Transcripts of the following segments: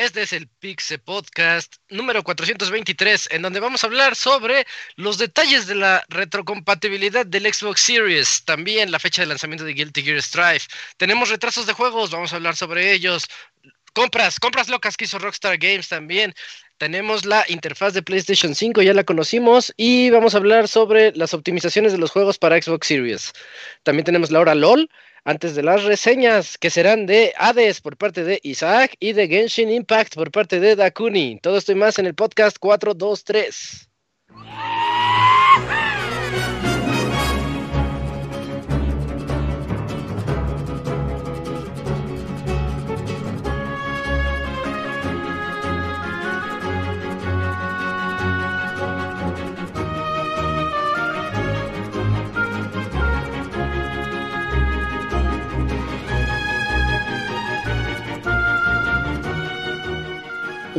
Este es el Pixe Podcast número 423, en donde vamos a hablar sobre los detalles de la retrocompatibilidad del Xbox Series, también la fecha de lanzamiento de Guilty Gear Strive. Tenemos retrasos de juegos, vamos a hablar sobre ellos. Compras, compras locas que hizo Rockstar Games también. Tenemos la interfaz de PlayStation 5, ya la conocimos, y vamos a hablar sobre las optimizaciones de los juegos para Xbox Series. También tenemos la hora LOL antes de las reseñas que serán de Hades por parte de Isaac y de Genshin Impact por parte de Dakuni. Todo esto y más en el podcast 423.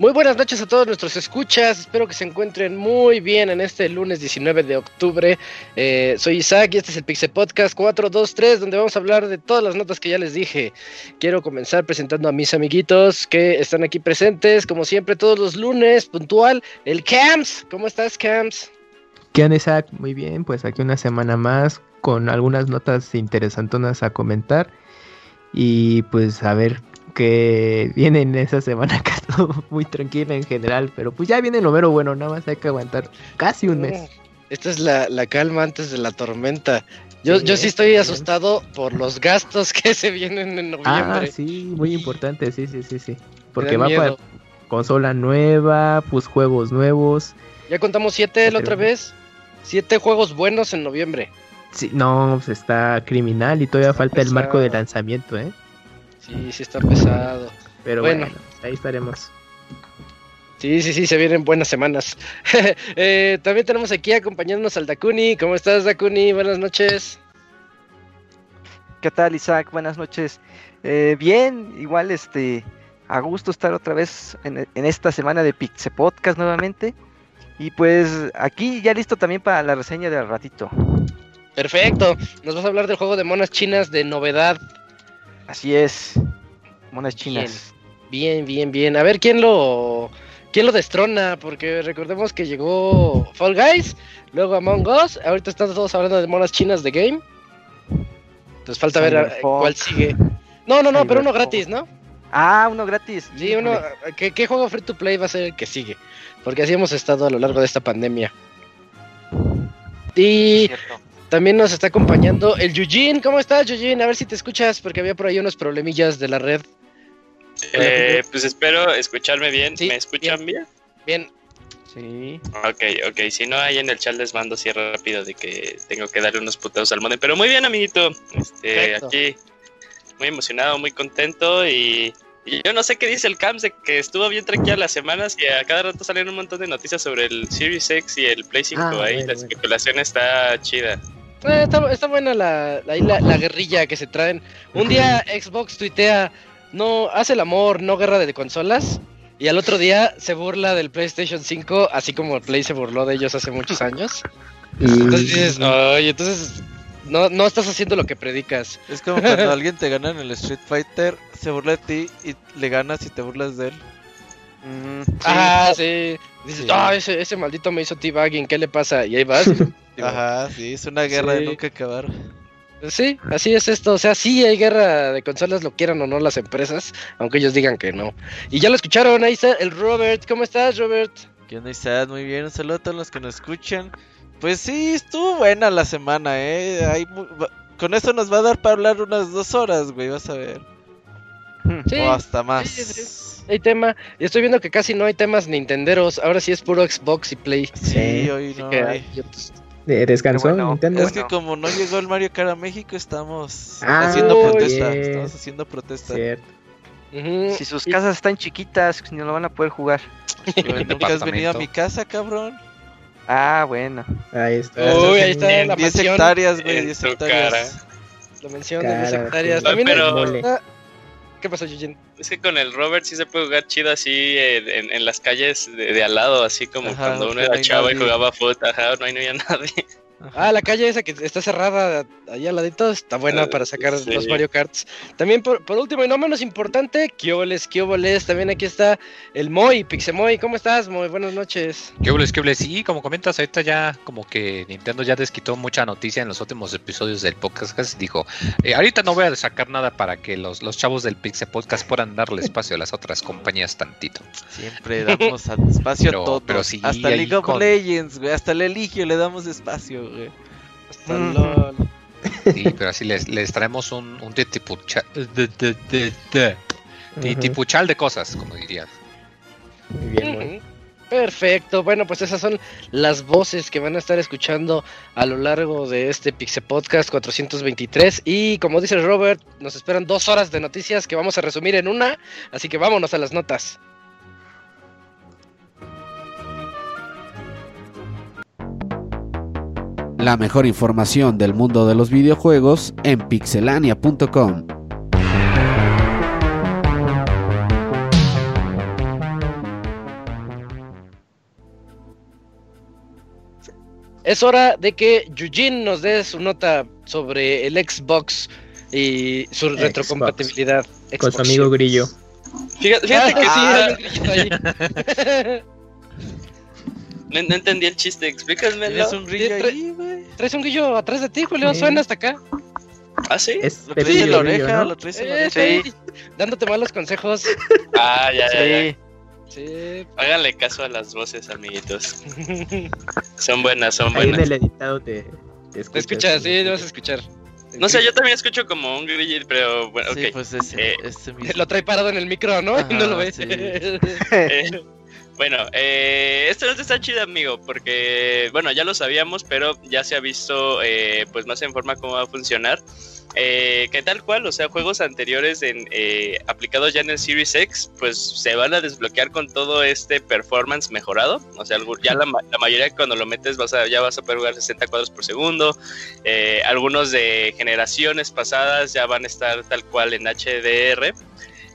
Muy buenas noches a todos nuestros escuchas, espero que se encuentren muy bien en este lunes 19 de octubre. Eh, soy Isaac y este es el Pixel Podcast 423 donde vamos a hablar de todas las notas que ya les dije. Quiero comenzar presentando a mis amiguitos que están aquí presentes, como siempre todos los lunes, puntual, el Camps. ¿Cómo estás Camps? ¿Qué onda Isaac? Muy bien, pues aquí una semana más con algunas notas interesantonas a comentar y pues a ver que viene en esa semana que muy tranquila en general, pero pues ya viene lo mero bueno, nada más hay que aguantar casi un mes. Esta es la, calma antes de la tormenta. Yo sí, yo sí estoy asustado por los gastos que se vienen en noviembre. Ah, sí, muy importante, sí, sí, sí, sí. Porque va para consola nueva, pues juegos nuevos. Ya contamos siete la otra vez. Siete juegos buenos en noviembre. Sí, no, pues está criminal y todavía falta el marco de lanzamiento, ¿eh? Sí, sí está pesado. Pero bueno, ahí estaremos. Sí, sí, sí, se vienen buenas semanas. Eh, también tenemos aquí acompañándonos al Dakuni. ¿Cómo estás, Dakuni? Buenas noches. ¿Qué tal, Isaac? Buenas noches. Eh, bien, igual este, a gusto estar otra vez en, esta semana de Pixe Podcast nuevamente. Y pues aquí ya listo también para la reseña del ratito. Perfecto. Nos vas a hablar del juego de monas chinas de novedad Así es. Monas chinas. Bien, bien, bien. A ver quién lo quién lo destrona, porque recordemos que llegó Fall Guys, luego Among Us, ahorita están todos hablando de monas chinas de game. Entonces falta ver cuál sigue. No, no, no, pero uno gratis, ¿no? Ah, uno gratis. Sí, uno. ¿qué, juego free to play va a ser el que sigue? Porque así hemos estado a lo largo de esta pandemia. Y también nos está acompañando el Yujin. ¿Cómo estás, Yujin? A ver si te escuchas, porque había por ahí unos problemillas de la red. Eh, pues espero escucharme bien. ¿Me escuchan bien? Bien. Sí. Ok, ok. Si no, hay en el chat les mando así rápido de que tengo que darle unos putados al modem. Pero muy bien, amiguito. Este, aquí muy emocionado, muy contento y, yo no sé qué dice el Camps de que estuvo bien tranquila las semanas y a cada rato salen un montón de noticias sobre el Series X y el Play 5 ah, ahí. la especulación está chida. Eh, está, buena la, la, guerrilla que se traen. Un día Xbox tuitea, no, hace el amor, no guerra de consolas. Y al otro día se burla del PlayStation 5, así como Play se burló de ellos hace muchos años. Entonces dices, oye, entonces no, no estás haciendo lo que predicas. Es como cuando alguien te gana en el Street Fighter, se burla de ti y le ganas y te burlas de él. Ah, sí. Dices, ah, ese, ese maldito me hizo T-Bagging, ¿qué le pasa? Y ahí vas. Ajá, sí, es una guerra de nunca acabar. Sí, así es esto. O sea, sí hay guerra de consolas, lo quieran o no las empresas, aunque ellos digan que no. Y ya lo escucharon, ahí está el Robert. ¿Cómo estás, Robert? ¿Qué onda, Isaac? Muy bien, un saludo a todos los que nos escuchan. Pues sí, estuvo buena la semana, ¿eh? Hay Con eso nos va a dar para hablar unas dos horas, güey, vas a ver. O hasta más. Hay tema. Y estoy viendo que casi no hay temas nintenderos. Ahora sí es puro Xbox y Play. Sí, hoy no hay. descansó Nintendo. Es que como no llegó el Mario Kart a México, estamos ah, haciendo protesta. Estamos haciendo protesta. Si sus casas están chiquitas, ni lo van a poder jugar. nunca has venido a mi casa, cabrón. Ah, bueno. Ahí está. Uy, ahí está la 10 hectáreas, güey, 10 hectáreas. La mención de 10 hectáreas. También pero... ¿Qué pasó, Eugene? Es que con el Robert sí se puede jugar chido así en, en las calles de, al lado, así como cuando uno era chavo y jugaba fútbol, ajá, no hay, no había nadie. Ah, la calle esa que está cerrada allá al ladito está buena para sacar los Mario Karts. También por, último y no menos importante, Kiobles, Kiobles, también aquí está el Moy, Pixemoy, ¿cómo estás? Muy buenas noches. Kiobles, Kiobles, sí, como comentas, ahorita ya como que Nintendo ya desquitó mucha noticia en los últimos episodios del podcast, dijo, eh, ahorita no voy a sacar nada para que los, los chavos del Pixel Podcast puedan darle espacio a las otras compañías tantito. Siempre damos espacio a todo. Pero sí, hasta League of Legends, güey, hasta el Eligio le damos espacio. Sí, pero así les, les traemos un, un titipuchal de, cosas, como dirías. Muy bien, Perfecto, bueno, pues esas son las voces que van a estar escuchando a lo largo de este Pixel Podcast 423. Y como dice Robert, nos esperan dos horas de noticias que vamos a resumir en una, así que vámonos a las notas. La mejor información del mundo de los videojuegos en pixelania.com. Es hora de que Eugene nos dé su nota sobre el Xbox y su retrocompatibilidad. Con su amigo Grillo. Fíjate, que ah. sí, No, entendí el chiste, explícame. ¿Tienes un grillo ahí, güey? Traes un grillo atrás de ti, Julio, suena hasta acá. ¿Ah, sí? lo traes en la oreja, lo traes en la oreja. Sí. Dándote malos consejos. Ah, ya, ya, ya. Sí. Háganle caso a las voces, amiguitos. son buenas, son buenas. Ahí en el editado te, te escuchas. Te escuchas, sí, te vas a escuchar. No sé, yo también escucho como un grillo, pero bueno, sí, pues ese, eh, ese mismo. Lo trae parado en el micro, ¿no? y no lo ves. Sí. eh, bueno, eh, esta noche está chida, amigo, porque, bueno, ya lo sabíamos, pero ya se ha visto, eh, pues, más en forma cómo va a funcionar. Eh, que tal cual, o sea, juegos anteriores en, eh, aplicados ya en el Series X, pues se van a desbloquear con todo este performance mejorado. O sea, ya la, la mayoría cuando lo metes vas a, ya vas a poder jugar 60 cuadros por segundo. Eh, algunos de generaciones pasadas ya van a estar tal cual en HDR.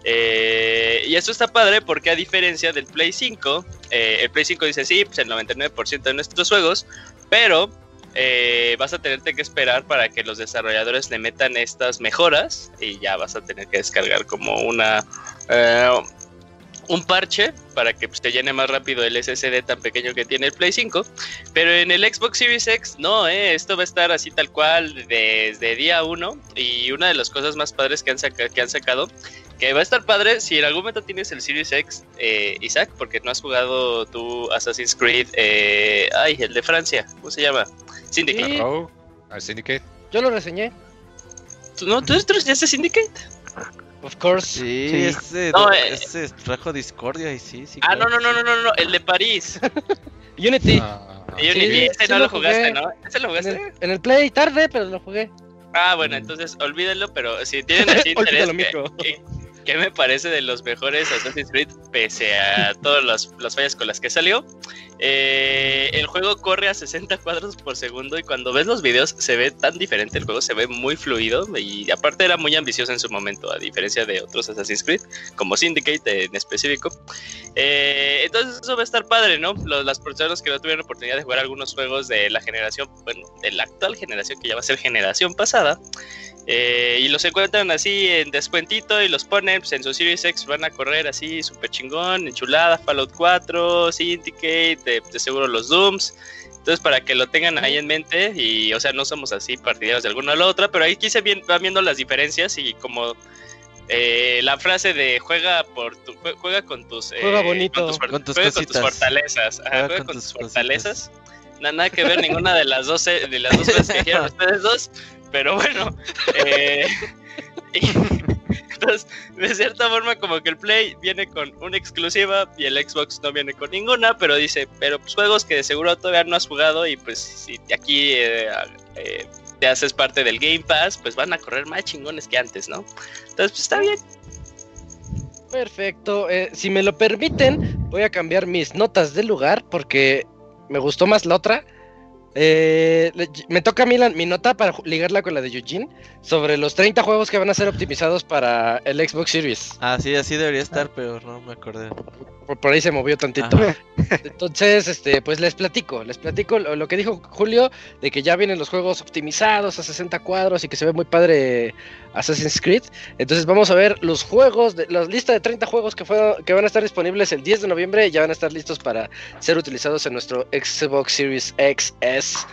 Eh, y esto está padre porque a diferencia del Play 5, eh, el Play 5 dice sí, pues el 99% de nuestros juegos, pero eh, vas a tenerte que esperar para que los desarrolladores le metan estas mejoras y ya vas a tener que descargar como una un parche para que pues, te llene más rápido el SSD tan pequeño que tiene el Play 5. Pero en el Xbox Series X, no, eh, esto va a estar así tal cual desde día 1. Y una de las cosas más padres que han, que han sacado, que va a estar padre si en algún momento tienes el Series X, eh, Isaac, porque no has jugado tu Assassin's Creed, eh, ay, el de Francia, ¿cómo se llama? Syndicate. Oh, Syndicate. Yo lo reseñé. ¿No? ¿Tú, ¿Tú reseñaste Syndicate? Of course. Sí, Ese, no, eh, ese trajo discordia y sí, sí. Ah, no, no, no, no, no, no, el de París. Unity. Ah, Unity, ese no lo, jugaste, ¿no? ¿Ese lo jugaste? En el, en el, Play tarde, pero lo jugué. Ah, bueno, entonces olvídenlo, pero si tienen así interés, que, que me parece de los mejores Assassin's Creed, pese a todas las, fallas con las que salió. Eh, el juego corre a 60 cuadros por segundo y cuando ves los videos se ve tan diferente, el juego se ve muy fluido y aparte era muy ambicioso en su momento, a diferencia de otros Assassin's Creed, como Syndicate en específico. Eh, entonces eso va a estar padre, ¿no? las personas que no tuvieron oportunidad de jugar algunos juegos de la generación, bueno, de la actual generación que ya va a ser generación pasada, eh, y los encuentran así en descuentito y los ponen pues, en su Series X. Van a correr así súper chingón, enchulada, Fallout 4, Syndicate, de, de, seguro los Dooms. Entonces, para que lo tengan ahí en mente, y o sea, no somos así partidarios de alguna a la otra, pero ahí quise bien, van viendo las diferencias y como eh, la frase de juega por tu, juega con tus eh, juega bonito con tus, fortalezas. Juega, con, tus, fortalezas. nada, que ver ninguna de las dos de las dos cosas que dijeron ustedes dos pero bueno, eh, Entonces, de cierta forma, como que el Play viene con una exclusiva y el Xbox no viene con ninguna, pero dice, pero pues juegos que de seguro todavía no has jugado y pues si aquí eh, eh, te haces parte del Game Pass, pues van a correr más chingones que antes, ¿no? Entonces, pues está bien. Perfecto. Eh, si me lo permiten, voy a cambiar mis notas del lugar porque me gustó más la otra. Eh, me toca a mí mi nota para ligarla con la de Eugene sobre los 30 juegos que van a ser optimizados para el Xbox Series. Ah, sí, así debería estar, pero no me acordé. Por, ahí se movió tantito. Entonces, este, pues les platico, les platico lo, que dijo Julio de que ya vienen los juegos optimizados a 60 cuadros y que se ve muy padre Assassin's Creed. Entonces vamos a ver los juegos, de, la lista de 30 juegos que, que van a estar disponibles el 10 de noviembre, ya van a estar listos para ser utilizados en nuestro Xbox Series XS.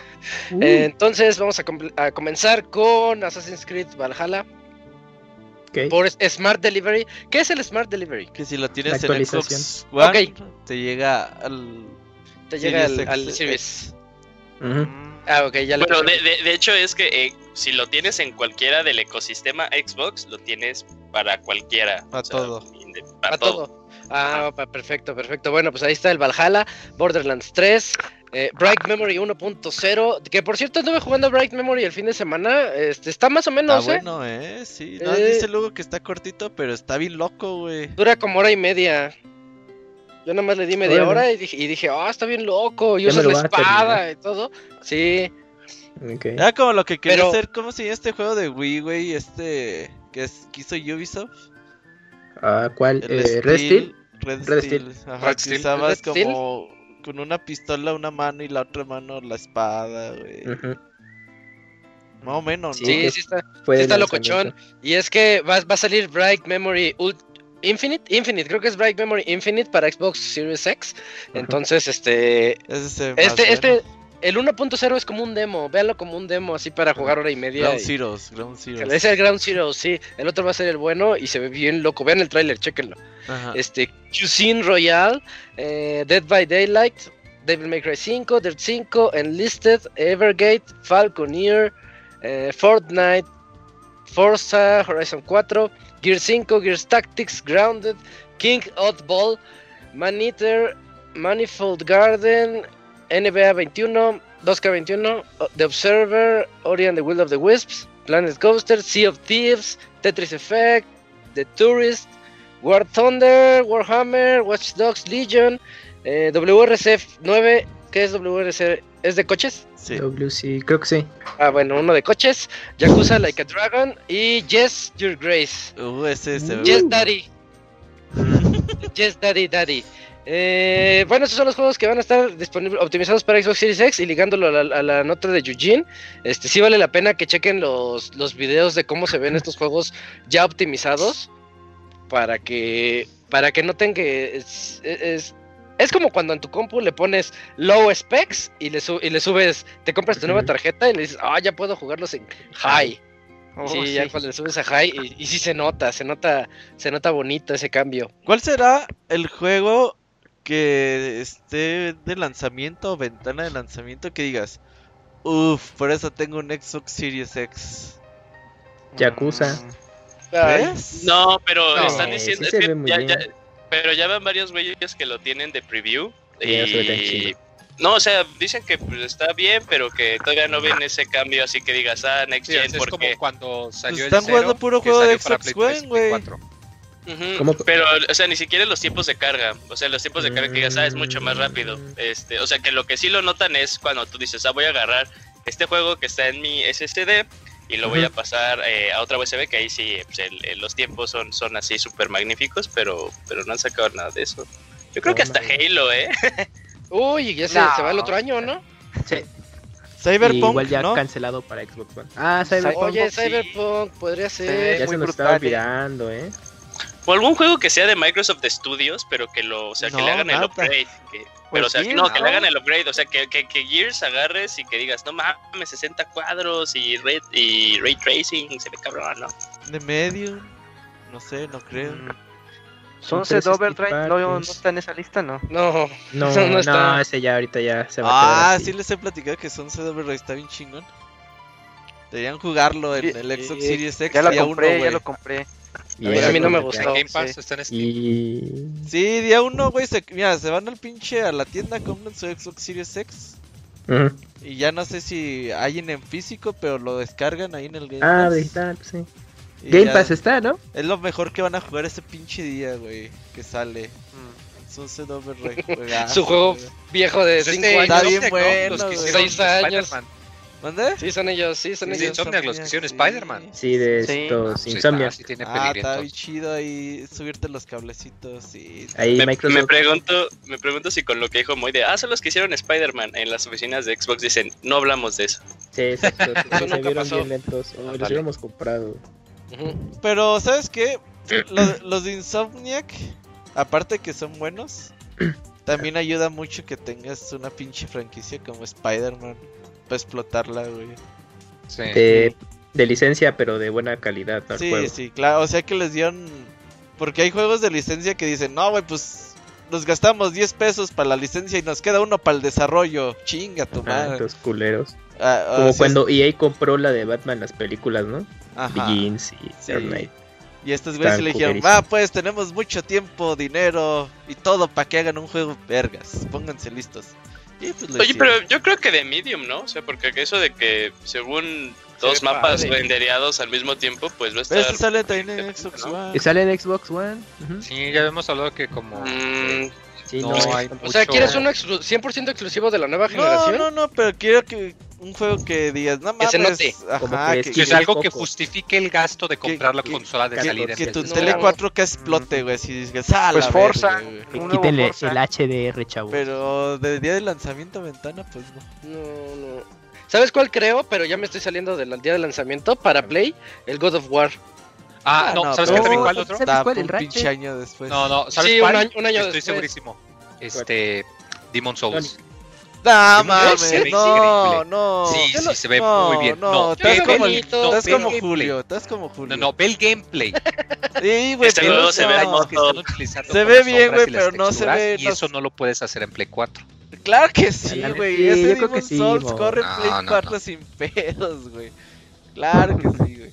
Uh. entonces vamos a, comenzar con Assassin's Creed Valhalla. Por Smart Delivery. ¿Qué es el Smart Delivery? Que si lo tienes en Xbox One, te llega al. Te llega al, Series. Ah, ok, ya lo Bueno, de, hecho es que eh, si lo tienes en cualquiera del ecosistema Xbox, lo tienes para cualquiera. Para todo. Para, todo. Ah, perfecto, perfecto. Bueno, pues ahí está el Valhalla, Borderlands 3, eh, Bright Memory 1.0, que por cierto estuve jugando Bright Memory el fin de semana, este, está más o menos, está ¿eh? bueno, eh, sí, no, dice luego que está cortito, pero está bien loco, güey. Dura como hora y media. Yo nomás le di media hora y dije, y dije, ah, está bien loco, y usa la espada y todo. Sí. Okay. Era como lo que quería hacer, ¿cómo se llama este juego de Wii, güey? Este, que, es, que hizo Ubisoft. Ah, ¿cuál? Eh, Red Steel. Red, Red Steel. Ajá, que usabas como con una pistola una mano y la otra mano la espada, güey. Más o menos, ¿no? Sí, sí está, sí está locochón. Y es que va, va a salir Bright Memory Infinite, Infinite, creo que es Bright Memory Infinite para Xbox Series X. Entonces, este. este, este, el 1.0 es como un demo, véanlo como un demo, así para jugar hora y media. Ground Zeroes, Ground Zeroes. Es el Ground Zero, sí. El otro va a ser el bueno y se ve bien loco. Vean el tráiler, chequenlo. Este, Cuisine Royale, eh, Dead by Daylight, Devil May Cry 5, Dirt 5, Enlisted, Evergate, Falconeer, eh, Fortnite, Forza, Horizon 4, Gear 5, Gears Tactics, Grounded, King Oddball, Maneater, Manifold Garden, NBA 21, 2K21, The Observer, Ori and the Will of the Wisps, Planet Coaster, Sea of Thieves, Tetris Effect, The Tourist, War Thunder, Warhammer, Watch Dogs Legion, eh, WRC 9, ¿qué es WRC? ¿Es de coches? Sí. WC, creo que sí. Ah, bueno, uno de coches, Yakuza Like a Dragon y Yes, Your Grace. Uh, ese se Yes, Daddy. yes, Daddy, Daddy. Eh, bueno, esos son los juegos que van a estar disponibles, optimizados para Xbox Series X y ligándolo a la, nota de Eugene. Este, sí vale la pena que chequen los, los videos de cómo se ven estos juegos ya optimizados para que para que noten que es, es, como cuando en tu compu le pones low specs y le, y le subes, te compras tu nueva tarjeta y le dices, ah, ya puedo jugarlos en high. Oh, sí, ya cuando le subes a high y, y, sí se nota, se nota, se nota bonito ese cambio. ¿Cuál será el juego que esté de lanzamiento o ventana de lanzamiento que digas, uff, por eso tengo un Xbox Series X. Yakuza. ¿Ves? No, pero están diciendo. pero ya van varios güeyes que lo tienen de preview. Y. No, o sea, dicen que pues, está bien, pero que todavía no ven ese cambio así que digas, ah, Next Gen. Es como cuando salió pues Están jugando puro juego de Xbox One, güey. Pero, o sea, ni siquiera los tiempos de carga. O sea, los tiempos de carga que ya sabes mucho más rápido. Este, o sea, que lo que sí lo notan es cuando tú dices, ah, voy a agarrar este juego que está en mi SSD y lo voy a pasar eh, a otra USB, que ahí sí pues, los tiempos son, son así súper magníficos, pero, pero no han sacado nada de eso. Yo creo que hasta Halo, ¿eh? Uy, ya se, va el otro año, ¿no? Sí. Cyberpunk, igual ya cancelado para Xbox One. Ah, Cyberpunk. Oye, Cyberpunk podría ser. ya se nos está olvidando, ¿eh? O algún juego que sea de Microsoft Studios, pero que lo, o sea, que le hagan el upgrade. Que, pero, o sea, pues no, que le hagan el upgrade, o sea, que, que, que, Gears agarres y que digas, no mames, 60 cuadros y ray, y ray tracing, se ve cabrón, ¿no? De medio, no sé, no creo. Mm. Sunset Overdrive no, no, está en esa lista, ¿no? No, no, no, está. ese ya ahorita ya se va ah, a Ah, sí les he platicado que Sunset Overdrive está bien chingón. Deberían jugarlo en el Xbox Series X. Ya lo compré, ya lo compré. A mí no me gustó. Game Pass está en Steam. Y... Sí, día uno, güey, se, mira, se van al pinche a la tienda, compran su Xbox Series X. Y ya no sé si hay en, en físico, pero lo descargan ahí en el Game Ah, Pass. digital, sí. Y Game ya- Pass está, ¿no? Es lo mejor que van a jugar ese pinche día, güey, que sale. Sunset Overdrive. Su juego viejo de Pues 5 este, años. Está bien bueno, Los que güey. hicieron Seis años. ¿Mande? Sí, son ellos, sí, son Sí, ellos. Insomniac, los que hicieron sí. Spider-Man. Sí, de Sí. estos Insomnia. está, sí tiene Ah, está bien entonces. chido ahí subirte los cablecitos. Sí. Ahí Me, Microsoft. me pregunto, me pregunto si con lo que dijo Moy de, ah, son los que hicieron Spider-Man en las oficinas de Xbox dicen, no hablamos de eso. Sí, exacto. se vieron pasó. bien lentos. Oh, los Dale. hubiéramos comprado. Pero, ¿sabes qué? Los, los de Insomniac, aparte que son buenos, también ayuda mucho que tengas una pinche franquicia como Spider-Man para explotarla, güey. Sí. De, de licencia, pero de buena calidad al Sí, juego. sí, claro. O sea que les dieron. Porque hay juegos de licencia que dicen, no, güey, pues nos gastamos 10 pesos para la licencia y nos queda uno para el desarrollo. Chinga tu Ah, madre. estos culeros. Ah, ah, Como sí es- cuando EA compró la de Batman, las películas, ¿no? Ajá. Begins y Sí. Y estos güeyes le dijeron, ah, pues tenemos mucho tiempo, dinero y todo para que hagan un juego vergas. Pónganse listos. Pues Oye, hicieron. pero yo creo que de Medium, ¿no? O sea, porque eso de que según dos mapas padre. rendereados al mismo tiempo, pues va a Pero estar... este sale también en Xbox ¿no? One. Y sale en Xbox One. ujú. Sí, ya habíamos hablado que como Mm, Sí, no, no, hay O sea, mucho- ¿quieres uno exclu- 100% exclusivo de la nueva No, generación? no, no, pero quiero que un juego que digas, no Que se mames. note. Ajá, que que, o es algo que poco. justifique el gasto de comprar la que- consola de que- salida. que tu No. tele 4K explote, güey. Si dices, "Ah, Pues Forza. verga, güey". Que un Forza. el HDR, chavo. Pero de día de lanzamiento ventana, pues no. No, no. ¿Sabes cuál creo? Pero ya me estoy saliendo del día de lanzamiento para Play, el God of War. Ah, no, ¿sabes qué también cuál otro? ¿Sabes cuál? un ¿El Ratchet? pinche año después. No, no, ¿sabes Sí, un cuál? año- un año Estoy después. segurísimo. Este, Demon Souls. No Se mames, ve no, no. Sí, sí, se ve no, muy bien. No, No, estás ve como, el- bonito, estás ve como. Julio, estás como Julio. No, no, ve el gameplay. Sí, güey, Este pero juego no. se ve hermoso. Se ve bien, güey, pero no se ve- Y no eso no lo puedes hacer en Play 4. Claro que sí, güey. sí, Ese yo creo que Demon sí, Souls mo. corre en No, Play no, 4 no. sin pedos, güey. Claro que sí, güey.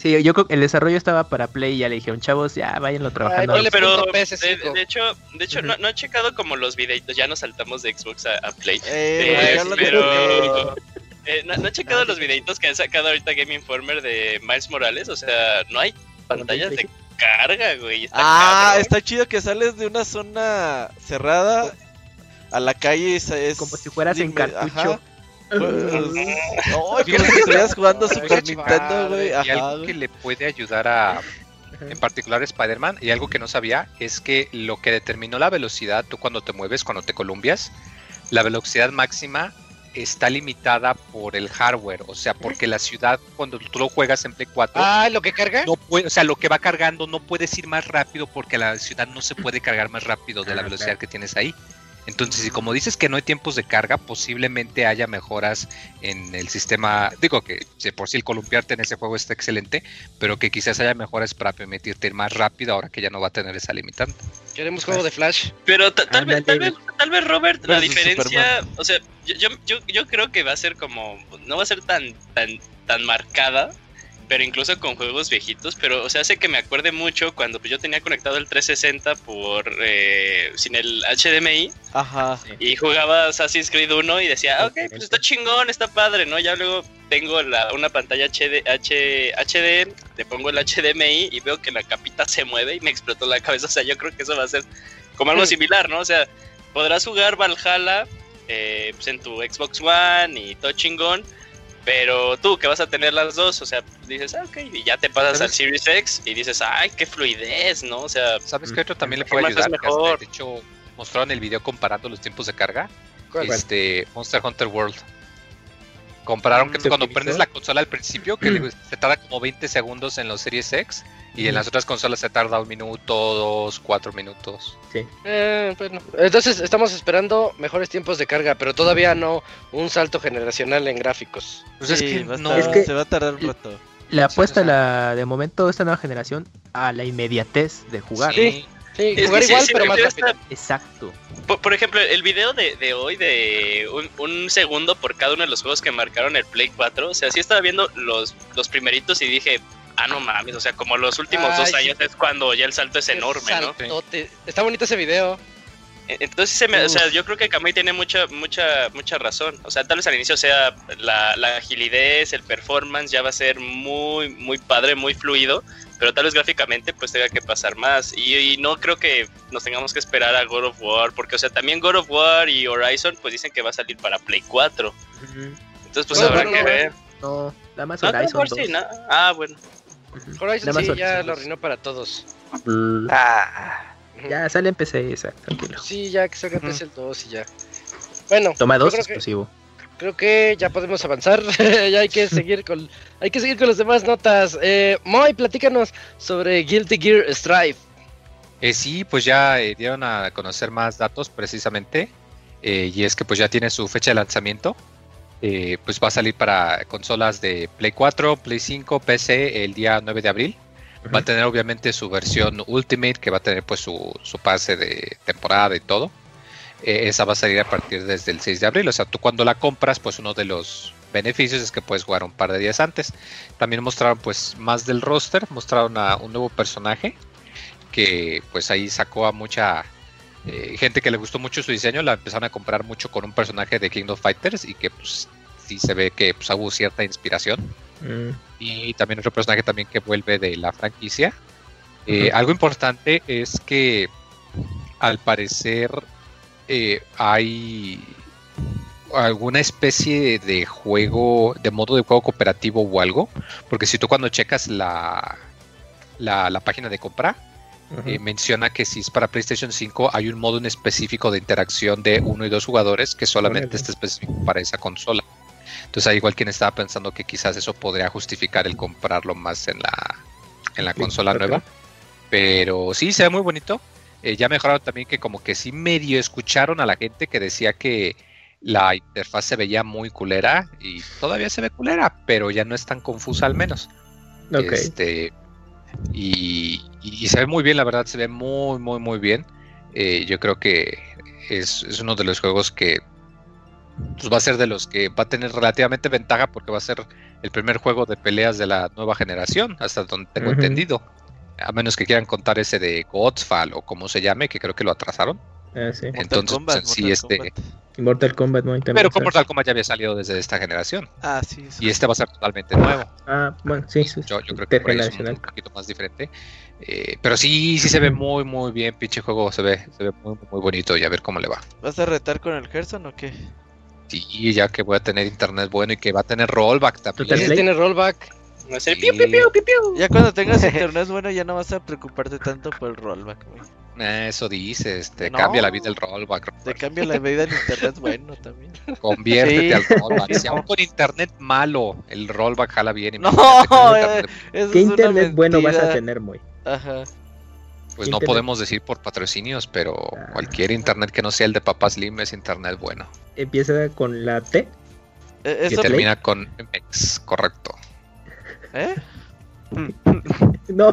Sí, yo creo que el desarrollo estaba para Play y ya le dijeron, chavos, ya váyanlo trabajando. ponle pero de, PS5. de hecho, de hecho no, no he checado como los videitos, ya nos saltamos de Xbox a, a Play. Eh, Eh, pero eh, no, no he checado los videitos que han sacado ahorita Game Informer de Miles Morales, o sea, no hay pantallas de carga, güey. Está Ah, cabrón. está chido que sales de una zona cerrada a la calle y es, es Como si fueras en cartucho. Ajá. Pues, no, que- estuvieras jugando Ay, Super Nintendo, güey. Y algo que le puede ayudar a, en particular Spider-Man, y algo que no sabía, es que lo que determinó la velocidad, tú cuando te mueves, cuando te columpias, la velocidad máxima está limitada por el hardware, o sea, porque la ciudad, cuando tú lo juegas en Play 4, Ah, ¿lo que carga? no puede, o sea, lo que va cargando no puedes ir más rápido porque la ciudad no se puede cargar más rápido de la Ah, velocidad claro. que tienes ahí. Entonces, y como dices que no hay tiempos de carga, posiblemente haya mejoras en el sistema. Digo que de por sí el columpiarte en ese juego está excelente, pero que quizás haya mejoras para permitirte ir más rápido ahora que ya no va a tener esa limitante. Queremos juego de Flash. Pero ta- tal, vez, tal, vez, tal vez, Robert, la diferencia, o sea, yo, yo, yo, yo creo que va a ser como, no va a ser tan, tan, tan marcada, pero incluso con juegos viejitos, pero, o sea, hace que me acuerde mucho cuando pues, yo tenía conectado el 360 por, eh, sin el HDMI, Ajá. y jugaba Assassin's Creed 1 y decía, ah, ok, pues está chingón, está padre, ¿no? Ya luego tengo la, una pantalla HD, H, HD, le pongo el HDMI y veo que la capita se mueve y me explotó la cabeza. O sea, yo creo que eso va a ser como algo similar, ¿no? O sea, podrás jugar Valhalla eh, pues en tu Xbox One y todo chingón, pero tú que vas a tener las dos, o sea, dices, ah, ok, y ya te pasas al. Series X y dices, ay, qué fluidez, ¿no? O sea, ¿Sabes Mm. qué otro también le ¿Qué puede ayudar? Que mejor? de hecho, mostraron el video comparando los tiempos de carga. ¿Cuál? Este, Monster Hunter World. Compararon que ¿Se cuando optimizó? prendes la consola al principio, que le- se tarda como 20 segundos en los Series X, y en las otras consolas se tarda un minuto, dos, cuatro minutos. Eh, bueno. Entonces estamos esperando mejores tiempos de carga, pero todavía no un salto generacional en gráficos. Pues es Sí, que no. estar- Es que- se va a tardar un rato. Le apuesta la, de momento esta nueva generación a la inmediatez de jugar. Sí. Sí, jugar sí, igual, sí, pero más rápido. esta- Exacto. Por, por ejemplo, el video de, de hoy de un, un segundo por cada uno de los juegos que marcaron el Play 4, o sea, sí estaba viendo los, los primeritos y dije, Ah, no mames, o sea, como los últimos dos años es cuando ya el salto es enorme, ¿no? Está bonito ese video. Entonces, se me, o sea, yo creo que Kamui tiene mucha, mucha, mucha razón. O sea, tal vez al inicio sea la, la agilidad, el performance ya va a ser muy, muy padre, muy fluido, pero tal vez gráficamente pues tenga que pasar más. Y, no creo que nos tengamos que esperar a God of War, porque, o sea, también God of War y Horizon pues dicen que va a salir para Play 4. Entonces, pues habrá que ver. No, nada más Horizon. Ah, bueno. Horizon sí, ya lo arruinó para todos. Ah. Ya sale en PC, exacto, tranquilo. Sí, ya que salga en PC el 2 y ya. Bueno, toma dos exclusivo. creo que ya podemos avanzar. ya hay que seguir con hay que seguir con las demás notas. Eh, Moy, platícanos sobre Guilty Gear Strive. Eh, sí, pues ya eh, dieron a conocer más datos precisamente. Eh, y es que pues ya tiene su fecha de lanzamiento. Pues va a salir para consolas de Play 4, Play 5, PC el día 9 de abril. Va a tener obviamente su versión Ultimate, que va a tener pues su, su pase de temporada y todo. Eh, esa va a salir a partir desde el 6 de abril. O sea, tú cuando la compras, pues uno de los beneficios es que puedes jugar un par de días antes. También mostraron pues más del roster, mostraron a un nuevo personaje que pues ahí sacó a mucha eh, gente que le gustó mucho su diseño, la empezaron a comprar mucho con un personaje de King of Fighters y que pues sí se ve que pues, hubo cierta inspiración. Mm. Y también otro personaje también que vuelve de la franquicia. Eh, algo importante es que al parecer eh, hay alguna especie de juego, de modo de juego cooperativo o algo, porque si tú cuando checas la, la, página de compra, eh, menciona que si es para PlayStation 5 hay un modo en específico de interacción de uno y dos jugadores que solamente está específico para esa consola. Entonces hay igual quien estaba pensando que quizás eso podría justificar el comprarlo más en la, en la consola nueva. Pero sí, se ve muy bonito. Eh, ya mejoraron también que como que sí medio escucharon a la gente que decía que la interfaz se veía muy culera y todavía se ve culera, pero ya no es tan confusa al menos. Este, y, se ve muy bien, la verdad, se ve muy, muy, muy bien. Eh, yo creo que es, es, uno de los juegos que pues va a ser de los que va a tener relativamente ventaja porque va a ser el primer juego de peleas de la nueva generación, hasta donde tengo entendido. A menos que quieran contar ese de Godfall o como se llame, que creo que lo atrasaron. Sí. Entonces, Kombat, sí, este. Mortal Kombat no Pero con Mortal Kombat ya había salido desde esta generación. Ah, sí. Y este va a ser totalmente nuevo. Ah, bueno, sí, sí. Yo, yo creo que por ahí es un, poquito más diferente. Eh, pero sí, sí se ve muy, muy bien, pinche juego. Se ve, se ve muy, muy bonito y a ver cómo le va. ¿Vas a retar con el Gerson o qué? Sí, ya que voy a tener internet bueno y que va a tener rollback también. Sí, tiene rollback. Ya cuando tengas internet bueno ya no vas a preocuparte tanto por el rollback, Eso dices, te cambia la vida el rollback. Te cambia la vida el internet bueno también. Conviértete al rollback. Si aún con internet malo el rollback jala bien. Y no, eh, ¿qué internet bueno vas a tener, muy? Ajá. Pues no podemos decir por patrocinios, pero ah. cualquier internet que no sea el de Papá Slim es internet bueno. Empieza con la T. ¿E-, y termina con MX, correcto. ¿Eh? no.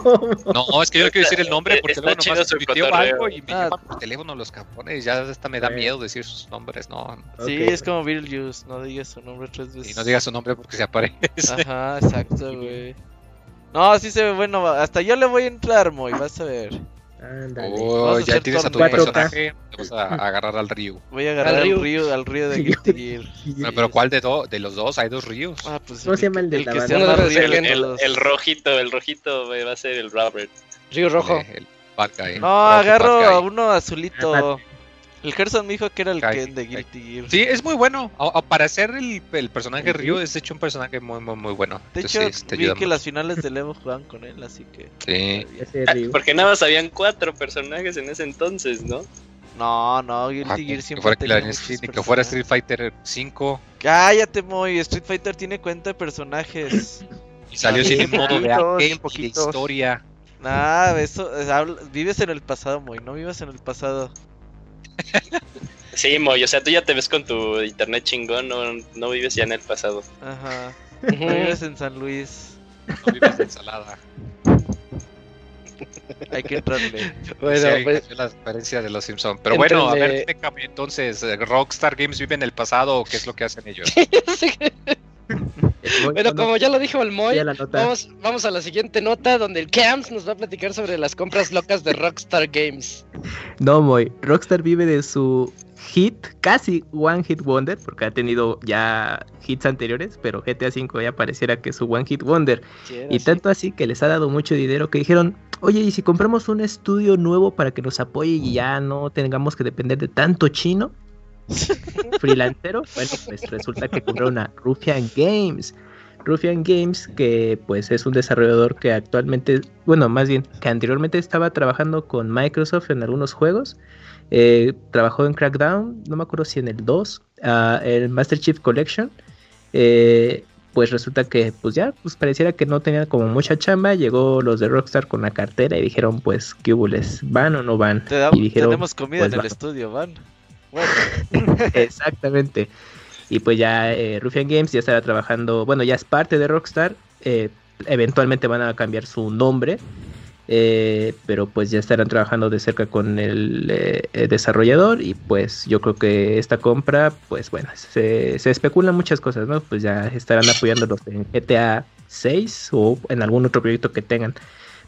No, es que yo no quiero decir el nombre porque luego nomás se pitió algo y me ah. llaman por teléfono los capones. Ya hasta me da miedo decir sus nombres, no. Sí, es como Beetlejuice, no digas su nombre tres veces. Y no digas su nombre porque se aparece. Ajá, exacto, güey. No, sí se ve bueno. Hasta yo le voy a entrar, Moy, vas a ver. Oh, ya tienes a tu personaje. Te vas a agarrar al río. Voy a agarrar al río, al río de Guilty Gear. pero ¿cuál de, de los dos? Hay dos ríos. Ah, pues ¿Cómo se llama el de el la que sea el, el, el, rojito, el rojito va a ser el Robert. Río Rojo. El, el no, agarro a uno azulito. El Gerson me dijo que era el Ken de Guilty Gear. Sí, es muy bueno. para ser el, el personaje Ryu, es hecho un personaje muy, muy, muy bueno. De hecho, vi que las finales de Evo jugaban con él, así que. Sí. Ah, porque nada más habían cuatro personajes en ese entonces, ¿no? No, no, Guilty Gear siempre. Que fuera, que, que fuera Street Fighter 5. Cállate, Moy. Street Fighter tiene cuenta de personajes. y salió sin modo de arcade, de historia. Nah, eso. Vives en el pasado, Moy. No vivas en el pasado. Sí, Moy, o sea, tú ya te ves con tu internet chingón, no, no vives ya en el pasado. Ajá. No vives en San Luis. No vives en Salada. Hay que entrarle. Bueno, pues, la diferencia de los Simpsons. Pero bueno, a ver, entonces, ¿Rockstar Games vive en el pasado o qué es lo que hacen ellos? bueno, como ya lo dijo el Moy, vamos, vamos a la siguiente nota donde el Camps nos va a platicar sobre las compras locas de Rockstar Games. No, Moy, Rockstar vive de su hit, casi One Hit Wonder, porque ha tenido ya hits anteriores, pero GTA V ya pareciera que es su One Hit Wonder. y tanto así que les ha dado mucho dinero que dijeron, oye, ¿y si compramos un estudio nuevo para que nos apoye y ya no tengamos que depender de tanto chino? freelancero, bueno, pues resulta que compraron a Rufian Games. Rufian Games, que pues es un desarrollador que actualmente, bueno, más bien, que anteriormente estaba trabajando con Microsoft en algunos juegos. Eh, trabajó en Crackdown, no me acuerdo si en el 2, ah, el Master Chief Collection. Eh, pues resulta que pues ya pues pareciera que no tenía como mucha chamba, llegó los de Rockstar con la cartera y dijeron pues qué hubo van o no van. y dijeron, tenemos comida pues, en el estudio, van. Exactamente. Y pues ya eh, Rufian Games ya estará trabajando, bueno, ya es parte de Rockstar, eh, eventualmente van a cambiar su nombre, eh, pero pues ya estarán trabajando de cerca con el desarrollador y pues yo creo que esta compra, pues bueno, se, se especulan muchas cosas, ¿no? Pues ya estarán apoyándolos en GTA 6 o en algún otro proyecto que tengan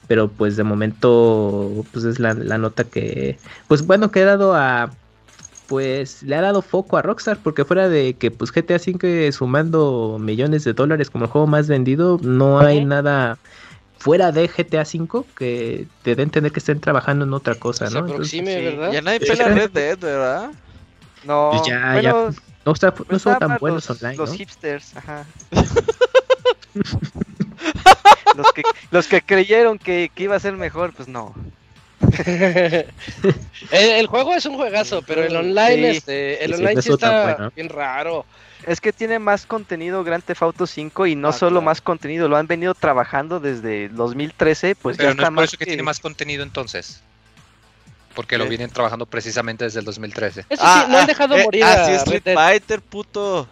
pero pues de momento pues es la, la nota que pues bueno que he dado a pues le ha dado foco a Rockstar porque fuera de que pues GTA V sumando millones de dólares como el juego más vendido, no hay nada fuera de GTA V que te den tener que estén trabajando en otra cosa, ¿no? ¿verdad? Ya nadie pela Red Dead, ¿verdad? No, pues ya, ya no, está, no son tan buenos online, Los hipsters, ajá. los, que, los que creyeron que, que iba a ser mejor, pues no. El, juego es un juegazo, pero el online, este, el online sí está bien raro. Es que tiene más contenido Grand Theft Auto 5 y no ah, solo más contenido, lo han venido trabajando desde 2013, pues pero ya no está es por eso que... tiene más contenido entonces. Porque lo vienen trabajando precisamente desde el 2013. Eso sí, ah, no han ah, dejado eh, morir así es Street Fighter, puto.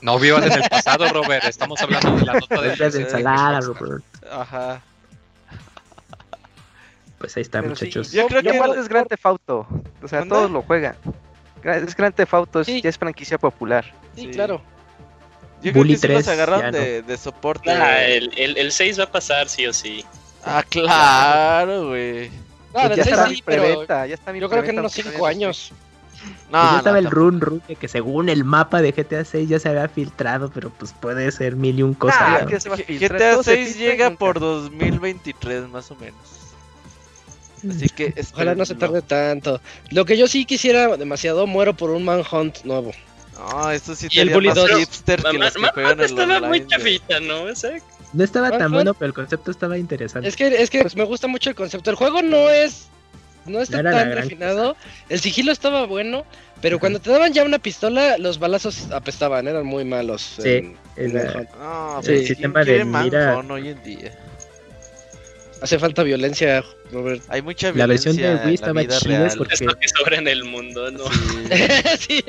No vivan en el pasado, Robert. Estamos hablando de la nota de, de ensalada, Robert. Ajá pues ahí está, muchachos. yo creo que es Grand Theft Auto. O sea, todos lo juegan. Es Grand Theft Auto, ya es franquicia popular. Sí, claro. Yo creo que 3, se agarran de, de, soporte. Ah, el, el, el, 6 va a pasar, sí o sí. Ah, claro, güey. No, pues ya, está sí, pero ya está Yo creo que en unos 5 años. No, pues ya estaba el run run que según el mapa de GTA 6 ya se había filtrado, pero pues puede ser mil y un cosas. Ah, GTA 6 llega por 2023 más o menos. Así que ojalá no se tarde tanto. Lo que yo sí quisiera demasiado, muero por un Manhunt nuevo. No, esto sí y el Bully 2. hipster que los que juegan estaba muy chafita, ¿no? No estaba tan bueno, pero el concepto estaba interesante. Es que, es que pues, me gusta mucho el concepto. El juego no es. No está tan refinado. El sigilo estaba bueno. Pero cuando te daban ya una pistola, los balazos apestaban, eran muy malos. Sí, en, el, ah, sí, el sistema de mira. hoy en día. Hace falta violencia, Robert. Hay mucha violencia. La versión de Wii estaba chida porque... Es lo que sobra en el mundo, ¿no? Sí.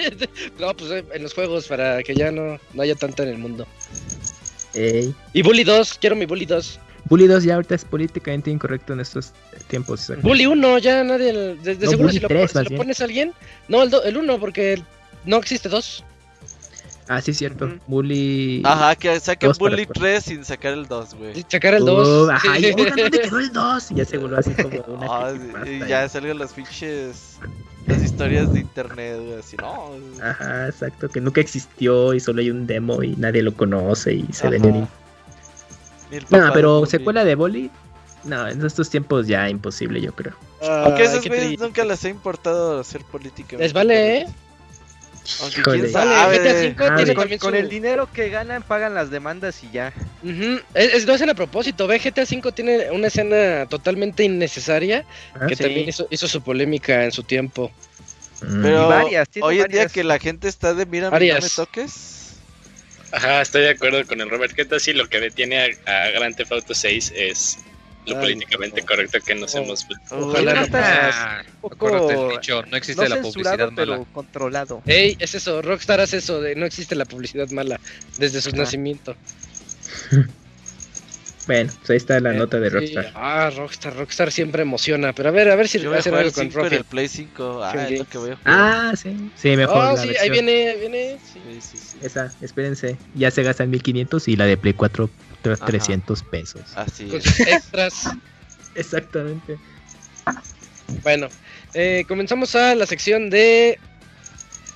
No, pues eh, en los juegos para que ya no, no haya tanto en el mundo. Ey. Y Bully 2, quiero mi Bully 2. Bully 2 ya ahorita es políticamente incorrecto en estos tiempos. Bully 1, ya nadie. De, seguro si, lo, pones a alguien. No, el, el 1, porque no existe 2. Ah, sí, cierto. Bully. Ajá, que saquen Bully 3 sin sacar el 2, güey. Sacar el 2. ajá, y ¿dónde quedó el 2? Y ya se volvió así como una. Ah, y ya salgan las pinches. Las historias de internet, güey, así, no. Ajá, exacto, que nunca existió y solo hay un demo y nadie lo conoce y se ven en. No, pero secuela de Bully. No, en estos tiempos ya imposible, yo creo. Ah, Aunque esos güeyes nunca les ha importado hacer política. Les vale, eh. Aunque quién sabe. GTA con, el dinero que ganan pagan las demandas y ya. es, no hacen a propósito. Ve, GTA V tiene una escena totalmente innecesaria ah, que también hizo, su polémica en su tiempo. Mm. Pero varias, hoy en día que la gente está de mira, no me toques. Ajá, estoy de acuerdo con el Robert. GTA sí lo que detiene a, a Grand Theft Auto 6 es lo políticamente correcto que nos hemos Ojalá no está no existe la publicidad pero controlado. Ey, es eso, Rockstar hace eso de no existe la publicidad mala desde su nacimiento. Bueno, pues ahí está la Eh, nota de sí. Rockstar. Ah, Rockstar, Rockstar siempre emociona. Pero a ver, a ver si Yo voy a hacen jugar algo con 5 en Rocket. el Play 5. Ah, es lo que voy a jugar. Ah, sí. Sí, mejor Ah, la sí, ahí viene, ahí viene. sí. Sí, sí, sí. Esa, espérense. Ya se gastan 1500 y la de Play 4 Ajá. 300 pesos. Así es. extras. Exactamente. Bueno, eh, comenzamos a la sección de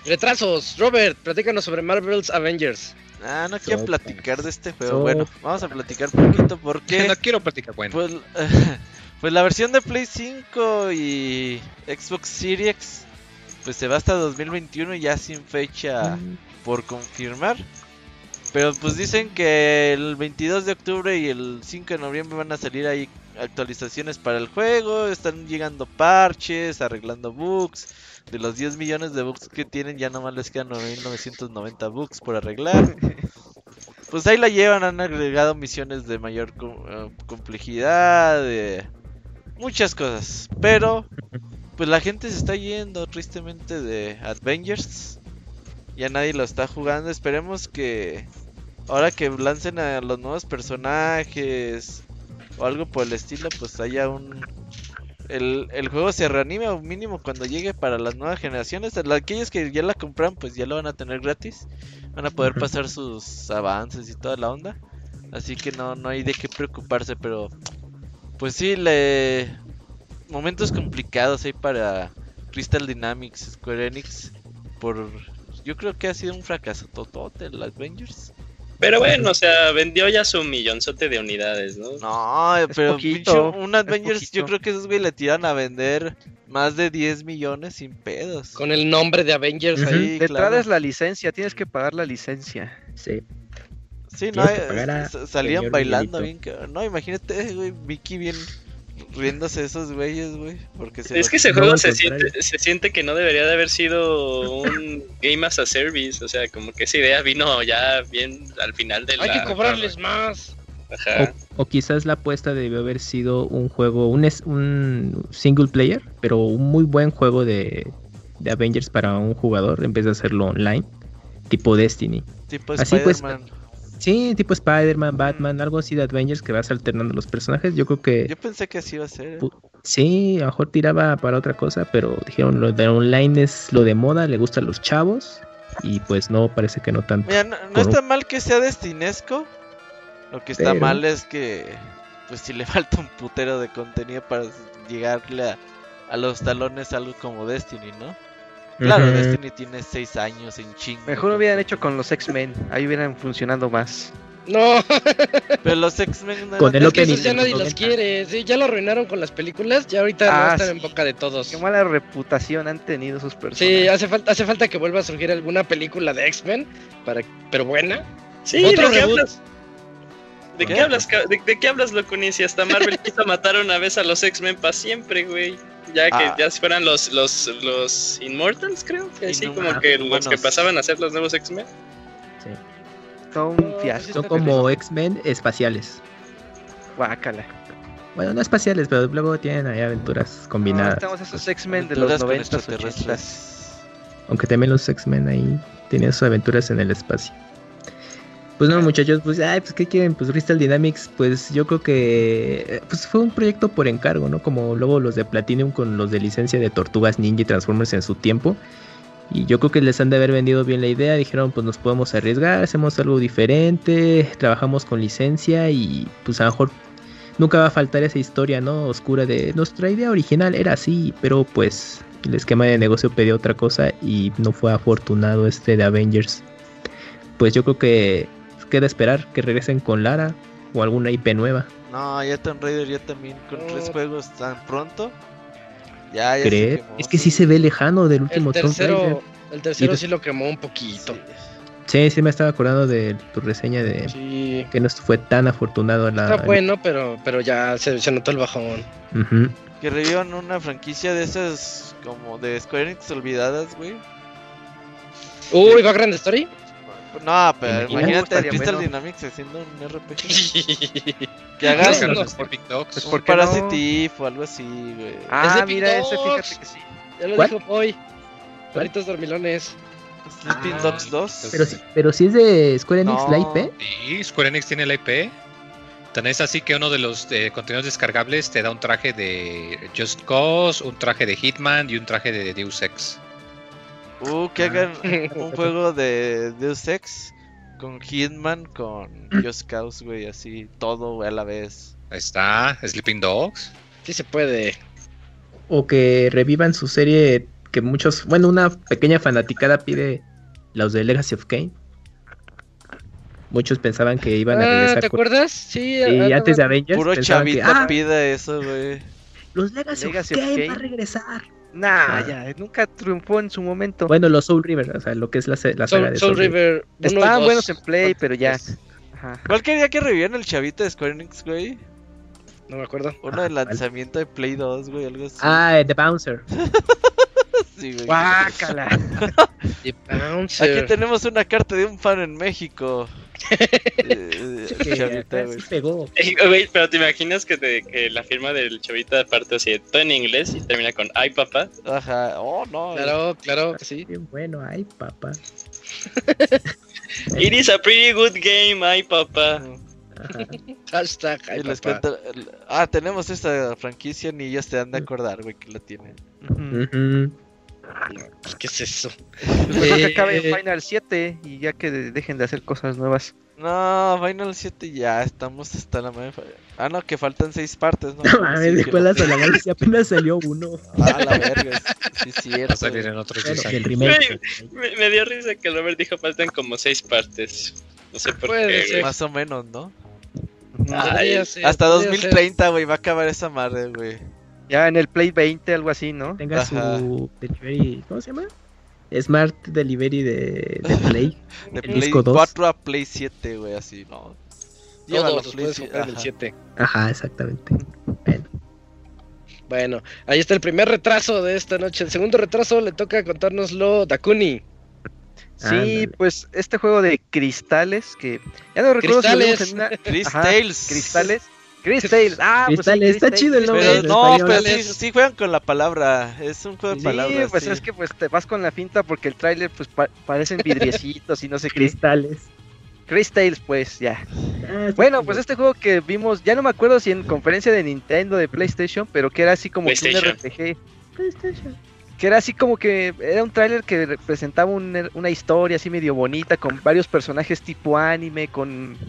retrasos. Robert, platícanos sobre Marvel's Avengers. Ah, no quiero platicar de este juego. Bueno, vamos a platicar un poquito porque. No quiero platicar, bueno. Pues, pues la versión de Play 5 y Xbox Series pues se va hasta 2021 ya sin fecha por confirmar. Pero pues dicen que el 22 de octubre y el 5 de noviembre van a salir ahí actualizaciones para el juego, están llegando parches, arreglando bugs. De los 10 millones de bugs que tienen ya nomás les quedan 990 bugs por arreglar. Pues ahí la llevan, han agregado misiones de mayor eh, complejidad, de muchas cosas. Pero, pues la gente se está yendo tristemente de Avengers. Ya nadie lo está jugando. Esperemos que ahora que lancen a los nuevos personajes o algo por el estilo, pues haya un... El, el juego se reanime o mínimo cuando llegue para las nuevas generaciones. Aquellos que ya la compran, pues ya lo van a tener gratis. Van a poder pasar sus avances y toda la onda. Así que no, no hay de qué preocuparse, pero pues sí, le momentos complicados ahí para Crystal Dynamics, Square Enix por yo creo que ha sido un fracaso totote el Avengers. Pero bueno, o sea, vendió ya su millonzote de unidades, ¿no? No, pero poquito, un Avengers yo creo que esos güey le tiran a vender más de 10 millones sin pedos. Con el nombre de Avengers ahí. De claro. la licencia, tienes que pagar la licencia. Sí. Sí, no, eh, salían bailando bien. No, imagínate, güey, Mickey bien riéndose de esos güeyes, güey, porque se Es que ese juego se siente, se siente que no debería de haber sido un Game as a Service. O sea, como que esa idea vino ya bien al final de la. Hay que cobrarles más. Ajá. O, o quizás la apuesta debió haber sido un juego, un, es- un single player, pero un muy buen juego de, de Avengers para un jugador en vez de hacerlo online, tipo Destiny. tipo así pues. Sí, tipo Spider-Man, Batman, algo así de Avengers que vas alternando los personajes. Yo creo que Yo pensé que así iba a ser. ¿eh? Sí, a lo mejor tiraba para otra cosa, pero dijeron lo de online es lo de moda, le gustan los chavos y pues no, parece que no tanto. Mira, no, está mal que sea destinesco. Lo que está Pero- mal es que, pues, si le falta un putero de contenido para llegarle a, a los talones algo como Destiny, ¿no? Claro. Destiny tiene 6 años en chingo. Mejor lo hubieran hecho con los X-Men, ahí hubieran funcionado más. No, Pero los X-Men no Con el es que esos ya de nadie los 90. quiere. Sí, ya lo arruinaron con las películas. Ya ahorita Ah, no están sí. en boca de todos. Qué mala reputación han tenido sus personajes. Sí, hace falta, hace falta que vuelva a surgir alguna película de X-Men, para, pero buena. Sí, Otro ¿de qué reboot. hablas? ¿De qué ¿Qué? hablas, de, de qué hablas, Locuni? Si hasta Marvel quiso matar una vez a los X-Men para siempre, güey. Ya que Ah. ya fueran los, los, los Immortals, creo. Que así como que los que pasaban a ser los nuevos X-Men. Todo un fiasco. Son como X-Men espaciales. Guácala. Bueno, no espaciales, pero luego tienen ahí aventuras No, combinadas. estamos esos X-Men de los Aventuras con 90 80 extraterrestres. Aunque también los X-Men ahí tenían sus aventuras en el espacio. Pues no, muchachos, pues, ay, pues, ¿qué quieren? Pues Crystal Dynamics, pues yo creo que eh, pues fue un proyecto por encargo, ¿no? Como luego los de Platinum con los de licencia de Tortugas Ninja y Transformers en su tiempo. Y yo creo que les han de haber vendido bien la idea. Dijeron, pues nos podemos arriesgar, hacemos algo diferente, trabajamos con licencia y pues a lo mejor nunca va a faltar esa historia, ¿no? Oscura de nuestra idea original era así, pero pues el esquema de negocio pedía otra cosa y no fue afortunado este de Avengers. Pues yo creo que queda esperar que regresen con Lara o alguna IP nueva. No, ya Tomb Raider ya también con No. tres juegos tan pronto. Ya, ya se ¿Crees? quemó, Es que sí se ve lejano del último El Tomb Raider. tercero, el tercero Y- sí lo quemó un poquito. Sí. Sí, sí me estaba acordando de tu reseña de Sí. que no fue tan afortunado la. Está bueno, pero, pero ya se, se notó el bajón. Que revivan una franquicia de esas como de Square Enix olvidadas, güey. Uy, ¿va Grand Story? No, pero Imagínate, estaría Crystal bueno. Dynamics haciendo un RPG. sí, Que hagan No, los no. Dogs. Pues, un ¿por qué no? Parasite Eve o algo así, güey. Es Ah, de mira ese, Dogs. fíjate que sí. Ya lo ¿Cuál? dijo hoy. Perritos dormilones. Sleeping Ah. Dogs 2. Pero, sí- pero si es de Square Enix No. la IP. Sí, Square Enix tiene la IP. Tenés así que uno de los eh, contenidos descargables te da un traje de Just Cause, un traje de Hitman y un traje de Deus Ex. Uh, que hagan un juego de Deus Ex con Hitman, con Just Cause, güey, así, todo a la vez. Ahí está, Sleeping Dogs. Sí se puede. O que revivan su serie que muchos, bueno, una pequeña fanaticada pide los de Legacy of Kane. Muchos pensaban que iban a Ah, regresar. ¿Te acuerdas? Sí, ah, antes de ah, Avengers. Puro pensaban que, chavita "Ah, pide eso, güey. los Legacy, Legacy of of Kane Kain. va a regresar. Nah, Ah. ya, nunca triunfó en su momento. Bueno, los Soul River, o sea, lo que es la, la saga Soul, de Soul River. y Estaban buenos en Play, pero ya. Ajá. ¿Cuál quería que revivieran el chavito de Square Enix, güey? No me acuerdo. Uno Ah, de lanzamiento de Play 2, güey, algo así. Ah, eh, The Bouncer. sí, güey. Guácala. The Bouncer. Aquí tenemos una carta de un fan en México. Eh, chavita, sí pegó. Pero te imaginas que, te- que la firma del chavita parte así, todo en inglés y termina con ay papá. Ajá. Oh, no. Claro, claro, que sí. Bueno, ay, papá. It is a pretty good game, ay papá. Ajá. Hashtag. Y ay, les papá. cuento- el- Ah, tenemos esta franquicia ni ellos te han de acordar, güey, que la tienen. ¿Qué es eso? Pues mejor que Eh, acabe en Final 7 y ya que de- dejen de hacer cosas nuevas. No, Final 7 ya estamos hasta la madre. Ah, no, que faltan seis partes, ¿no? No mames, Sí, de que escuelas lo- de la galaxia apenas salió uno. Ah, la verga. Sí, sí, Va a salir en otros Bueno, 10 del años. remake. Me, me dio risa que Robert dijo faltan como seis partes. No sé por Puede qué. ser. Más o menos, ¿no? Ujú. Ah, Hasta podría 2030, güey, va a acabar esa madre, güey. Ya en el Play 20, algo así, ¿no? Tenga Ajá. su delivery, ¿cómo se llama? Smart Delivery de, de Play. De El Play disco dos. 4 a Play 7, güey, así, ¿no? Todos los Play puedes siete, comprar el ajá. 7. Ajá, exactamente. Bueno, Bueno, ahí está el primer retraso de esta noche. El segundo retraso le toca contárnoslo Dakuni. Sí, Ándale. pues este juego de cristales que ya no recuerdo si lo vimos Cristales. en una Chris Ajá, Tales. Cristales. Cristales. Ah, pues sí, Cristales, está Cristales. chido el nombre. Pero no, pero sí, sí juegan con la palabra. Es un juego de Sí, palabras. pues sí. es que pues te vas con la finta porque el tráiler pues pa- parecen vidriecitos y no sé qué. Cristales. Cristales, pues ya. Ah, Bueno, pues este juego que vimos, ya no me acuerdo si en conferencia de Nintendo, de PlayStation, pero que era así como que un. RPG. PlayStation. Que era así como que era un tráiler que representaba un- una historia así medio bonita, con varios personajes tipo anime, con,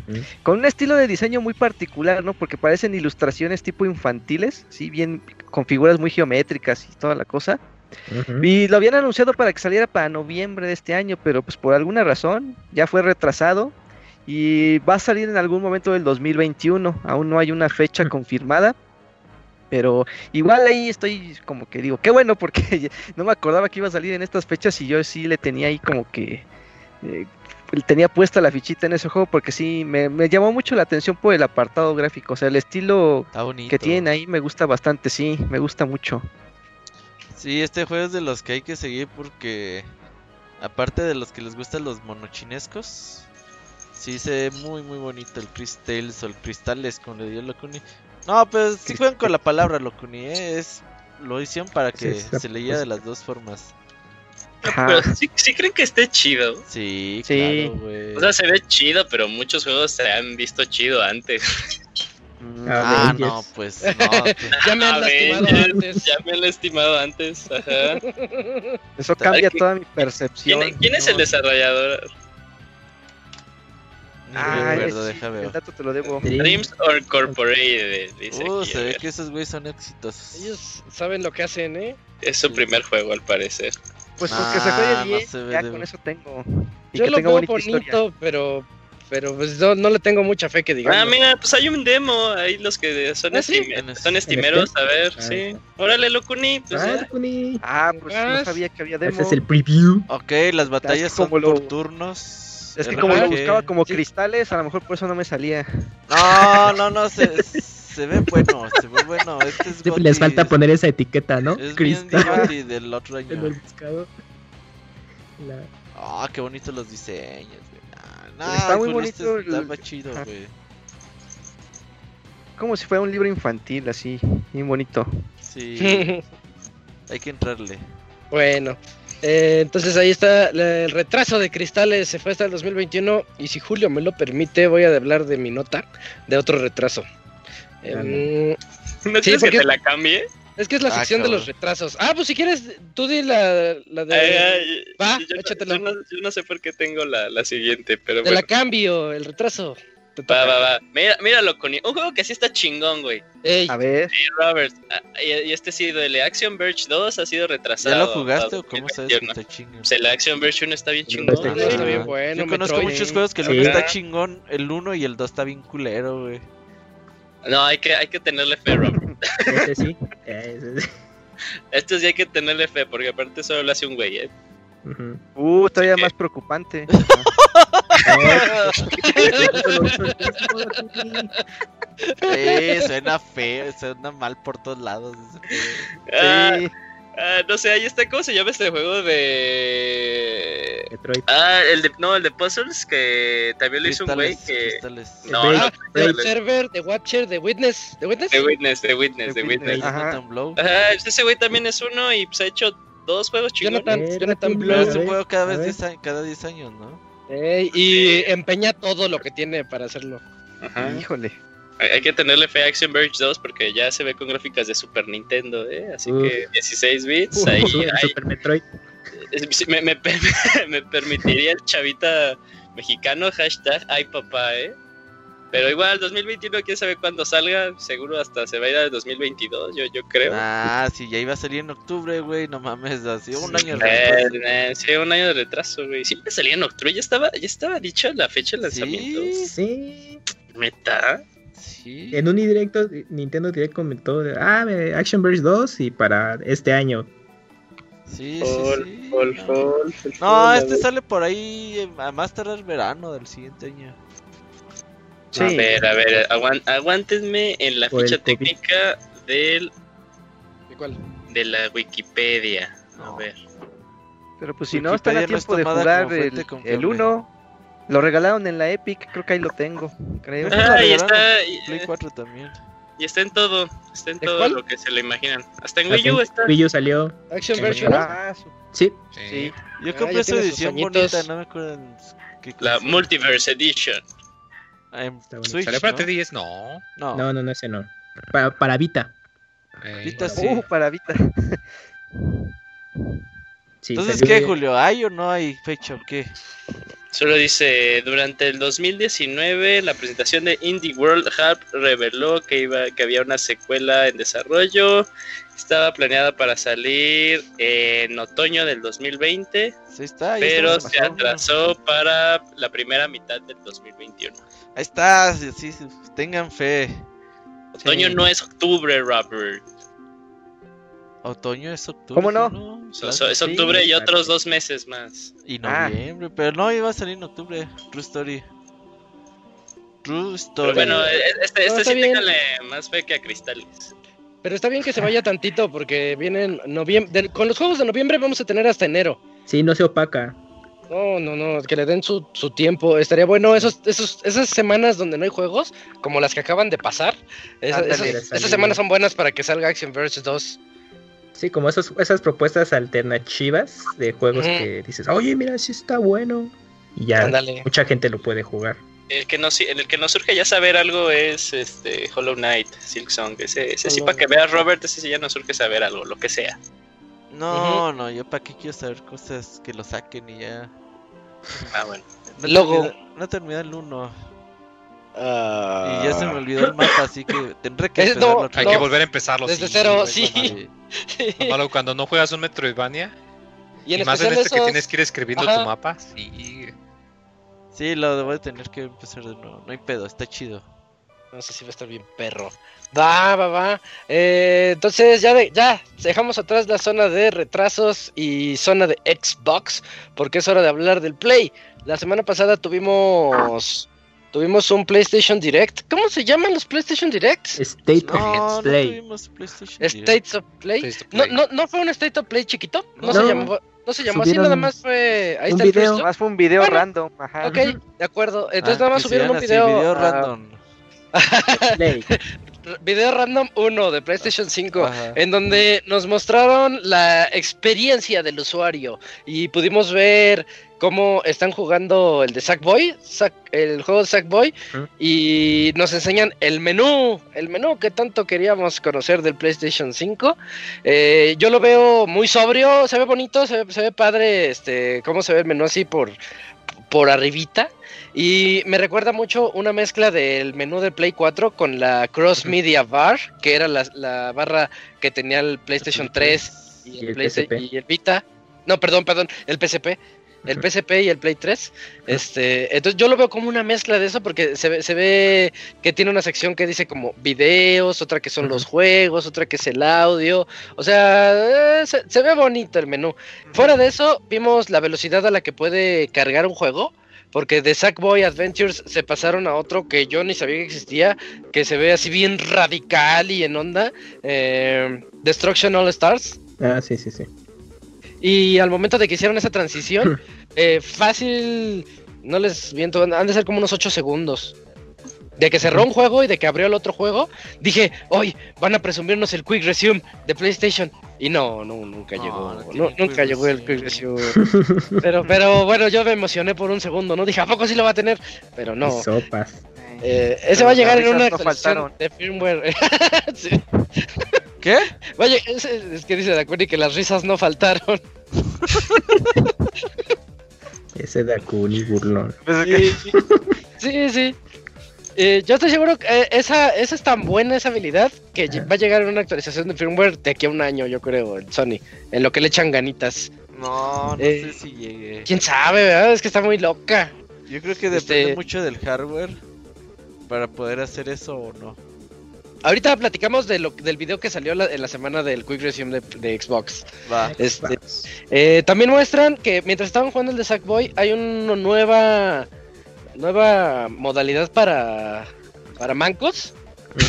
con un estilo de diseño muy particular, ¿no? Porque parecen ilustraciones tipo infantiles, sí, bien con figuras muy geométricas y toda la cosa. Y lo habían anunciado para que saliera para noviembre de este año, pero pues por alguna razón ya fue retrasado y va a salir en algún momento del 2021. Aún no hay una fecha confirmada, pero igual ahí estoy como que digo, qué bueno porque no me acordaba que iba a salir en estas fechas y yo sí le tenía ahí como que eh, tenía puesta la fichita en ese juego porque sí me, me llamó mucho la atención por el apartado gráfico, o sea, el estilo que tienen ahí me gusta bastante, sí, me gusta mucho. Sí, este juego es de los que hay que seguir porque, aparte de los que les gustan los monochinescos, sí se ve muy, muy bonito el Crystals o el Cristales, como le dio Locuni. No, pues sí juegan con la palabra Locuni, ¿eh? es, lo hicieron para que Sí, se leyera de las dos formas. Pero sí, sí creen que esté chido. Sí, Sí. claro, güey. O sea, se ve chido, pero muchos juegos se han visto chido antes. Mm, Ah, Avengers. no, pues no. pues, Ya me han lastimado antes. Ya me lo he estimado antes. Ajá. Eso cambia ¿Quién- toda mi percepción. ¿Quién, quién es el desarrollador? Ah, recuerdo, sí, deja el dato te lo debo. Dream. Dreams or Corporate, dice Uh, aquí, se ve que esos güeyes son exitosos. Ellos saben lo que hacen, ¿eh? Es su primer juego, al parecer. Pues con que se Ah, no bien, se ve ya de- con eso tengo. Y Yo que lo tenga veo bonito, historia. pero pero pues no, no le tengo mucha fe que digamos. Ah, mira, pues hay un demo. Ahí los que son, ¿Ah, sí? estime- son estimeros, a ver, Ah, sí. Órale, Locuni. Pues, Ah. Ah, pues no Ah, sabía que había Ese demo. es el preview. Ok, las batallas son como lo- por turnos. Es que como lo buscaba como Sí. cristales, a lo mejor por eso no me salía. No, no, no, se, se ve bueno, se ve bueno. Este es les falta poner esa etiqueta, ¿no? Es bien Cristal Gotti del otro en año. el buscador. La- Ah, qué bonitos los diseños, güey. Nah, nah, Está muy este bonito Está el- más chido, güey. Como si fuera un libro infantil, así, bien bonito. Sí, hay que entrarle. bueno, Eh, entonces ahí está el retraso de cristales, se fue hasta el 2021 y si Julio me lo permite voy a hablar de mi nota de otro retraso. Em, ¿No quieres que te la cambie? Es que es la ah, sección de los retrasos. Ah, pues si quieres, tú di la, la de... Va, yo, échatela. Yo no, sé por qué tengo la, la siguiente, pero Te la cambio, el retraso. Va, va, va. Mira, míralo, con un juego que sí está chingón, güey. A ver. Sí, Robert. Ah, y, este ha sido el Action Verge 2 ha sido retrasado. ¿Ya lo jugaste o cómo sabes que está chingón? Pues el Action Verge 1 está bien chingón. Está, está bien bueno. Yo conozco muchos juegos que el 1 está chingón, el 1 y el 2 está bien culero, güey. No, hay que, hay que tenerle fe, Robert. Ese sí. Ese sí. Este sí hay que tenerle fe, porque aparte solo lo hace un güey, eh. Uh, todavía más preocupante. sí, suena feo, suena mal por todos lados. Ah, ah, no sé, ahí está, ¿cómo se llama este juego de. Detroit. Ah, el de. No, el de Puzzles, que también lo hizo un güey que. No, no, el server, The Watcher, The Witness. ¿The Witness? The Witness, The Witness, The Witness. Ajá. Ajá, ese güey también es uno y pues ha hecho dos juegos chingones. Jonathan, Jonathan Blow. Es un juego cada vez 10 años, cada 10 años, ¿no? y empeña todo lo que tiene para hacerlo. Ajá. Híjole. Hay, que tenerle fe a Action Verge 2 porque ya se ve con gráficas de Super Nintendo, ¿eh? Así que 16 bits. ahí, Super Metroid. Me, me, me, permitiría el chavita mexicano, hashtag ay papá, ¿eh? Pero igual, 2021, quién sabe cuándo salga. Seguro hasta se va a ir al 2022, yo, yo creo. Ah, sí, ya iba a salir en octubre, güey. No mames, así un año de retraso. Eh, sí, un año de retraso, güey. Siempre salía en octubre. Ya estaba, ya estaba dicho la fecha de lanzamiento. Sí, sí. ¿Meta? Sí. En un directo, Nintendo Direct comentó: Ah, Action Verge 2 y para este año. Sí, sí, sí. no, este sale por ahí a más tardar verano del siguiente año. A ver, a ver, aguántenme en la ficha técnica del. ¿De cuál? De la Wikipedia. A ver. Pero pues si no, está a tiempo de jugar el 1. Lo regalaron en la Epic, creo que ahí lo tengo. Creo. Ah, y está. Play 4 también. Y está en todo, está en todo lo que se le imaginan. Hasta en Wii U está. Wii U salió. Action version. Ah, sí. sí. Yo compré ah, esa edición bonita, no me acuerdo. La Multiverse Edition. En Switch, ¿Salió para ¿no? No. No. No, no, no, ese no. Para, para Vita. Eh, Vita sí. Uh, para Vita. sí, Entonces, ¿qué, Julio? ¿Hay o no hay fecha o qué? Solo dice, durante el 2019 la presentación de Indie World Hub reveló que, iba, que había una secuela en desarrollo. Estaba planeada para salir en otoño del 2020, sí está, pero se atrasó para la primera mitad del 2021. Ahí está, sí, tengan fe. Otoño no es octubre, Robert. Otoño es octubre. ¿Cómo no? es octubre y otros dos meses más. Y ah. noviembre, pero no iba a salir en octubre. True Story. True Story. bueno, e, e, este, este sí téngale más fe que a Cristales. Pero está bien que se vaya tantito porque vienen noviembre. Con los juegos de noviembre vamos a tener hasta enero. Sí, no se opaca. No, no, no, que le den su, su tiempo. Estaría bueno esos, esos, esas semanas donde no hay juegos, como las que acaban de pasar. esas, semanas son buenas para que salga Action Versus 2. Sí, como esos, esas propuestas alternativas de juegos que dices, oye, mira, sí está bueno. Y ya mucha gente lo puede jugar. El que, no, en el que nos surge ya saber algo es este Hollow Knight, Silk Song. Ese, ese sí, para que veas Robert, ese sí ya nos surge saber algo, lo que sea. No, no, yo para qué quiero saber cosas que lo saquen y ya. Ah, bueno. No Luego. no terminé el 1. Y ya se me olvidó el mapa, así que tendré que empezarlo Hay que volver a empezarlo. Desde cero, sí. Malo, cuando no juegas un Metroidvania. Y, y más en este que tienes que ir escribiendo tu mapa, sí. Sí, lo debo de tener que empezar de nuevo. No hay pedo, está chido. No sé si va a estar bien perro. Va, va, va. Eh, entonces ya, de, ya dejamos atrás la zona de retrasos y zona de Xbox, porque es hora de hablar del Play. La semana pasada tuvimos Tuvimos un PlayStation Direct. ¿Cómo se llaman los PlayStation Directs? State of Play. States of Play. No, no, no fue un State of Play chiquito. No, se llamó. No se llamó así, nada más fue. Ahí un está video. más fue un video random. Ajá. Ok, de acuerdo. Entonces ah, nada más subieron un video. random. video random 1 de PlayStation 5, en donde nos mostraron la experiencia del usuario y pudimos ver cómo están jugando el de Sackboy, el juego de Sackboy, y nos enseñan el menú, el menú que tanto queríamos conocer del PlayStation 5. Eh, yo lo veo muy sobrio, se ve bonito, se ve, se ve padre, este, cómo se ve el menú así por, por arribita. Y me recuerda mucho una mezcla del menú de Play 4 con la Cross Media Bar, que era la, barra que tenía el PlayStation 3 y el, y el Vita. No, perdón, perdón, el PSP el PSP y el Play 3. Este, entonces yo lo veo como una mezcla de eso porque se ve, se ve que tiene una sección que dice como videos, otra que son los juegos, otra que es el audio. O sea, eh, se, ve bonito el menú. Fuera de eso, vimos la velocidad a la que puede cargar un juego. Porque de Sackboy Adventures se pasaron a otro que yo ni sabía que existía, que se ve así bien radical y en onda. Eh, Destruction All Stars. Ah, sí, sí, sí. Y al momento de que hicieron esa transición, eh, fácil, no les viento, han de ser como unos 8 segundos. De que cerró un juego y de que abrió el otro juego, dije, hoy van a presumirnos el Quick Resume de PlayStation. Y no, no nunca llegó. nunca llegó el Quick Resume. pero, pero bueno, yo me emocioné por un segundo, ¿no? Dije, ¿a poco sí lo va a tener? Pero no. Sopas. Eh, ese va a llegar en una actualización de firmware. ¿Qué? Vaya, es, que dice Dakuni que las risas no faltaron. Ese Dakuni burlón. Sí, sí. Eh, yo estoy seguro que eh, esa, esa es tan buena esa habilidad que va a llegar en una actualización de firmware de aquí a un año, yo creo, en Sony. En lo que le echan ganitas. No, no sé si llegue. Quién sabe, ¿verdad? Es que está muy loca. Yo creo que depende este mucho del hardware para poder hacer eso o no. Ahorita platicamos de lo, del video que salió en la semana del Quick Resume de, Xbox. Este, eh, también muestran que mientras estaban jugando el de Sackboy, hay una nueva nueva modalidad para, para mancos.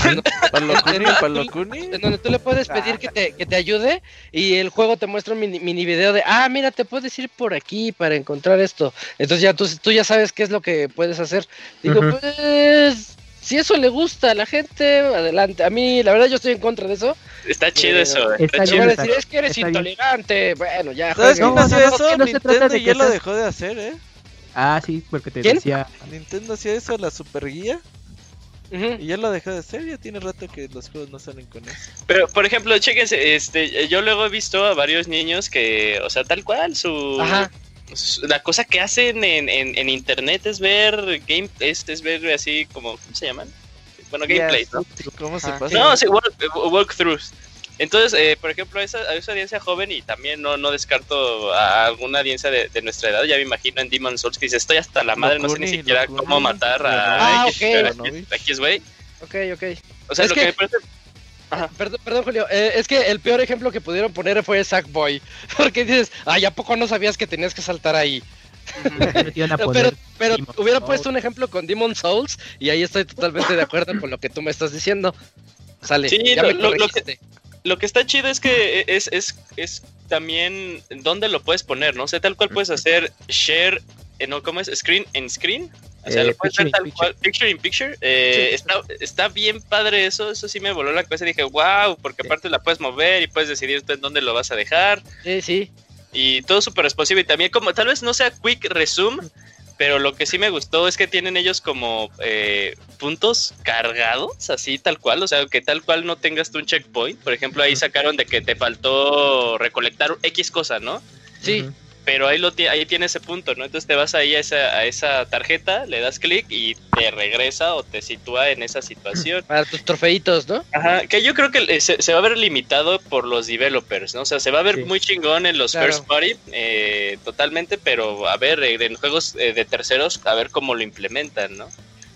En donde tú le puedes pedir que te, que te ayude y el juego te muestra un mini, mini, video de, ah, mira, te puedes ir por aquí para encontrar esto. Entonces ya tú, tú ya sabes qué es lo que puedes hacer. Digo, pues si eso le gusta a la gente, adelante. A mí, la verdad, yo estoy en contra de eso. Está chido eso. Está, chido. decir, es que eres intolerante. Bueno, ya. ¿Sabes quién hacía eso? Nintendo ya lo dejó de hacer, ¿eh? Ah, sí, porque te ¿Quién? decía. Nintendo hacía eso, la super guía. Y ya lo dejó de hacer, ya tiene rato que los juegos no salen con eso. Pero, por ejemplo, chequense, este, yo luego he visto a varios niños que, o sea, tal cual, su... Ajá la cosa que hacen en, en, internet es ver game, es, es, ver así como, ¿cómo se llaman? Bueno, gameplay, ¿no? ¿Cómo se pasa? No, sí, walkthroughs. Entonces, eh, por ejemplo, a esa, a esa, audiencia joven y también no, no descarto a alguna audiencia de, de, nuestra edad, ya me imagino en Demon Souls que dice, estoy hasta la madre, no, sé ni siquiera cómo matar a, ah, X, güey. Ok, ok. O sea, lo que, que me parece Perdón, perdón, Julio. Eh, es que el peor ejemplo que pudieron poner fue Sackboy. Porque dices, ay, ¿a poco no sabías que tenías que saltar ahí? pero, pero hubiera puesto un ejemplo con Demon Souls y ahí estoy totalmente de acuerdo con lo que tú me estás diciendo. Sale, sí, lo, que, lo, que, está chido es que es, es, es también dónde lo puedes poner, ¿no? O sea, tal cual puedes hacer share, eh, ¿no? ¿Cómo es? Screen en screen o sea, lo puedes ver tal cual, picture in picture. Eh, está, está, bien padre eso, eso sí me voló la cabeza y dije, wow, porque aparte la puedes mover y puedes decidir en dónde lo vas a dejar. Sí, sí. Y todo súper responsive y también como, tal vez no sea quick resume, pero lo que sí me gustó es que tienen ellos como eh, puntos cargados, así tal cual, o sea, que tal cual no tengas tú un checkpoint. Por ejemplo, ahí sacaron de que te faltó recolectar X cosa, ¿no? Sí pero ahí, lo ahí tiene ese punto, ¿no? Entonces te vas ahí a esa, a esa tarjeta, le das clic y te regresa o te sitúa en esa situación. Para tus trofeitos, ¿no? Ajá, que yo creo que eh, se, va a ver limitado por los developers, ¿no? O sea, se va a ver muy chingón en los first party, eh, totalmente, pero a ver, eh, en juegos de terceros, a ver cómo lo implementan, ¿no?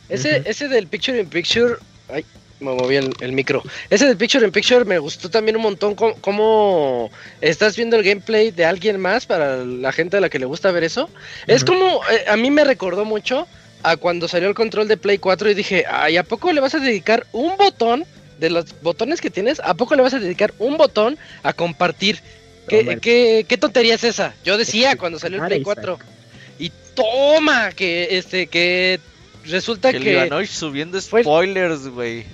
Ese, ese del Picture in Picture, ay, me moví el, micro. Ese de Picture in Picture me gustó también un montón. Cómo, estás viendo el gameplay de alguien más para la gente a la que le gusta ver eso. Es como, eh, a mí me recordó mucho a cuando salió el control de Play 4 y dije, ay, ¿a poco le vas a dedicar un botón de los botones que tienes? ¿A poco le vas a dedicar un botón a compartir? ¿Qué, qué, qué tontería es esa? Yo decía cuando salió el Play 4. Y toma, que este, que resulta Que que... Ivanovich subiendo spoilers, güey.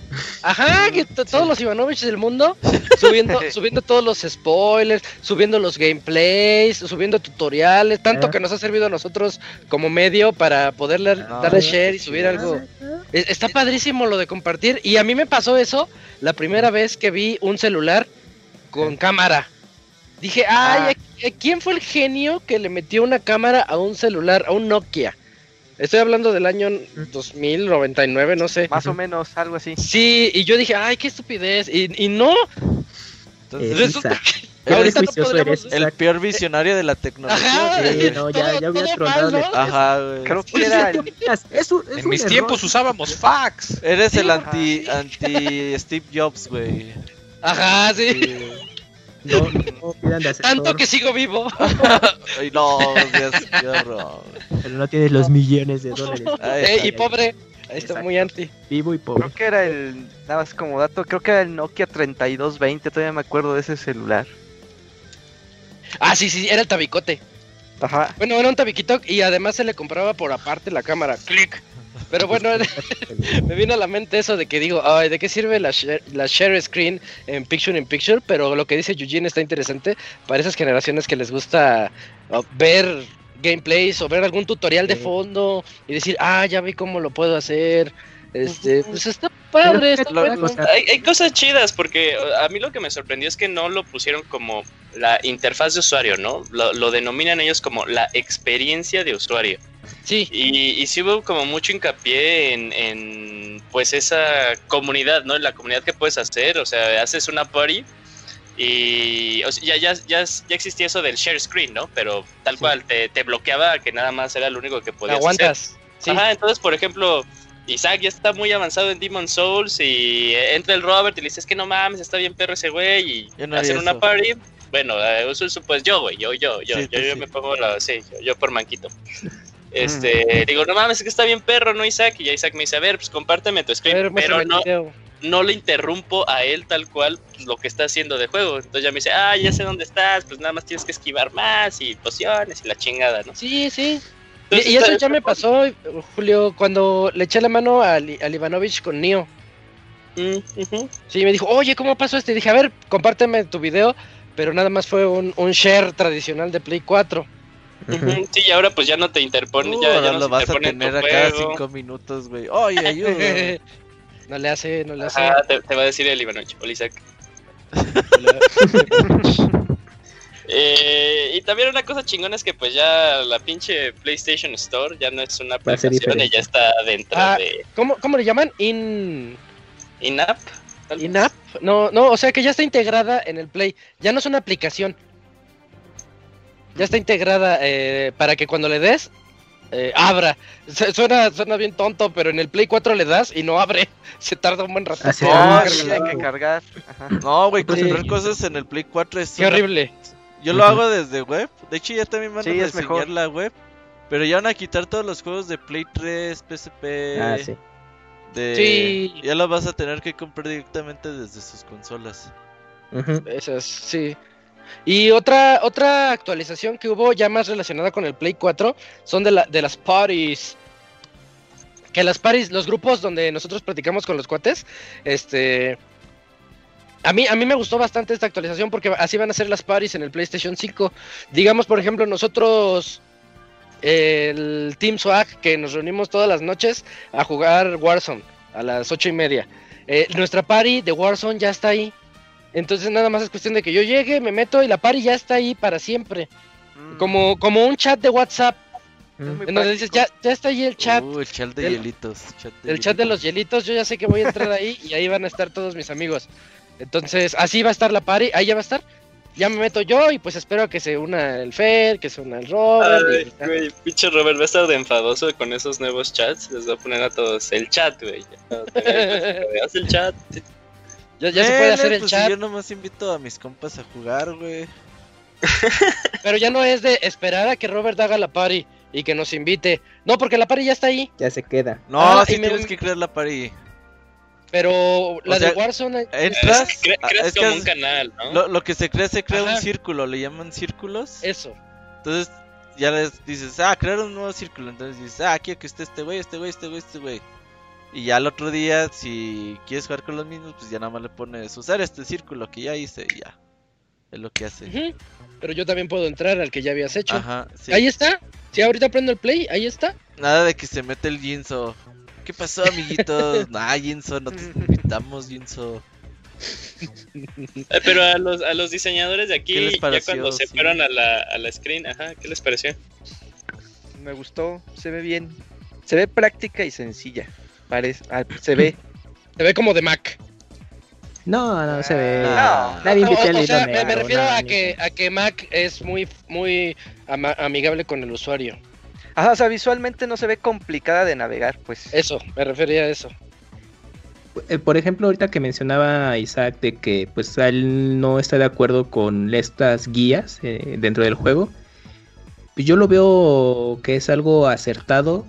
Ajá, que todos los Ivanovich del mundo subiendo, subiendo todos los spoilers, subiendo los gameplays, subiendo tutoriales, tanto Ah. que nos ha servido a nosotros como medio para poderle Ah, darle share y subir algo. Es- Está padrísimo lo de compartir y a mí me pasó eso la primera vez que vi un celular con cámara. Dije, ay, ¿a- a ¿quién fue el genio que le metió una cámara a un celular, a un Nokia? Estoy hablando del año 2099, no sé. Más o menos, algo así. Sí, y yo dije, ay, qué estupidez. Y, y no, Entonces, Eh, resulta que Qué ahorita no podríamos- eres, el peor visionario de la tecnología. Ajá. Sí, no, ya, todo tronado. Ajá, güey. Creo que era el, Es un- es En mis error. tiempos usábamos fax. Eres el anti, anti Steve Jobs, güey. Ajá, sí. Sí. No, no pidan de asesor, Tanto que sigo vivo. Ay, no, Dios, qué horror. pero no tienes los millones de dólares. Ay, Eh, y pobre. Ahí está Exacto. muy anti. Vivo y pobre. creo que era el, nada más como dato, creo que era el Nokia 3220, todavía me acuerdo de ese celular. Ah, sí, sí, era el tabicote. Ajá. Bueno, era un tabiquito y además se le compraba por aparte la cámara. Clic. Pero bueno, me vino a la mente eso de que digo, ay, ¿de qué sirve la share, la share screen en Picture in Picture? Pero lo que dice Eugene está interesante para esas generaciones que les gusta oh, ver gameplays o ver algún tutorial de fondo y decir, ah, ya vi cómo lo puedo hacer. Este, pues está padre, está Lo- o sea, Hay, hay cosas chidas porque a mí lo que me sorprendió es que no lo pusieron como la interfaz de usuario, ¿no? Lo, lo denominan ellos como la experiencia de usuario. Sí, Y, y sí hubo como mucho hincapié en, en, pues esa comunidad, ¿no? En la comunidad que puedes hacer, o sea, haces una party y o sea, ya, ya, ya, ya existía eso del share screen, ¿no? Pero tal cual, te, te bloqueaba que nada más era lo único que podías hacer. aguantas. Sí. Ajá, entonces, por ejemplo, Isaac ya está muy avanzado en Demon Souls y entra el Robert y le dice, es que no mames, está bien perro ese güey y no hacen una eso. party. Bueno, eh, eso, eso, pues yo, güey, yo, yo, yo, Sí, yo, yo sí. me pongo la, sí, yo, yo por manquito. Este, digo, no mames, es que está bien perro, ¿no, Isaac? Y ya Isaac me dice, a ver, pues compárteme tu screen, ver, pero no, video. no le interrumpo a él tal cual lo que está haciendo de juego. Entonces ya me dice, ah, ya sé dónde estás, pues nada más tienes que esquivar más y pociones y la chingada, ¿no? Sí, sí. Y, Entonces, y eso ya me pasó, Julio, cuando le eché la mano al, al Ivanovich con Neo. Mm. Sí, me dijo, oye, ¿cómo pasó este? Y dije, a ver, compárteme tu video, pero nada más fue un, un share tradicional de Play 4. Ujú, Sí, y ahora pues ya no te interpone, Uh, ya, no lo vas a tener a cada cinco minutos, güey. Oye, ayuda. no le hace, no le hace. Ajá, te, te va a decir el Ivanovich, hola Isaac. Eh, y también una cosa chingona es que pues ya la pinche PlayStation Store ya no es una aplicación y ya está dentro Ah. de ¿Cómo, ¿Cómo le llaman? In... in-app. ¿In-app? No, no, o sea que ya está integrada en el Play. Ya no es una aplicación. Ya está integrada eh, para que cuando le des, eh, abra. Su- Suena, suena bien tonto, pero en el Play 4 le das y no abre. Se tarda un buen rato. Ah, sí. en Ah, sí, hay que cargar. Ajá. No, güey, Sí. comprar cosas en el Play 4 es Qué una- horrible. Yo lo hago desde web. De hecho, ya también van Sí, a diseñar mejor. la web. Pero ya van a quitar todos los juegos de Play 3, PSP. Ah, sí. de- Sí. Ya lo vas a tener que comprar directamente desde sus consolas. Ujú. Esas, sí. Y otra, otra actualización que hubo ya más relacionada con el Play 4 son de, la, de las parties. Que las parties, los grupos donde nosotros platicamos con los cuates, este... A mí, a mí me gustó bastante esta actualización porque así van a ser las parties en el PlayStation 5. Digamos, por ejemplo, nosotros, el Team Swag, que nos reunimos todas las noches a jugar Warzone a las ocho y media. Eh, nuestra party de Warzone ya está ahí. Entonces nada más es cuestión de que yo llegue, me meto y la party ya está ahí para siempre. Mm, Como, como un chat de WhatsApp. donde dices, ya, ya está ahí el chat. Uh, el chat de hielitos. Chat de El chat de los hielitos, yo ya sé que voy a entrar ahí y ahí van a estar todos mis amigos. Entonces, así va a estar la party, ahí ya va a estar. Ya me meto yo y pues espero a que se una el Fer, que se una el Robert. Ay, y- güey, pinche Robert va a estar de enfadoso con esos nuevos chats. Les voy a poner a todos el chat, güey. Ya, Haz el chat. ya ya se puede hacer el pues, si chat, Yo nomás invito a mis compas a jugar, güey. pero ya no es de esperar a que Robert haga la party y que nos invite. No, porque la party ya está ahí. Ya se queda. No, Ah, sí me- tienes que crear la party. Pero la sea, de Warzone. Entras. Es que cre- creas es que como es- un canal, ¿no? lo, lo que se crea, se crea Ajá. un círculo. Le llaman círculos. Eso. Entonces, ya les dices, ah, crear un nuevo círculo. Entonces dices, ah, quiero que esté este güey, este güey, este güey, este güey. Y ya el otro día, si quieres jugar con los mismos, pues ya nada más le pones usar este círculo que ya hice y ya. Es lo que hace. Pero yo también puedo entrar al que ya habías hecho. Ajá, sí. Ahí está. Si ahorita prendo el play, ahí está. Nada de que se mete el Jinso. ¿Qué pasó, amiguitos? nah, Jinso, no te invitamos, Jinso. Eh, Pero a los, a los diseñadores de aquí, ¿Qué les ya pareció? cuando se Sí. fueron a la, a la screen, ajá, ¿qué les pareció? Me gustó, se ve bien. Se ve práctica y sencilla. Parece, ah, se ve. Se ve como de Mac. No, no se ve. Ah. Nadie O- invita o, sea, me, me no, refiero no, a no. que, a que Mac es muy, muy ama- amigable con el usuario. Ajá, o sea, visualmente no se ve complicada de navegar, pues. Eso, me refería a eso. Eh, por ejemplo, ahorita que mencionaba Isaac de que pues él no está de acuerdo con estas guías eh, dentro del juego, pues yo lo veo que es algo acertado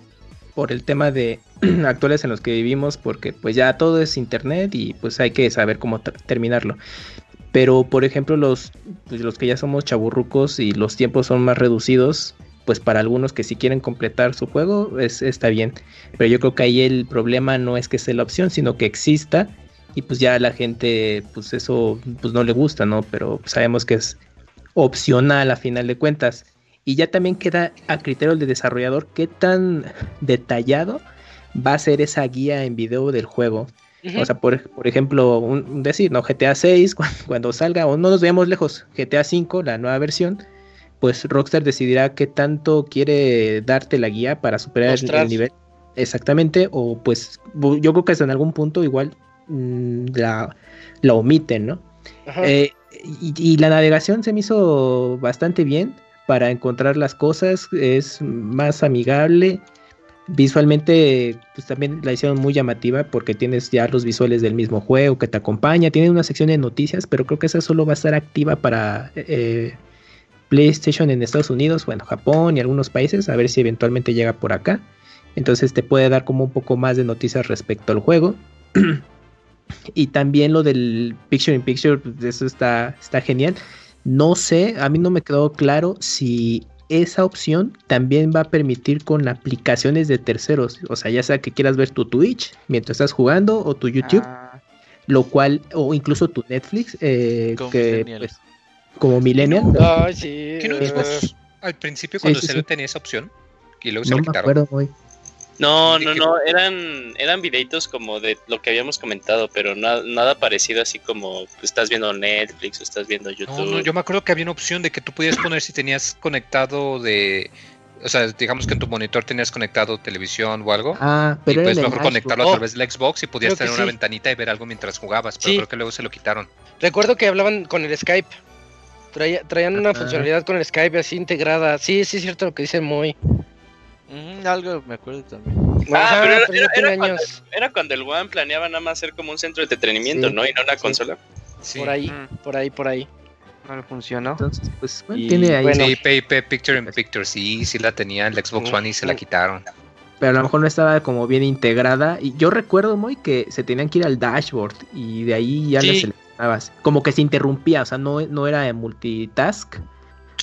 por el tema de actuales en los que vivimos, porque pues ya todo es internet y pues hay que saber cómo ter- terminarlo. Pero por ejemplo los, pues, los que ya somos chaburrucos y los tiempos son más reducidos, pues para algunos que si quieren completar su juego es, está bien. Pero yo creo que ahí el problema no es que sea la opción, sino que exista y pues ya a la gente pues eso pues no le gusta, ¿no? Pero sabemos que es opcional a final de cuentas. Y ya también queda a criterio del desarrollador qué tan detallado va a ser esa guía en video del juego. O sea, por, por ejemplo, un, un decir, ¿no? GTA 6, cuando, cuando salga, o no nos veamos lejos, GTA 5, la nueva versión, pues Rockstar decidirá qué tanto quiere darte la guía para superar el, nivel. Exactamente, o pues yo creo que hasta en algún punto igual mm, la, la omiten, ¿no? Eh, y, y la navegación se me hizo bastante bien para encontrar las cosas, es más amigable. Visualmente, pues también la hicieron muy llamativa porque tienes ya los visuales del mismo juego que te acompaña. Tiene una sección de noticias, pero creo que esa solo va a estar activa para eh, PlayStation en Estados Unidos, bueno, Japón y algunos países, a ver si eventualmente llega por acá. Entonces te puede dar como un poco más de noticias respecto al juego. y también lo del Picture in Picture, pues, eso está, está genial. No sé, a mí no me quedó claro si esa opción también va a permitir con aplicaciones de terceros. O sea, ya sea que quieras ver tu Twitch mientras estás jugando o tu YouTube, Ah, lo cual, o incluso tu Netflix, eh, que pues, como Millennial. Ay, sí. ¿Qué no Xbox al principio cuando sí, salió sí. tenía esa opción? Y luego se No la me quitaron. acuerdo. No, no, no, eran, eran videitos como de lo que habíamos comentado, pero na- nada parecido así como estás viendo Netflix o estás viendo YouTube. No, no, yo me acuerdo que había una opción de que tú podías poner si tenías conectado de. O sea, digamos que en tu monitor tenías conectado televisión o algo. Ah, y pero era puedes mejor conectarlo Oh, a través del Xbox y podías tener una sí. ventanita y ver algo mientras jugabas. Pero Sí. creo que luego se lo quitaron. Recuerdo que hablaban con el Skype. Traía- traían una funcionalidad con el Skype así integrada. Sí, sí es cierto lo que dice muy. Mm, algo me acuerdo también. Ah, pero era- cuando- años. Era cuando el One planeaba nada más ser como un centro de entretenimiento, Sí. ¿no? Y no una Sí. consola. Sí. Por ahí, Mm. por ahí, por ahí. no le funcionó. Entonces, pues, bueno, Y tiene ahí. bueno, Sí, PIP Picture in Picture, sí, sí la tenía el Xbox One y se la quitaron. pero a lo mejor no estaba como bien integrada. Y yo recuerdo muy que se tenían que ir al dashboard y de ahí ya seleccionabas. Como que se interrumpía, o sea, no, no era multitask.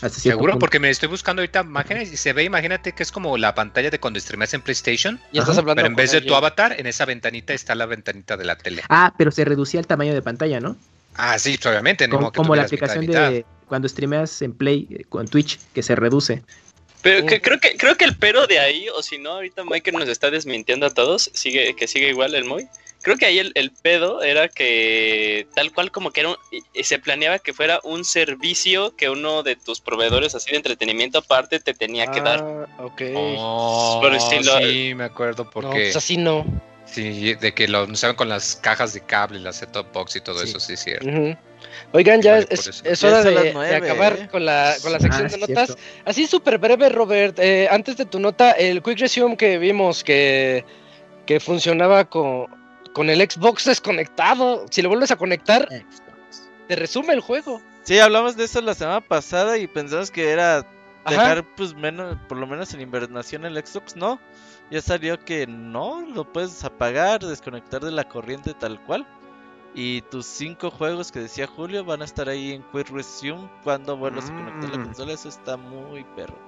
Seguro, punto. porque me estoy buscando ahorita imágenes y se ve, imagínate que es como la pantalla de cuando streameas en PlayStation, Y estás Ajá, hablando pero en vez de tu avatar, en esa ventanita está la ventanita de la tele. Ah, pero se reducía el tamaño de pantalla, ¿no? Ah, sí, pues, obviamente, Como, como la mitad aplicación mitad. de cuando streameas en Play eh, con Twitch, que se reduce. Pero que, creo que creo que el pero de ahí, o si no, ahorita Michael nos está desmintiendo a todos, sigue que sigue igual el Moy. Creo que ahí el, el pedo era que tal cual como que era un- y- y se planeaba que fuera un servicio que uno de tus proveedores así de entretenimiento aparte te tenía que dar. Ah, ok. Oh, Por estilo- sí, me acuerdo no, porque pues así no. sí, de que lo anunciaban con las cajas de cable, la set-top box y todo Sí. eso, sí, es cierto. Oigan, ya Vale, es, hora de, de acabar ¿eh? con la, con la sección Ah, de es notas. cierto. Así súper breve, Robert. eh, antes de tu nota, el Quick Resume que vimos que, que funcionaba con, con el Xbox desconectado. Si lo vuelves a conectar, te resume el juego. Sí, hablamos de eso la semana pasada y pensamos que era Ajá. dejar pues menos, por lo menos en invernación el Xbox, no. Ya salió que no, lo puedes apagar, desconectar de la corriente tal cual. Y tus cinco juegos que decía Julio van a estar ahí en Quick Resume cuando vuelvas a conectar la Mm. consola. Eso está muy perro.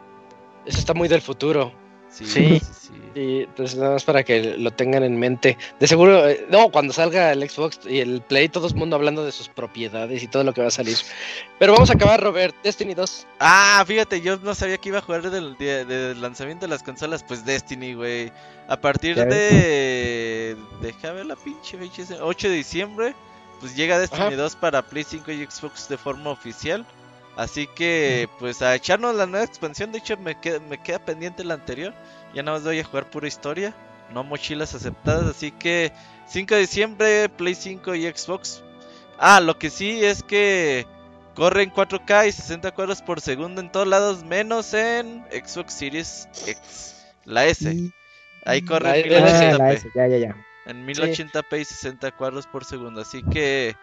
Eso está muy del futuro. Sí, Sí. sí. Y entonces nada más para que lo tengan en mente. De seguro, eh, no, cuando salga el Xbox y el Play, todo el mundo hablando de sus propiedades y todo lo que va a salir. Pero vamos a acabar, Robert. Destiny 2. Ah, fíjate, yo no sabía que iba a jugar del, del lanzamiento de las consolas, pues Destiny, güey. A partir de... Deja ver la pinche fecha, ese- 8 de diciembre, pues llega Destiny Ajá. 2 para Play 5 y Xbox de forma oficial. Así que, pues a echarnos la nueva expansión, de hecho me queda, me queda pendiente la anterior. Ya nada más voy a jugar pura historia, no mochilas aceptadas, así que 5 de diciembre, Play 5 y Xbox. Ah, lo que sí es que corre en 4K y 60 cuadros por segundo en todos lados, menos en Xbox Series X, la S. Ahí corre La- en la S. 1080p. La S, ya, ya, ya. En 1080p y 60 cuadros por segundo. Así que,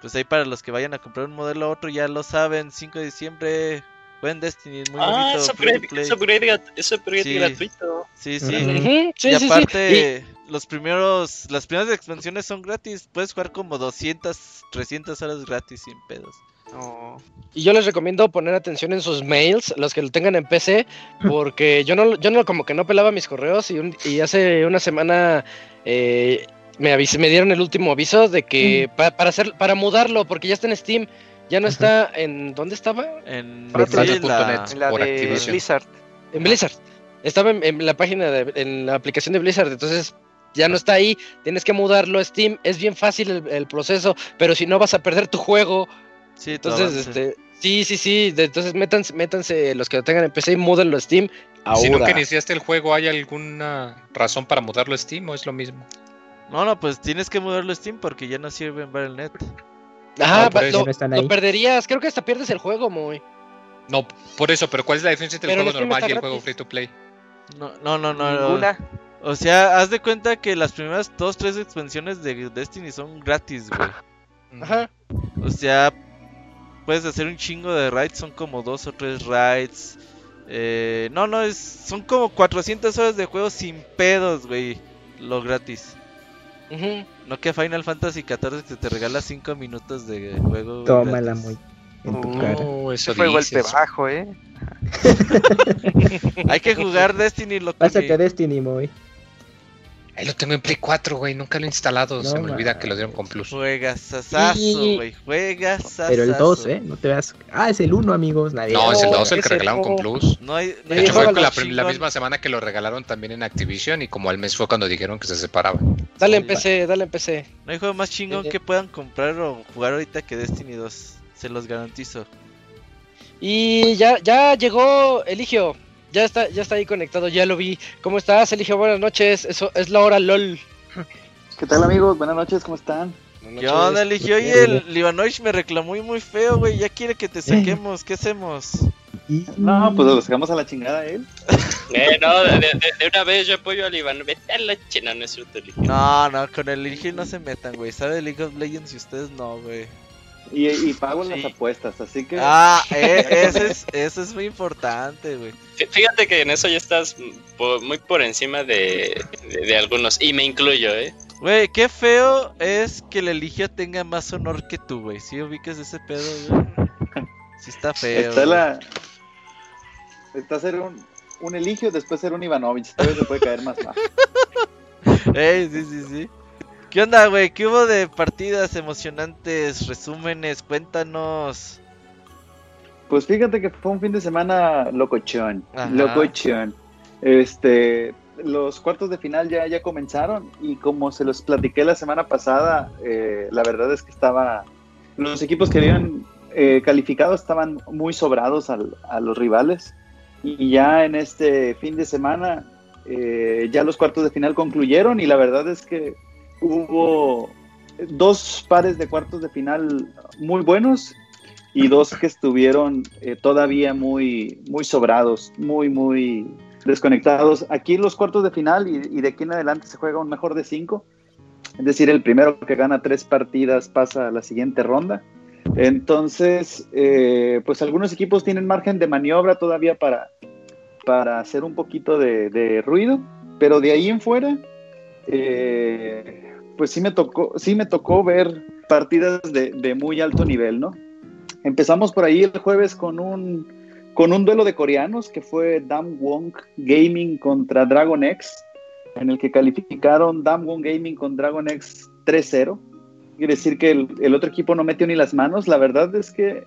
pues ahí para los que vayan a comprar un modelo u otro, ya lo saben. 5 de diciembre, buen Destiny, muy Ah, bonito. es upgrade, es upgrade, es upgrade Sí. gratuito. Sí, sí. Y sí, sí. aparte, los primeros, las primeras expansiones son gratis. Puedes jugar como 200, 300 horas gratis sin pedos. Y yo les recomiendo poner atención en sus mails, los que lo tengan en PC, porque yo no, yo no como que no pelaba mis correos y, un- y hace una semana eh, me avis- me dieron el último aviso de que pa- para hacer, para mudarlo, porque ya está en Steam, ya no está en ¿dónde estaba? En, sí, la- En la Por de. Blizzard. En Blizzard. Estaba en, en la página de, en la aplicación de Blizzard, entonces ya no está ahí, tienes que mudarlo a Steam, es bien fácil el, el proceso, pero si no vas a perder tu juego, sí, entonces avance. este sí, sí, sí, de- entonces métanse, métanse los que lo tengan en PC y múdenlo a Steam ahora. Si nunca iniciaste el juego, ¿hay alguna razón para mudarlo a Steam o es lo mismo? No, no, pues tienes que mudarlo a Steam porque ya no sirve en Battle.net. Ajá, Ah, pa- eso lo, no están lo perderías, creo que hasta pierdes el juego, muy. No, por eso, pero ¿cuál es la diferencia entre Pero el juego normal y el juego free to play? No, no, no, no. Ninguna. O sea, haz de cuenta que las primeras dos, tres expansiones de Destiny son gratis, güey. Ajá. O sea, puedes hacer un chingo de raids, son como dos o tres raids. Eh, no, no, es, son como 400 horas de juego sin pedos, güey. Lo gratis. No que Final Fantasy XIV que te regala 5 minutos de juego. Tómala gratis. muy en tu Oh. cara. Eso Fue golpe bajo, ¿eh? Hay que jugar Destiny, lo Pásate a Destiny, muy. Ahí lo tengo en Play 4, güey, nunca lo he instalado, se me olvida que lo dieron con Plus. Juegas sasazo, Y- güey. Juegas Pero el 2, ¿eh? No te veas. Ah, es el 1, amigos. Nadie. No, es el No, 2 el que regalaron con Plus. No hay, no De hecho, juego fue la, misma semana que lo regalaron también en Activision y como al mes fue cuando dijeron que se separaban. Dale en PC, dale en PC. No hay juego más chingón Eh, que puedan comprar o jugar ahorita que Destiny 2. Se los garantizo. Y ya, ya llegó Eligio. Ya está, ya está ahí conectado, ya lo vi. ¿Cómo estás, Eligio? Buenas noches. Eso es la hora LOL. ¿Qué tal amigos? Buenas noches, ¿cómo están? ¿Qué onda, Eligio? Oye, el Livanovich me reclamó y muy feo, güey. Ya quiere que te saquemos. ¿Qué hacemos? No, pues lo sacamos a la chingada él. Eh, no, de, de- de una vez yo apoyo al Iván. Vete a la china, no es cierto, Eligio. No, no, con el Eligio no se metan, güey. Sabe League of Legends y ustedes no, güey. Y, y pago Sí. las apuestas, así que... Ah, eh, ese es, eso es muy importante, güey. Fí- Fíjate que en eso ya estás muy por encima de, de, de algunos, y me incluyo, ¿eh? Güey, qué feo es que el Eligio tenga más honor que tú, güey. ¿Sí ubicas ese pedo, güey? Sí está feo. está la... Está ser un, un Eligio, después ser un Ivanovich. Todavía se puede caer más bajo. Ey, sí, sí, sí. ¿Qué onda, güey? ¿Qué hubo de partidas emocionantes? Resúmenes, cuéntanos. Pues fíjate que fue un fin de semana locochón. Ajá. Locochón. Este... Los cuartos de final ya, ya comenzaron y como se los platiqué la semana pasada, eh, la verdad es que estaba... Los equipos que habían eh, calificado estaban muy sobrados al- a los rivales y ya en este fin de semana eh, ya los cuartos de final concluyeron y la verdad es que hubo dos pares de cuartos de final muy buenos y dos que estuvieron eh, todavía muy, muy sobrados, muy, muy desconectados. Aquí los cuartos de final y, de aquí en adelante se juega un mejor de cinco. Es decir, el primero que gana tres partidas pasa a la siguiente ronda. Entonces, eh, pues algunos equipos tienen margen de maniobra todavía para, para hacer un poquito de, de ruido, pero de ahí en fuera, eh, pues sí me tocó, sí me tocó ver partidas de, de muy alto nivel, ¿no? Empezamos por ahí el jueves con un, con un duelo de coreanos que fue Dam Wong Gaming contra Dragon X, en el que calificaron Dam Wong Gaming con Dragon X 3-0. Quiere decir que el, otro equipo no metió ni las manos. La verdad es que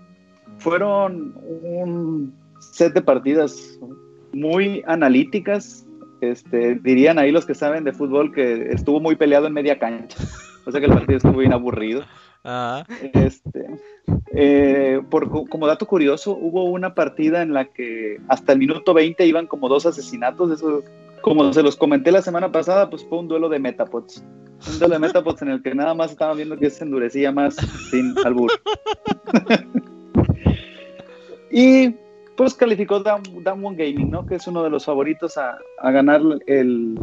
fueron un set de partidas muy analíticas. Este, dirían ahí los que saben de fútbol que estuvo muy peleado en media cancha. O sea que el partido estuvo bien aburrido. Este, eh, por, como dato curioso, hubo una partida en la que hasta el minuto 20 iban como dos asesinatos. Eso, como se los comenté la semana pasada, pues fue un duelo de Metapods. Un duelo de Metapods en el que nada más estaba viendo que se endurecía más sin albur. y pues calificó Down, One Gaming, ¿no? Que es uno de los favoritos a, ganar el,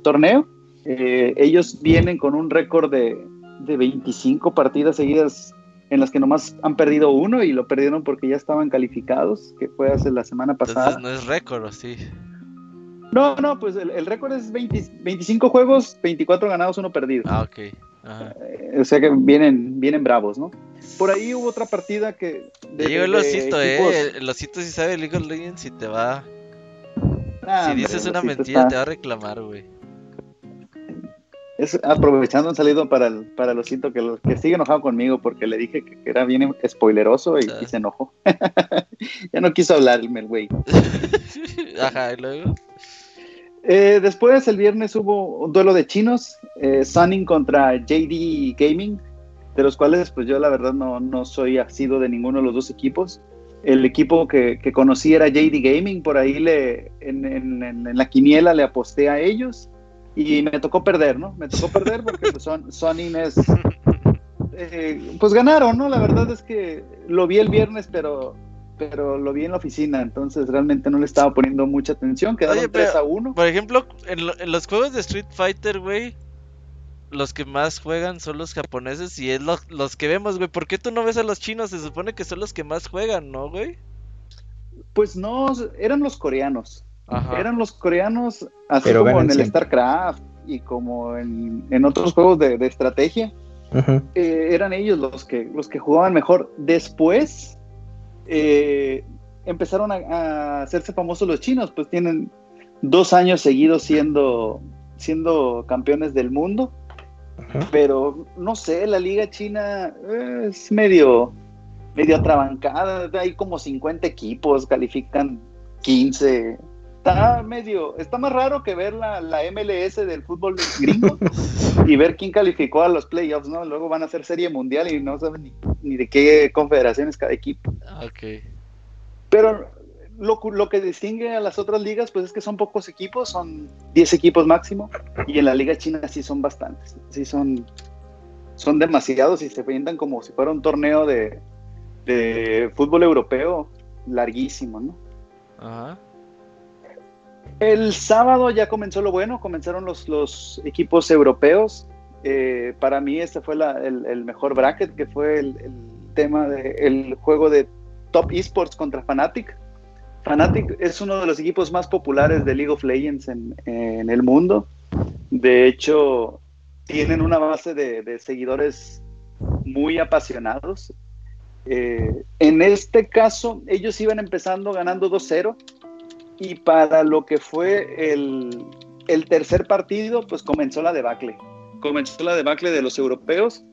torneo. Eh, ellos vienen con un récord de, de 25 partidas seguidas en las que nomás han perdido uno y lo perdieron porque ya estaban calificados, que fue hace la semana pasada. Entonces no es récord, sí? No, no, pues el, récord es 25 juegos, 24 ganados, uno perdido. Ah, ok. Eh, o sea que vienen, vienen bravos, ¿no? Por ahí hubo otra partida que... De, el osito, eh. El osito si sabe League of Legends si te va... Ah, si dices una mentira te va a reclamar, güey. Es aprovechando un salido para el, para el osito que, que sigue enojado conmigo porque le dije que, era bien spoileroso y, se enojó. ya no quiso hablarme el güey. Ajá, y luego. Eh, después el viernes hubo un duelo de chinos, eh, Sunning contra JD Gaming, de los cuales pues yo la verdad no, no soy asido de ninguno de los dos equipos. El equipo que, que conocí era JD Gaming, por ahí le, en, en, en la quiniela le aposté a ellos y me tocó perder, ¿no? Me tocó perder porque pues, son, Sony es... Eh, pues ganaron, ¿no? La verdad es que lo vi el viernes, pero pero lo vi en la oficina, entonces realmente no le estaba poniendo mucha atención. Quedaron 3 a 1. Por ejemplo, en, los juegos de Street Fighter, güey, los que más juegan son los japoneses y es los que vemos, güey. ¿Por qué tú no ves a los chinos? Se supone que son los que más juegan, ¿no, güey? Pues no, eran los coreanos. Eran los coreanos, así como en el StarCraft y como en, otros juegos de, estrategia. Eh, eran ellos los que, los que jugaban mejor. Después eh, empezaron a, hacerse famosos los chinos, pues tienen dos años seguidos siendo, siendo campeones del mundo. Pero no sé, la liga china es medio, medio atrabancada. Hay como 50 equipos, califican 15 está medio, está más raro que ver la, MLS del fútbol gringo y ver quién calificó a los playoffs, ¿no? Luego van a hacer serie mundial y no saben ni, de qué confederación es cada equipo. Ok. Pero lo, lo, que distingue a las otras ligas, pues es que son pocos equipos, son 10 equipos máximo, y en la liga china sí son bastantes, sí son, son demasiados y se pintan como si fuera un torneo de, de fútbol europeo larguísimo, ¿no? Ajá. El sábado ya comenzó lo bueno, comenzaron los, los equipos europeos. Eh, para mí este fue el, mejor bracket, que fue el, tema del juego de Top Esports contra Fnatic. Fnatic es uno de los equipos más populares de League of Legends en, el mundo. De hecho, tienen una base de, seguidores muy apasionados. Eh, en este caso, ellos iban empezando ganando 2-0 y para lo que fue el, tercer partido, pues comenzó la debacle. Comenzó la debacle de los europeos.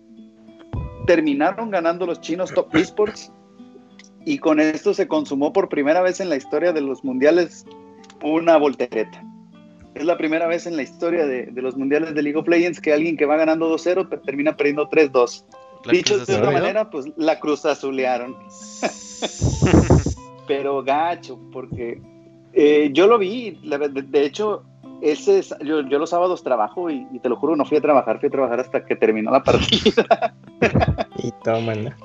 Terminaron ganando los chinos Top Esports. Y con esto se consumó por primera vez en la historia de los mundiales una voltereta. Es la primera vez en la historia de, los mundiales de League of Legends que alguien que va ganando 2-0 termina perdiendo 3-2. Dicho de otra manera, pues la cruz azulearon. Pero gacho, porque eh, yo lo vi, de, hecho, ese, yo, yo, los sábados trabajo y, te lo juro, no fui a trabajar, fui a trabajar hasta que terminó la partida. y tómala.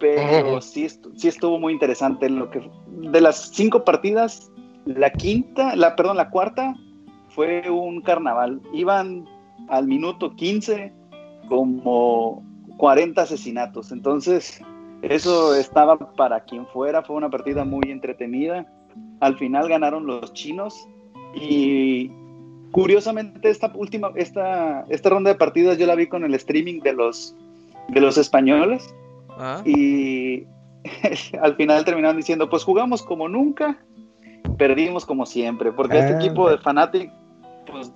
Pero sí, sí estuvo muy interesante. Lo que, de las cinco partidas, la quinta, la, perdón, la cuarta fue un carnaval. Iban al minuto 15 como 40 asesinatos. Entonces, eso estaba para quien fuera. Fue una partida muy entretenida. Al final ganaron los chinos y curiosamente esta última, esta, esta ronda de partidos yo la vi con el streaming de los, de los españoles ah. y al final terminaron diciendo, pues jugamos como nunca, perdimos como siempre, porque este Ah, equipo de Fnatic, pues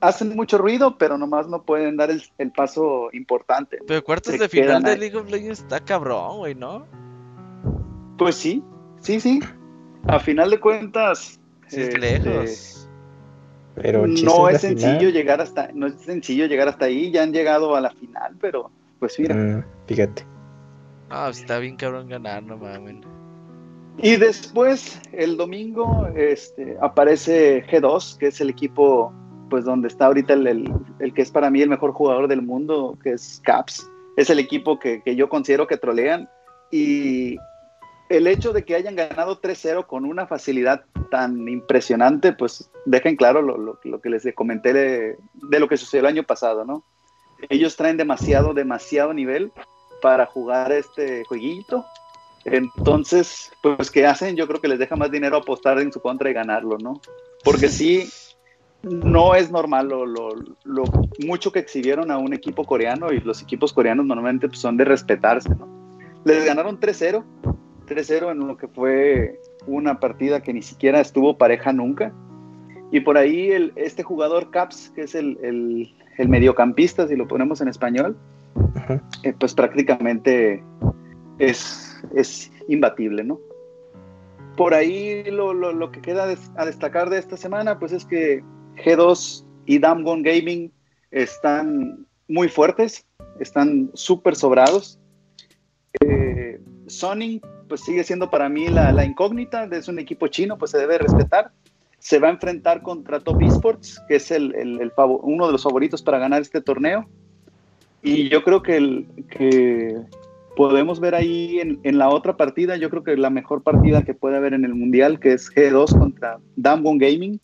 hacen mucho ruido, pero nomás no pueden dar el, el paso importante. Pero cuartos Se de final de. League of Legends está cabrón, güey, ¿no? Pues sí, sí, sí. A final de cuentas, Sí, es este, lejos. Pero no es sencillo final. llegar hasta, no es sencillo llegar hasta ahí, ya han llegado a la final, pero pues mira. Mm, fíjate. No, está bien cabrón ganar, no mames. Y después, el domingo, este, aparece G2, que es el equipo, pues donde está ahorita el, el- el que es para mí el mejor jugador del mundo, que es Caps. Es el equipo que, que yo considero que trolean. Y el hecho de que hayan ganado 3-0 con una facilidad tan impresionante, pues dejen claro lo, que les comenté de, de lo que sucedió el año pasado, ¿no? Ellos traen demasiado, demasiado nivel para jugar este jueguito. Entonces, pues, ¿qué hacen? Yo creo que les deja más dinero apostar en su contra y ganarlo, ¿no? Porque sí, no es normal lo mucho que exhibieron a un equipo coreano y los equipos coreanos normalmente pues, son de respetarse, ¿no? Les ganaron 3-0, 3-0 en lo que fue una partida que ni siquiera estuvo pareja nunca. Y por ahí el, este jugador Caps, que es el, el- el mediocampista, si lo ponemos en español, eh, pues prácticamente es, es imbatible, ¿no? Por ahí lo, lo- lo que queda a destacar de esta semana, pues es que G2 y Damgon Gaming están muy fuertes, están súper sobrados. Eh, Sonic, pues sigue siendo para mí la, la incógnita, es un equipo chino, pues se debe respetar. Se va a enfrentar contra Top Esports, que es el, uno de los favoritos para ganar este torneo. Y yo creo que, podemos ver ahí en, en la otra partida, yo creo que la mejor partida que puede haber en el Mundial, que es G2 contra Damwon Gaming.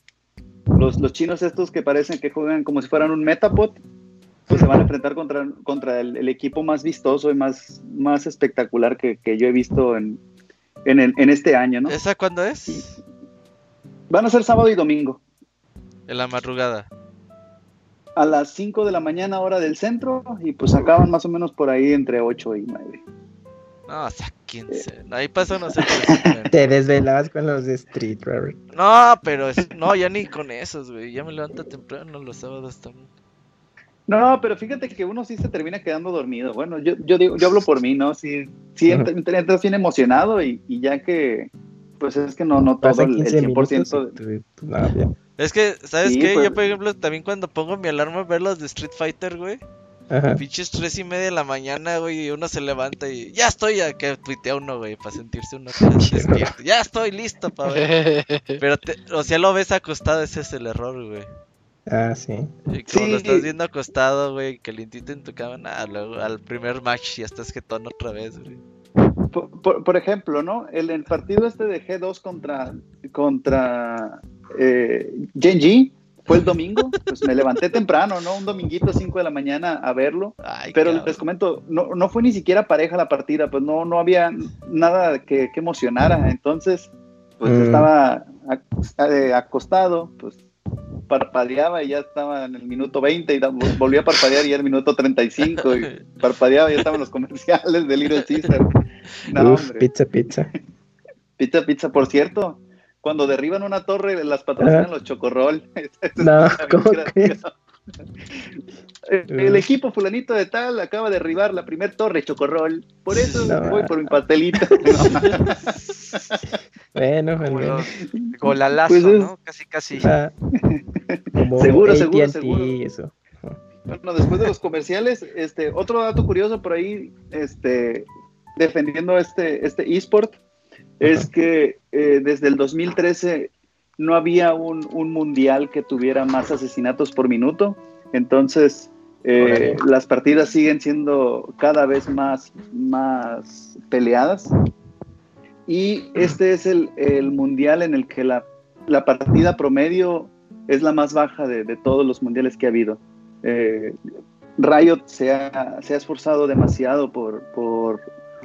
Los, los chinos estos que parecen que juegan como si fueran un Metapod, pues se van a enfrentar contra, contra el, el equipo más vistoso y más, más espectacular que, que yo he visto en, en, el- en este año, ¿no? ¿Esa cuándo es? Van a ser sábado y domingo. En la madrugada. A las 5 de la mañana hora del centro y pues acaban más o menos por ahí entre 8 y 9. No, sáquense. Ahí pasa no sé. Te desvelabas con los de Street, Robert. No, pero es- no, ya ni con esos, güey. Ya me levanto temprano los sábados también. No, pero fíjate que uno sí se termina quedando dormido. Bueno, yo, yo digo, yo hablo por mí, ¿no? Sí, sí entras bien emocionado y, y ya que, pues es que no, no todo el, el 15 minutos 100%. y tú- tú, no, ya. Es que, ¿sabes Sí, qué? pues. Yo, por ejemplo, también cuando pongo mi alarma a ver los de Street Fighter, güey. Ajá. Pinches tres y media de la mañana, güey, y uno se levanta y ya estoy, ya que tuitea uno, güey, para sentirse uno que despierto. Ya estoy listo para ver. Pero, te- o sea, lo ves acostado, ese es el error, güey. Ah, sí. Y como Sí, lo estás viendo acostado, güey, calientito en tu cama, nada, luego al primer match ya estás jetón otra vez, güey. Por, por- por ejemplo, ¿no? El, el partido este de G2 contra, contra eh, Genji fue el domingo. Pues me levanté temprano, ¿no? Un dominguito, 5 de la mañana a verlo. Ay, Pero cabrón. les comento, no, no fue ni siquiera pareja la partida, pues no, no había nada que, que emocionara. Entonces, pues Mm. estaba eh, acostado, pues parpadeaba y ya estaba en el minuto 20 y volvió a parpadear y era el minuto 35 y parpadeaba y ya estaban los comerciales de Little Caesar. No, Uf, pizza, pizza. Pizza, pizza, por cierto. Cuando derriban una torre, las patrocinan los chocorrol. No, ¿cómo. El equipo fulanito de tal acaba de derribar la primer torre chocorrol. Por eso No. voy por mi pastelito. Bueno, Como los golalazo, Pues es- ¿no? Casi, casi. Ah, Seguro, seguro, AT&T seguro. y eso. Bueno, después de los comerciales, este, otro dato curioso por ahí, este, defendiendo este, este eSport, es que eh, desde el 2013 no había un, un mundial que tuviera más asesinatos por minuto. Entonces, eh, las partidas siguen siendo cada vez más, más peleadas. Y este es el, el mundial en el que la, la partida promedio es la más baja de, de todos los mundiales que ha habido. Eh, Riot se ha, se ha esforzado demasiado por, por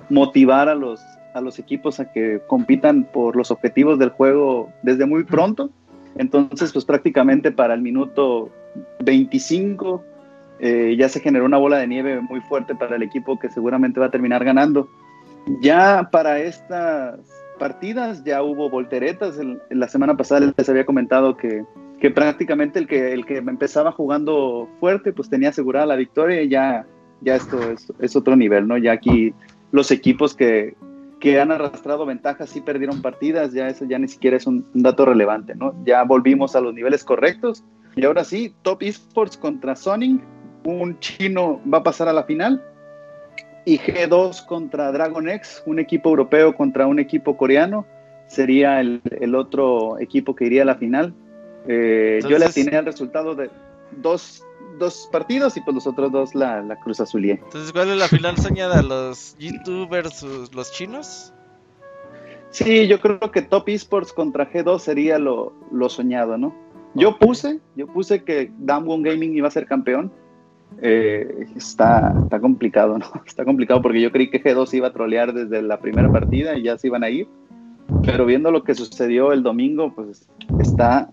motivar a los, a los equipos a que compitan por los objetivos del juego desde muy pronto. Entonces, pues prácticamente para el minuto 25 eh, ya se generó una bola de nieve muy fuerte para el equipo que seguramente va a terminar ganando. Ya para estas partidas ya hubo volteretas. La semana pasada les había comentado que, que, prácticamente el que, el que empezaba jugando fuerte pues tenía asegurada la victoria y ya, ya esto es, otro nivel, ¿no? Ya aquí los equipos que, que han arrastrado ventajas sí perdieron partidas, ya eso ya ni siquiera es un, dato relevante, ¿no? Ya volvimos a los niveles correctos y ahora sí, Top Esports contra Sonic, un chino va a pasar a la final y G2 contra Dragon X, un equipo europeo contra un equipo coreano, sería el, otro equipo que iría a la final. Eh, yo le atiné al resultado de dos, partidos y pues los otros dos la, la Cruz Azulié. Entonces, ¿cuál es la final soñada? ¿Los G2 versus los chinos? Sí, yo creo que Top Esports contra G2 sería lo, soñado, ¿no? Yo puse, yo puse que Damwon Gaming iba a ser campeón eh, está, está complicado, ¿no? Está complicado porque yo creí que G2 iba a trolear desde la primera partida y ya se iban a ir. Pero viendo lo que sucedió el domingo, pues está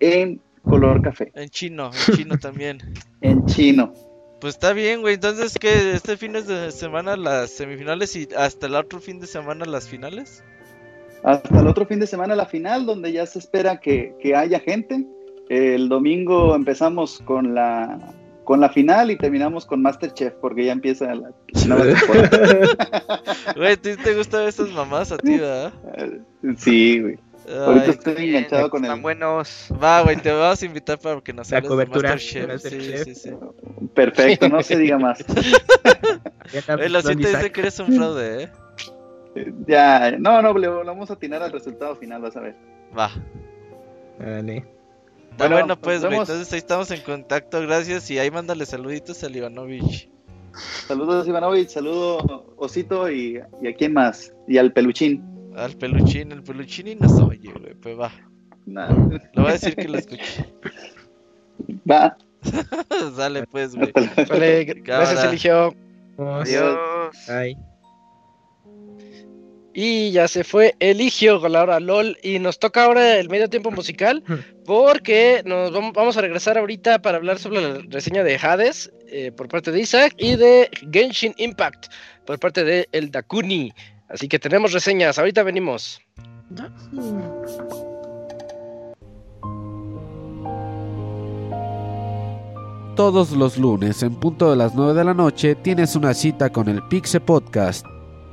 en color café. En chino, en chino también. en chino. Pues está bien, güey. Entonces, que ¿Este fin de semana las semifinales y hasta el otro fin de semana las finales? Hasta el otro fin de semana la final, donde ya se espera que, que haya gente. El domingo empezamos con la con la final y terminamos con Masterchef porque ya empieza la nueva temporada. Güey, ¿te gustan esas mamás a ti, verdad? Sí, güey. Ahorita estoy enganchado con el. buenos. Va, güey, te vamos a invitar para que nos la cobertura de Masterchef. Sí, sí, sí. Perfecto, no se diga más. Güey, lo siento, dice que eres un fraude, ¿eh? Ya, no, no, le vamos a atinar al resultado final, vas a ver. Va. Vale. Bueno, bueno pues, güey, entonces ahí estamos en contacto, gracias. Y ahí mándale saluditos a Ivanovich. Saludos, Ivanovich, saludo Osito y, y a quién más. Y al peluchín. Al peluchín, el peluchín y nos oye, güey, pues va. No. Le voy a decir que lo escuche. Va. Sale pues, güey. Vale, gracias, Eligio. Adiós. Bye. Y ya se fue Eligio con la hora LOL. Y nos toca ahora el medio tiempo musical. Porque nos vamos a regresar ahorita para hablar sobre la reseña de Hades eh, por parte de Isaac y de Genshin Impact por parte de El Dakuni. Así que tenemos reseñas. Ahorita venimos. Todos los lunes en punto de las 9 de la noche tienes una cita con el Pixe Podcast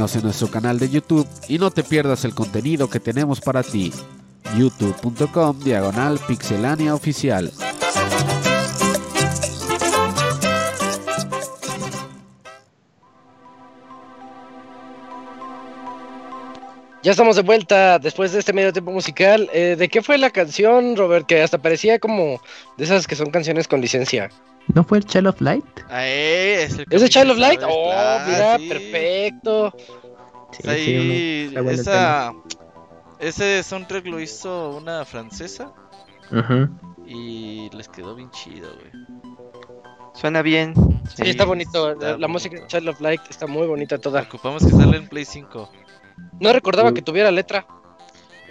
Síguenos en nuestro canal de YouTube y no te pierdas el contenido que tenemos para ti. youtube.com diagonal pixelania oficial. Ya estamos de vuelta después de este medio tiempo musical. Eh, ¿De qué fue la canción, Robert? Que hasta parecía como de esas que son canciones con licencia. ¿No fue el Child of Light? Ah, eh, es, el que ¿Es de me Child of Light? Oh, mira, sí. perfecto. Sí, Ahí, sí, bueno esa, ese soundtrack lo hizo una francesa. Ujú. y les quedó bien chido, güey. Suena bien. Sí, está bonito. está la música de. Child of Light está muy bonita toda. Ocupamos que sale en Play 5. No recordaba que tuviera letra.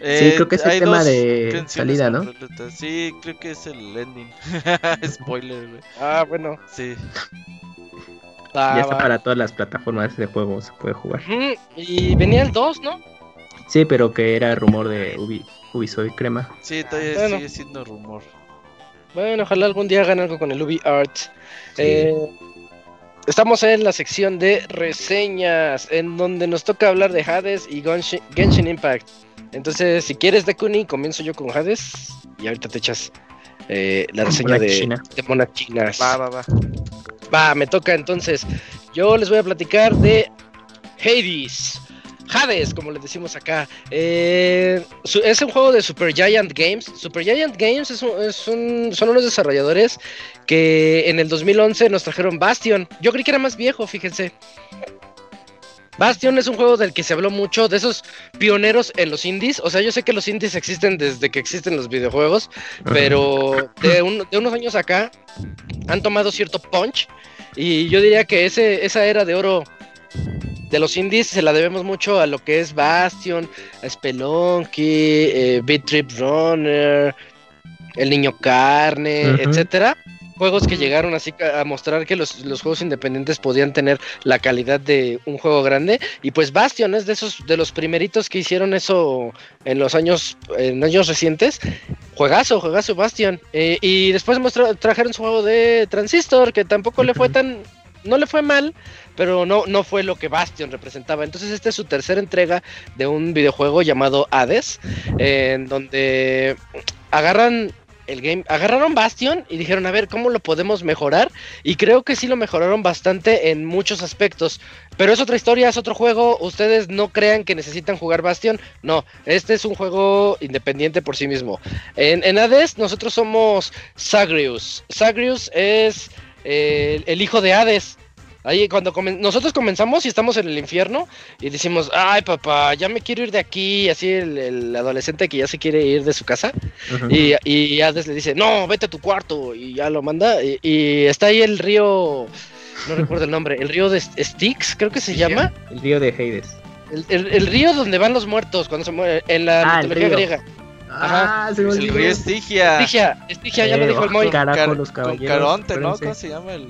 Eh, creo que es el tema de salida, ¿no? completas. Sí, creo que es el ending. Spoiler, güey. Ah, bueno. Sí. Ah, ya está va. para todas las plataformas de juego, se puede jugar. Y venía el 2, ¿no? Sí, pero que era rumor de Ubi, Ubisoft Crema. Sí, todavía Bueno. sigue siendo rumor. Bueno, ojalá algún día hagan algo con el Ubi Art. Eh, estamos en la sección de reseñas, en donde nos toca hablar de Hades y Genshin, Genshin Impact. Entonces, si quieres, Dekuni, comienzo yo con Hades y ahorita te echas eh, la reseña Mona de, China. de Monas Chinas. Va, va, va. Va, me toca entonces. Yo les voy a platicar de Hades. Hades, como le decimos acá. Eh, su- es un juego de Super Giant Games. Super Giant Games es un- es un- son unos desarrolladores que en el 2011 nos trajeron Bastion. Yo creí que era más viejo, fíjense. Bastion es un juego del que se habló mucho, de esos pioneros en los indies. O sea, yo sé que los indies existen desde que existen los videojuegos, pero de, un- de unos años acá han tomado cierto punch. Y yo diría que ese, esa era de oro de los indies se la debemos mucho a lo que es Bastion, a Spelunky, eh, Beat Trip Runner, El Niño Carne, Ujú. etcétera. Juegos que llegaron así a mostrar que los, los juegos independientes podían tener la calidad de un juego grande. Y pues Bastion es de esos, de los primeritos que hicieron eso en los años, en años recientes. Juegazo, juegazo Bastion. Eh, y después mostra- trajeron su juego de Transistor, que tampoco le fue tan. No le fue mal, pero no, no fue lo que Bastion representaba. Entonces, esta es su tercera entrega de un videojuego llamado Hades, en donde agarran el game, agarraron Bastion y dijeron, a ver, ¿cómo lo podemos mejorar? Y creo que sí lo mejoraron bastante en muchos aspectos. Pero es otra historia, es otro juego. Ustedes no crean que necesitan jugar Bastion. No, este es un juego independiente por sí mismo. En, Hades nosotros somos Sagrius. Sagrius es eh, el hijo de Hades. Ahí cuando comen- nosotros comenzamos y estamos en el infierno y decimos, ay papá, ya me quiero ir de aquí, así el, el adolescente que ya se quiere ir de su casa. Y, y Hades le dice, no, vete a tu cuarto. Y ya lo manda. Y, y está ahí el río, no recuerdo el nombre, el río de Styx, creo que se llama. El río de Hades. El, el- el río donde van los muertos cuando se mueren, en la Ah, mitología griega. Ajá. Ah, se me el río Estigia. Estigia, Estigia, ya lo Eh, dijo el Moy. Carajo, Car- los con caballeros. Caronte, ¿no? ¿Cómo se llama el...?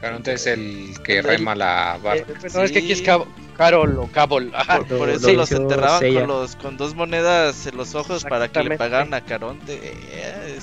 Caronte es el que El- rema la Eh, barca. no, es que aquí es Sí. Cab- Carol o Cabol. Ajá. Por, eso lo los enterraban con, los, con dos monedas en los ojos para que le pagaran a Caronte. Eh,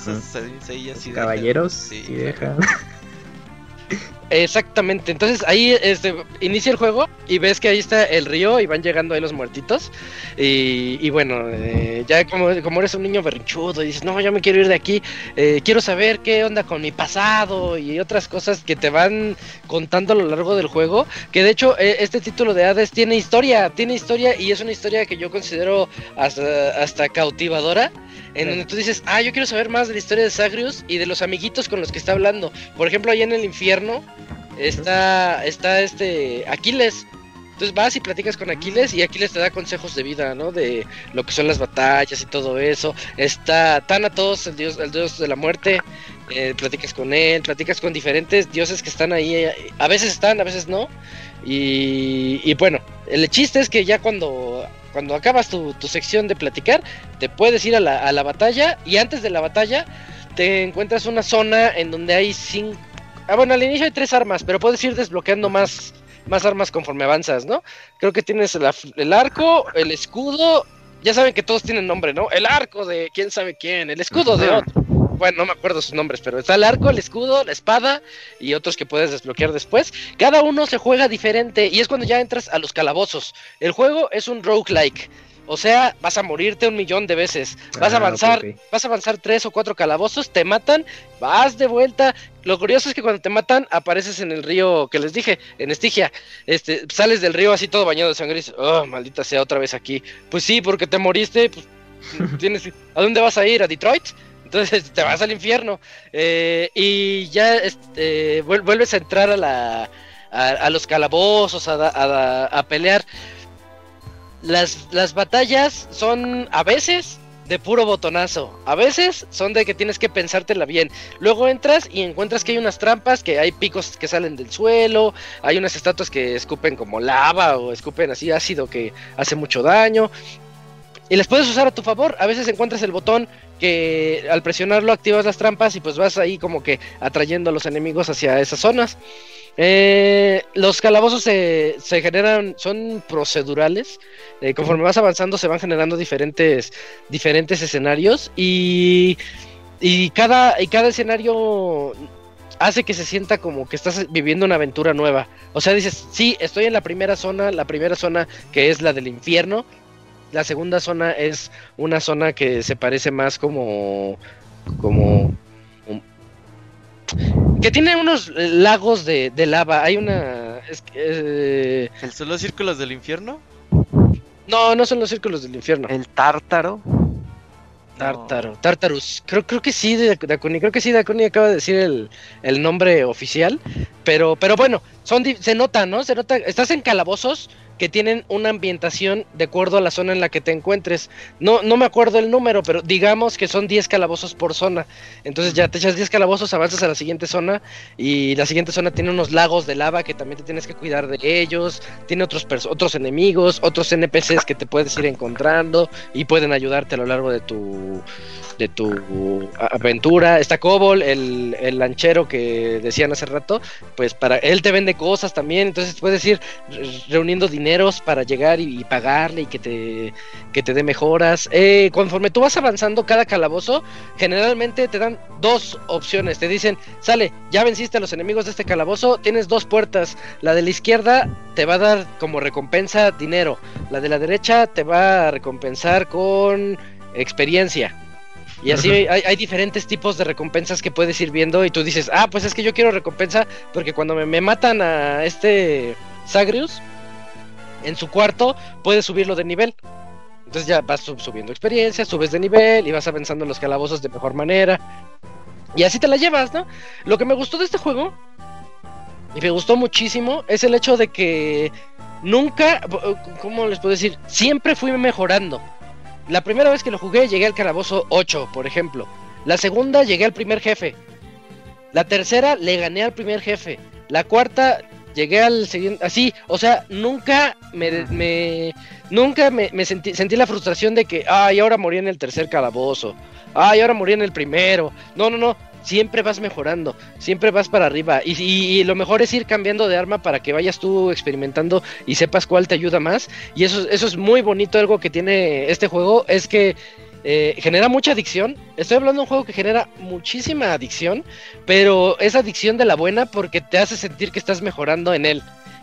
sí dejan. Caballeros, Sí, sí, deja. Exactamente, entonces ahí este, inicia el juego y ves que ahí está el río y van llegando ahí los muertitos. Y, bueno, eh, ya como, como, eres un niño berrinchudo y dices, no, yo me quiero ir de aquí, eh, quiero saber qué onda con mi pasado y otras cosas que te van contando a lo largo del juego. Que de hecho, eh, este título de Hades tiene historia, tiene historia y es una historia que yo considero hasta, hasta cautivadora en donde tú dices, ah, yo quiero saber más de la historia de Sagrius y de los amiguitos con los que está hablando. Por ejemplo, allá en el infierno está, está este Aquiles. Entonces vas y platicas con Aquiles y Aquiles te da consejos de vida, ¿no? De lo que son las batallas y todo eso. Está Thanatos, el dios, el dios de la muerte. Eh, platicas con él, platicas con diferentes dioses que están ahí. A veces están, a veces no. Y, y bueno, el chiste es que ya cuando cuando acabas tu, sección de platicar, te puedes ir a la, a la, batalla y antes de la batalla te encuentras una zona en donde hay cinco... Ah, bueno, al inicio hay tres armas, pero puedes ir desbloqueando más, más armas conforme avanzas, ¿no? Creo que tienes el, arco, el escudo, ya saben que todos tienen nombre, ¿no? El arco de quién sabe quién, el escudo de otro bueno, no me acuerdo sus nombres, pero está el arco, el escudo, la espada y otros que puedes desbloquear después. Cada uno se juega diferente y es cuando ya entras a los calabozos. El juego es un roguelike. O sea, vas a morirte un millón de veces. Vas a avanzar, vas a avanzar tres o cuatro calabozos, te matan, vas de vuelta. Lo curioso es que cuando te matan, apareces en el río que les dije, en Estigia. Este, sales del río así todo bañado de sangre y dices, oh, maldita sea, otra vez aquí. Pues sí, porque te moriste, pues, tienes, ¿a dónde vas a ir? ¿A Detroit? Entonces te vas al infierno. Eh, y ya este, vuelves a entrar a, la, a, los calabozos, a, a, pelear. Las, las batallas son a veces de puro botonazo. A veces son de que tienes que pensártela bien. Luego entras y encuentras que hay unas trampas, que hay picos que salen del suelo, hay unas estatuas que escupen como lava o escupen así ácido que hace mucho daño. Y las puedes usar a tu favor. A veces encuentras el botón que al presionarlo activas las trampas y pues vas ahí como que atrayendo a los enemigos hacia esas zonas. Eh, los calabozos se, se, generan, son procedurales. Eh, conforme vas avanzando se van generando diferentes, diferentes escenarios y, y, cada, y cada escenario hace que se sienta como que estás viviendo una aventura nueva. O sea, dices, sí, estoy en la primera zona, la primera zona que es la del infierno, la segunda zona es una zona que se parece más como. como. Que tiene unos lagos de, lava. Hay una. Eh, ¿El son los círculos del infierno? No, no son los círculos del infierno. ¿El tártaro? Tártaro, Tartarus. Creo, creo que sí, Dakuni. Creo que sí, Dakuni acaba de decir el, el nombre oficial. Pero, pero bueno, son se nota, ¿no? Se nota. Estás en calabozos que tienen una ambientación de acuerdo a la zona en la que te encuentres. No, no me acuerdo el número, pero digamos que son 10 calabozos por zona. Entonces ya te echas 10 calabozos, avanzas a la siguiente zona y la siguiente zona tiene unos lagos de lava que también te tienes que cuidar de ellos. Tiene otros, otros enemigos, otros NPCs que te puedes ir encontrando y pueden ayudarte a lo largo de tu, de tu aventura. Está Cobol, el, el lanchero que decían hace rato, pues para él te vende cosas también, entonces puedes ir reuniendo dinero para llegar y, pagarle y que te, que te dé mejoras. Eh, conforme tú vas avanzando cada calabozo, generalmente te dan dos opciones. Te dicen, sale, ya venciste a los enemigos de este calabozo, tienes dos puertas. La de la izquierda te va a dar como recompensa dinero. La de la derecha te va a recompensar con experiencia. Y así hay, hay, diferentes tipos de recompensas que puedes ir viendo y tú dices, ah, pues es que yo quiero recompensa porque cuando me, me matan a este Sagrius, en su cuarto puedes subirlo de nivel. Entonces ya vas subiendo experiencia, subes de nivel y vas avanzando en los calabozos de mejor manera. Y así te la llevas, ¿no? Lo que me gustó de este juego, y me gustó muchísimo, es el hecho de que nunca, ¿cómo les puedo decir? Siempre fui mejorando. La primera vez que lo jugué llegué al calabozo 8, por ejemplo. La segunda llegué al primer jefe. La tercera le gané al primer jefe. La cuarta llegué al siguiente, así, o sea, nunca me, nunca me, sentí, sentí, la frustración de que, ay, ahora morí en el tercer calabozo, ay, ahora morí en el primero, no, no, no, siempre vas mejorando, siempre vas para arriba y, y, lo mejor es ir cambiando de arma para que vayas tú experimentando y sepas cuál te ayuda más y eso, eso es muy bonito, algo que tiene este juego es que eh, genera mucha adicción. Estoy hablando de un juego que genera muchísima adicción, pero es adicción de la buena porque te hace sentir que estás mejorando en él.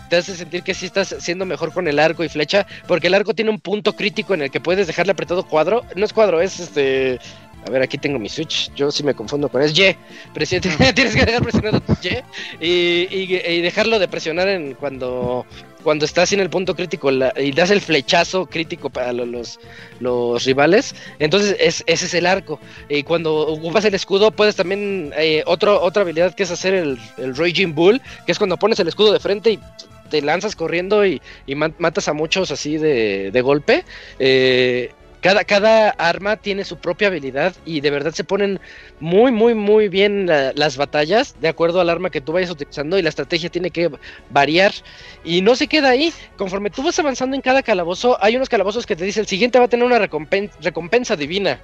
Te hace sentir que sí estás siendo mejor con el arco y flecha, porque el arco tiene un punto crítico en el que puedes dejarle apretado cuadro. No es cuadro, es este. A ver, aquí tengo mi Switch. Yo sí me confundo con es Y. Tienes que dejar presionado Y y, y, dejarlo de presionar en cuando cuando estás en el punto crítico y das el flechazo crítico para los, los, rivales, entonces es, ese es el arco. Y cuando ocupas el escudo, puedes también, eh, otro, otra habilidad que es hacer el, el Raging Bull, que es cuando pones el escudo de frente y te lanzas corriendo y, y matas a muchos así de, de golpe. Eh, cada, cada arma tiene su propia habilidad y de verdad se ponen muy, muy, muy bien las batallas de acuerdo al arma que tú vayas utilizando y la estrategia tiene que variar. Y no se queda ahí. Conforme tú vas avanzando en cada calabozo, hay unos calabozos que te dicen el siguiente va a tener una recompensa, recompensa divina.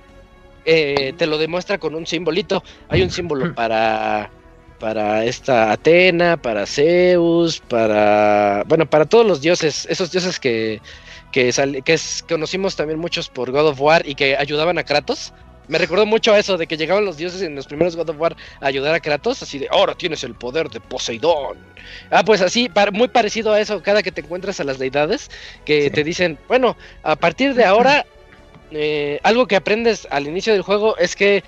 Eh, te lo demuestra con un simbolito. Hay un símbolo para para esta Atena, para Zeus, para bueno, para todos los dioses, esos dioses que que, que es, conocimos también muchos por God of War y que ayudaban a Kratos. Me recordó mucho a eso de que llegaban los dioses en los primeros God of War a ayudar a Kratos, así de ahora tienes el poder de Poseidón. Ah, pues así, muy parecido a eso, cada que te encuentras a las deidades, que te dicen, bueno, a partir de ahora, eh, algo que aprendes al inicio del juego es que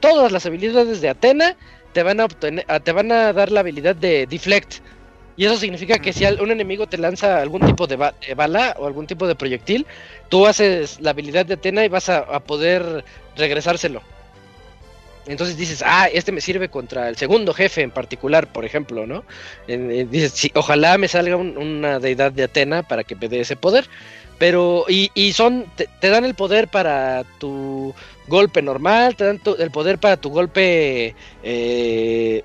todas las habilidades de Atena te van a, obtener, te van a dar la habilidad de Deflect, y eso significa que si un enemigo te lanza algún tipo de, bala o algún tipo de proyectil, tú haces la habilidad de Atena y vas a, poder regresárselo. Entonces dices, ah, este me sirve contra el segundo jefe en particular, por ejemplo, ¿no? dices, ojalá me salga una deidad de Atena para que me dé ese poder. Pero, y, y son, te, dan el poder para tu golpe normal, te dan el poder para tu golpe eh,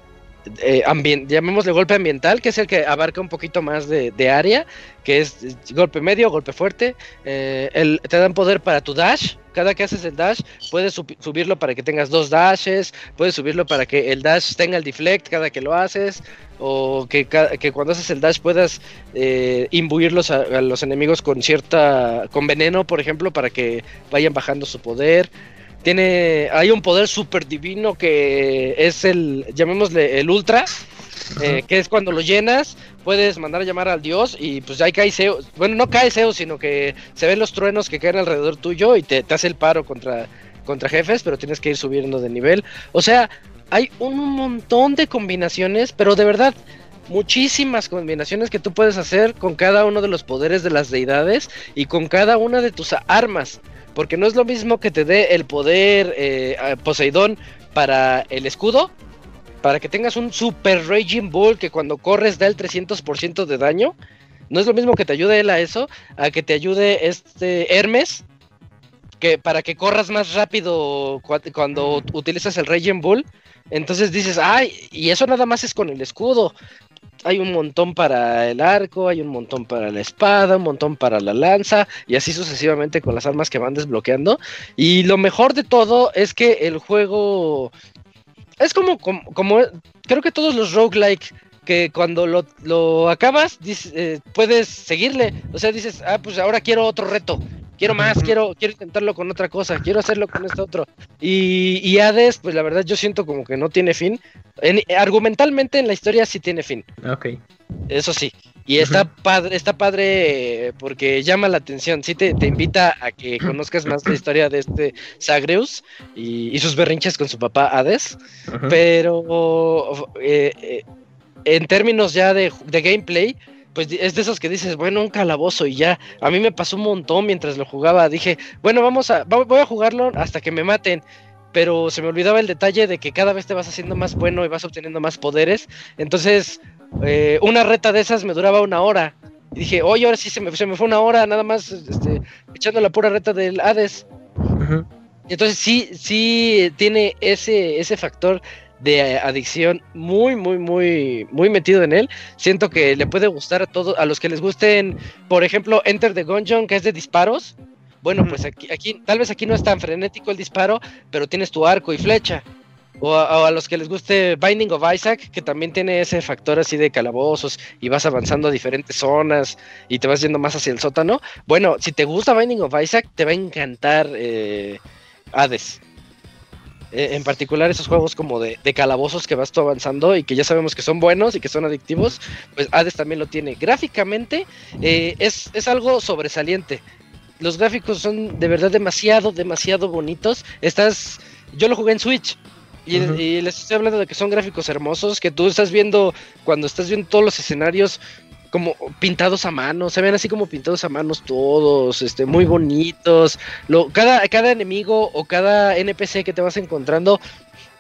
eh, llamémosle golpe ambiental, que es el que abarca un poquito más de, área, que es golpe medio, golpe fuerte. Eh, te dan poder para tu dash. Cada que haces el dash, puedes subirlo para que tengas dos dashes, puedes subirlo para que el dash tenga el deflect cada que lo haces, o que, cuando haces el dash puedas eh, imbuirlos a, a los enemigos con cierta, con veneno, por ejemplo, para que vayan bajando su poder tiene hay un poder super divino que es el llamémosle el ultra eh, que es cuando lo llenas puedes mandar a llamar al dios y pues ahí cae Zeus. Bueno no cae Zeus sino que se ven los truenos que caen alrededor tuyo y te, hace el paro contra contra jefes pero tienes que ir subiendo de nivel. O sea hay un montón de combinaciones pero de verdad muchísimas combinaciones que tú puedes hacer con cada uno de los poderes de las deidades y con cada una de tus armas. Porque no es lo mismo que te dé el poder eh, Poseidón para el escudo, para que tengas un Super Raging Bull que cuando corres da el 300% de daño. No es lo mismo que te ayude él a eso, a que te ayude este Hermes, que para que corras más rápido cuando utilizas el Raging Bull. Entonces dices, ay, y eso nada más es con el escudo hay un montón para el arco, hay un montón para la espada, un montón para la lanza y así sucesivamente con las armas que van desbloqueando. Y lo mejor de todo es que el juego es como, como, creo que todos los roguelike que cuando lo, acabas eh, puedes seguirle, o sea, dices, ah, pues ahora quiero otro reto quiero más, quiero, quiero intentarlo con otra cosa, quiero hacerlo con esto otro. Y, y Hades, pues la verdad yo siento como que no tiene fin. argumentalmente en la historia sí tiene fin. Ok. Eso sí. Y está padre, está padre porque llama la atención, sí te, invita a que conozcas más la historia de este Zagreus y, sus berrinches con su papá Hades, pero eh, eh, en términos ya de, de gameplay, pues es de esos que dices, bueno, un calabozo y ya. A mí me pasó un montón mientras lo jugaba. Dije, bueno, vamos a, voy a jugarlo hasta que me maten. Pero se me olvidaba el detalle de que cada vez te vas haciendo más bueno y vas obteniendo más poderes. Entonces, eh, una reta de esas me duraba una hora. Y dije, oye, ahora sí se me, se me fue una hora, nada más este, echando la pura reta del Hades. Entonces sí, sí tiene ese, ese factor de adicción muy, muy, muy, muy metido en él. Siento que le puede gustar a todos, a los que les gusten, por ejemplo, Enter the Gungeon, que es de disparos. Bueno, pues aquí, aquí, tal vez aquí no es tan frenético el disparo, pero tienes tu arco y flecha. O a, los que les guste Binding of Isaac, que también tiene ese factor así de calabozos y vas avanzando a diferentes zonas y te vas yendo más hacia el sótano. Bueno, si te gusta Binding of Isaac, te va a encantar eh, Hades. Eh, en particular esos juegos como de, de, calabozos que vas tú avanzando y que ya sabemos que son buenos y que son adictivos, pues Hades también lo tiene. Gráficamente eh, es, es, algo sobresaliente. Los gráficos son de verdad demasiado, demasiado bonitos. Estás, yo lo jugué en Switch. Y, uh -huh. y, les estoy hablando de que son gráficos hermosos, que tú estás viendo, cuando estás viendo todos los escenarios, como pintados a mano, se ven así como pintados a manos todos, este, muy bonitos. Lo, cada, cada enemigo o cada NPC que te vas encontrando,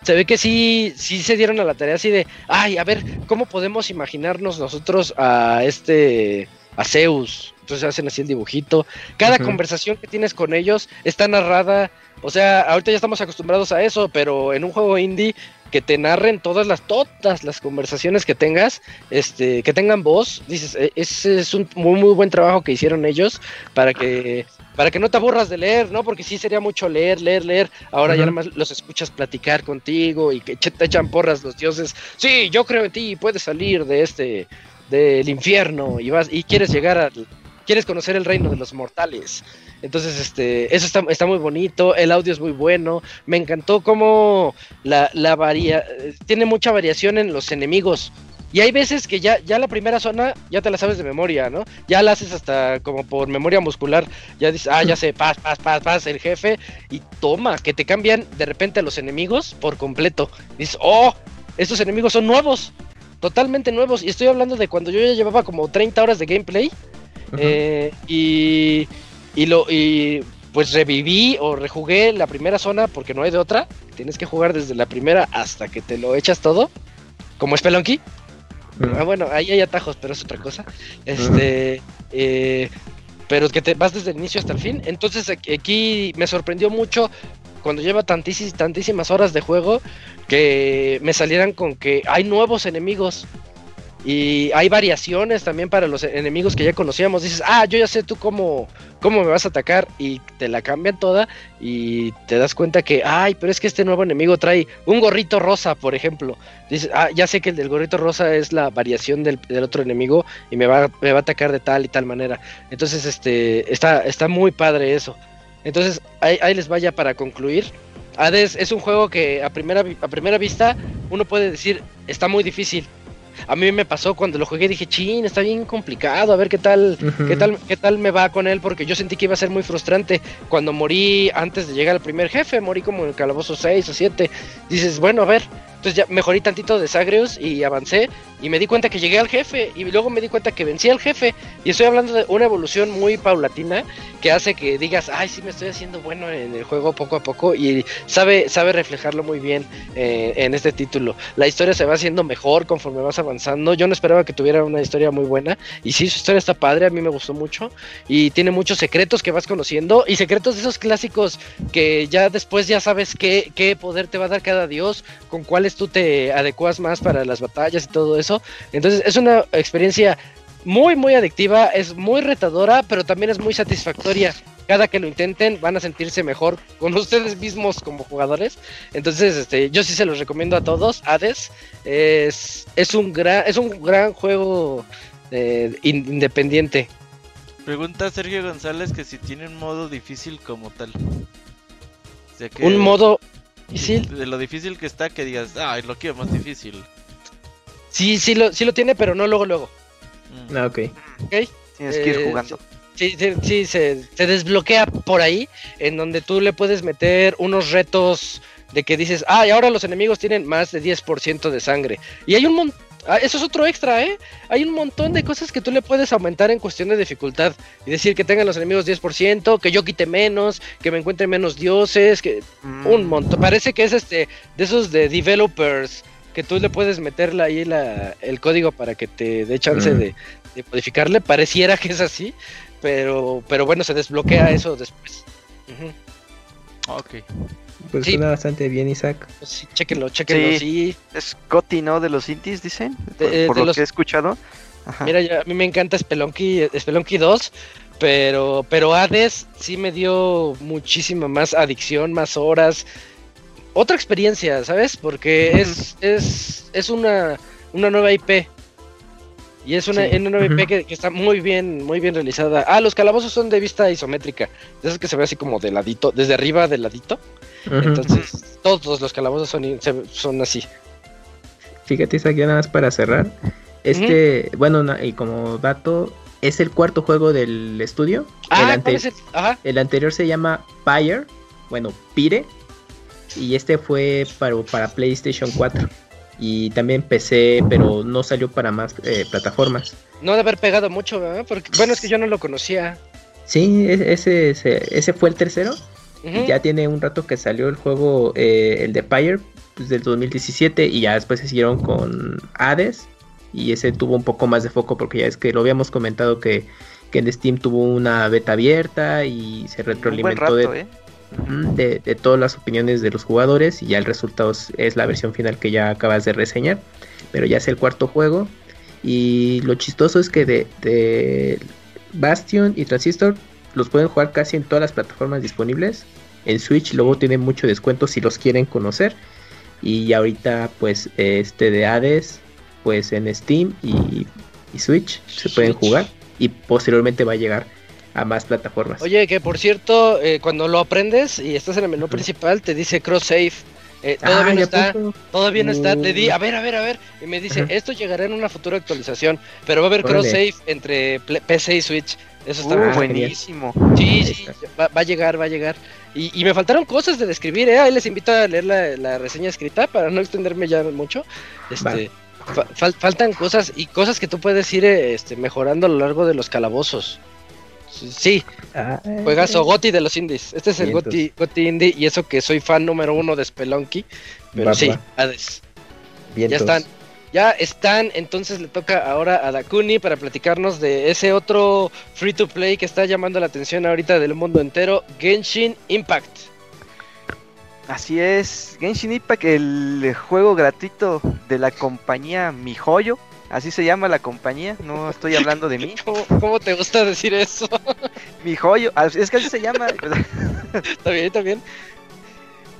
se ve que sí, sí se dieron a la tarea así de, ay, a ver, ¿cómo podemos imaginarnos nosotros a este, a Zeus? Entonces hacen así el dibujito. Cada uh -huh. conversación que tienes con ellos está narrada. O sea, ahorita ya estamos acostumbrados a eso, pero en un juego indie que te narren todas las todas las conversaciones que tengas, este, que tengan voz, dices, ese es un muy muy buen trabajo que hicieron ellos para que para que no te aburras de leer, ¿no? Porque sí sería mucho leer, leer, leer. Ahora uh -huh. ya nada más los escuchas platicar contigo y que te echan porras los dioses. Sí, yo creo en ti, puedes salir de este del infierno y vas y quieres llegar al quieres conocer el reino de los mortales. Entonces, este, eso está, está, muy bonito, el audio es muy bueno, me encantó cómo la, la varia, tiene mucha variación en los enemigos. Y hay veces que ya, ya la primera zona ya te la sabes de memoria, ¿no? Ya la haces hasta como por memoria muscular. Ya dices, ah, ya sé, paz, paz, paz, paz, el jefe. Y toma, que te cambian de repente a los enemigos por completo. Dices, oh, estos enemigos son nuevos. Totalmente nuevos. Y estoy hablando de cuando yo ya llevaba como 30 horas de gameplay. Uh -huh. eh, y y lo y pues reviví o rejugué la primera zona porque no hay de otra. Tienes que jugar desde la primera hasta que te lo echas todo. Como. Uh -huh. ah, bueno, ahí hay atajos, pero es otra cosa. Este. Uh -huh. eh, pero que te vas desde el inicio hasta el fin. Entonces aquí me sorprendió mucho cuando lleva tantísimas, tantísimas horas de juego que me salieran con que hay nuevos enemigos. Y hay variaciones también para los enemigos que ya conocíamos. Dices, ah, yo ya sé tú cómo, cómo me vas a atacar. Y te la cambian toda. Y te das cuenta que, ay, pero es que este nuevo enemigo trae un gorrito rosa, por ejemplo. Dices, ah, ya sé que el del gorrito rosa es la variación del, del otro enemigo. Y me va, me va a atacar de tal y tal manera. Entonces, este, está, está muy padre eso. Entonces, ahí, ahí les vaya para concluir. Hades es un juego que a primera, a primera vista uno puede decir está muy difícil. A mí me pasó cuando lo jugué, dije, chin, está bien complicado, a ver qué tal, uh -huh. qué tal, qué tal me va con él, porque yo sentí que iba a ser muy frustrante. Cuando morí antes de llegar al primer jefe, morí como en el calabozo 6 o 7. Dices, bueno, a ver, entonces ya mejorí tantito de Sagreus y avancé y me di cuenta que llegué al jefe y luego me di cuenta que vencí al jefe y estoy hablando de una evolución muy paulatina que hace que digas, ay, sí me estoy haciendo bueno en el juego poco a poco y sabe, sabe reflejarlo muy bien eh, en este título. La historia se va haciendo mejor conforme vas avanzando. Yo no esperaba que tuviera una historia muy buena y sí, su historia está padre, a mí me gustó mucho y tiene muchos secretos que vas conociendo y secretos de esos clásicos que ya después ya sabes qué, qué poder te va a dar cada dios, con cuáles tú te adecuas más para las batallas y todo eso. Entonces es una experiencia muy muy adictiva, es muy retadora, pero también es muy satisfactoria. Cada que lo intenten van a sentirse mejor con ustedes mismos como jugadores. Entonces, este, yo sí se los recomiendo a todos. Hades es, es un gran es un gran juego eh, independiente. Pregunta Sergio González que si tiene un modo difícil como tal. O sea que... Un modo difícil. De lo difícil que está, que digas, ay, lo quiero más difícil. Sí, sí lo, sí lo tiene, pero no luego, luego. Mm. Ah, ok. okay. Tienes que ir eh, jugando. Sí, sí, sí se, se, desbloquea por ahí, en donde tú le puedes meter unos retos de que dices, ah, y ahora los enemigos tienen más de 10% de sangre. Y hay un montón. Ah, eso es otro extra, ¿eh? Hay un montón de cosas que tú le puedes aumentar en cuestión de dificultad. Y decir que tengan los enemigos 10%, que yo quite menos, que me encuentre menos dioses, que... Mm. Un montón. Parece que es este de esos de developers que tú le puedes meterle ahí la, el código para que te dé chance mm. de, de, modificarle. Pareciera que es así, pero, pero bueno, se desbloquea eso después. Uh -huh. Ok. Pues sí. suena bastante bien, Isaac. Pues sí, chéquenlo, chéquenlo, sí. sí. Es Coti, ¿no? De los Intis, dicen. Por, de, por de lo los... que he escuchado. Ajá. Mira, ya, a mí me encanta Spelunky, Spelunky 2, pero, pero Hades sí me dio muchísima más adicción, más horas. Otra experiencia, ¿sabes? Porque es, es, es una, una nueva IP. Y es una, sí. una nueva IP que, que, está muy bien, muy bien realizada. Ah, los calabozos son de vista isométrica. Esos que se ve así como de ladito, desde arriba de ladito. Entonces, todos los calabozos son, son así. Fíjate, aquí nada más para cerrar. Este, bueno, y como dato, es el cuarto juego del estudio. Ah, el, el anterior se llama Pyre, bueno, Pire, y este fue para, para PlayStation 4 y también PC, pero no salió para más eh, plataformas. No de haber pegado mucho, ¿verdad? Porque, bueno, es que yo no lo conocía. Sí, e-, ese, ese, fue el tercero. ya tiene un rato que salió el juego, eh, el de Pyre, pues, del 2017, y ya después se siguieron con Hades. Y ese tuvo un poco más de foco porque ya es que lo habíamos comentado que, que en Steam tuvo una beta abierta y se retroalimentó de, ¿eh? De, todas las opiniones de los jugadores y ya el resultado es, la versión final que ya acabas de reseñar. Pero ya es el cuarto juego. Y lo chistoso es que de, Bastion y Transistor los pueden jugar casi en todas las plataformas disponibles. En Switch luego tienen mucho descuento si los quieren conocer. Y ahorita pues este de Hades pues en Steam y, y Switch se pueden jugar. Y posteriormente va a llegar a más plataformas. Oye, que por cierto, eh, cuando lo aprendes y estás en el menú principal, te dice cross save. Eh, todavía ah, no está, todavía no está. Le di, a ver, a ver, a ver. Y me dice, esto llegará en una futura actualización, pero va a haber cross save entre PC y Switch. Eso está uh, buenísimo. Sí, sí, va, a llegar, va a llegar. Y, me faltaron cosas de describir, ¿eh? Ahí les invito a leer la, reseña escrita para no extenderme ya mucho. Este, faltan cosas y cosas que tú puedes ir este, mejorando a lo largo de los calabozos. Sí, ah, juegas o Goti de los indies. Este es el Goti, Indie y eso que soy fan número uno de Spelunky. Pero sí, Hades. Ya están. Ya están, entonces le toca ahora a Dakuni para platicarnos de ese otro free to play que está llamando la atención ahorita del mundo entero, Genshin Impact. Así es, Genshin Impact, el juego gratuito de la compañía MiHoYo Así se llama la compañía, no estoy hablando de mí. ¿Cómo, te gusta decir eso? Mi joyo, ah, es que así se llama. está bien, está bien.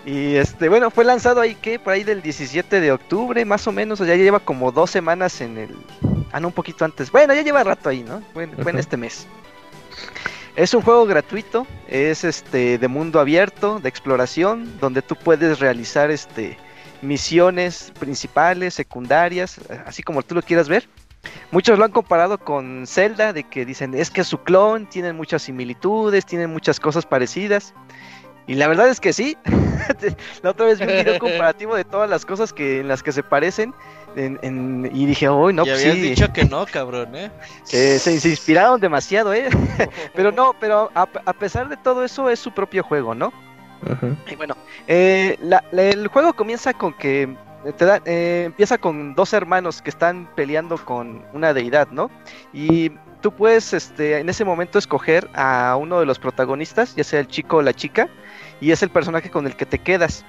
Y este, bueno, fue lanzado ahí que por ahí del 17 de octubre, más o menos, o ya lleva como dos semanas en el. Ah, no, un poquito antes. Bueno, ya lleva rato ahí, ¿no? Fue, fue en este mes. Es un juego gratuito, es este de mundo abierto, de exploración, donde tú puedes realizar este misiones principales, secundarias, así como tú lo quieras ver. Muchos lo han comparado con Zelda, de que dicen es que su clon tiene muchas similitudes, tienen muchas cosas parecidas. Y la verdad es que sí. la otra vez vi un video comparativo de todas las cosas que en las que se parecen. y dije, uy, no, y pues habías dicho que no, cabrón, ¿eh? se, inspiraron demasiado, ¿eh? pero no, pero a, pesar de todo eso es su propio juego, ¿no? Y bueno, eh, el juego comienza con que te da, eh, empieza con dos hermanos que están peleando con una deidad, ¿no? Y tú puedes este, en ese momento escoger a uno de los protagonistas, ya sea el chico o la chica, y es el personaje con el que te quedas.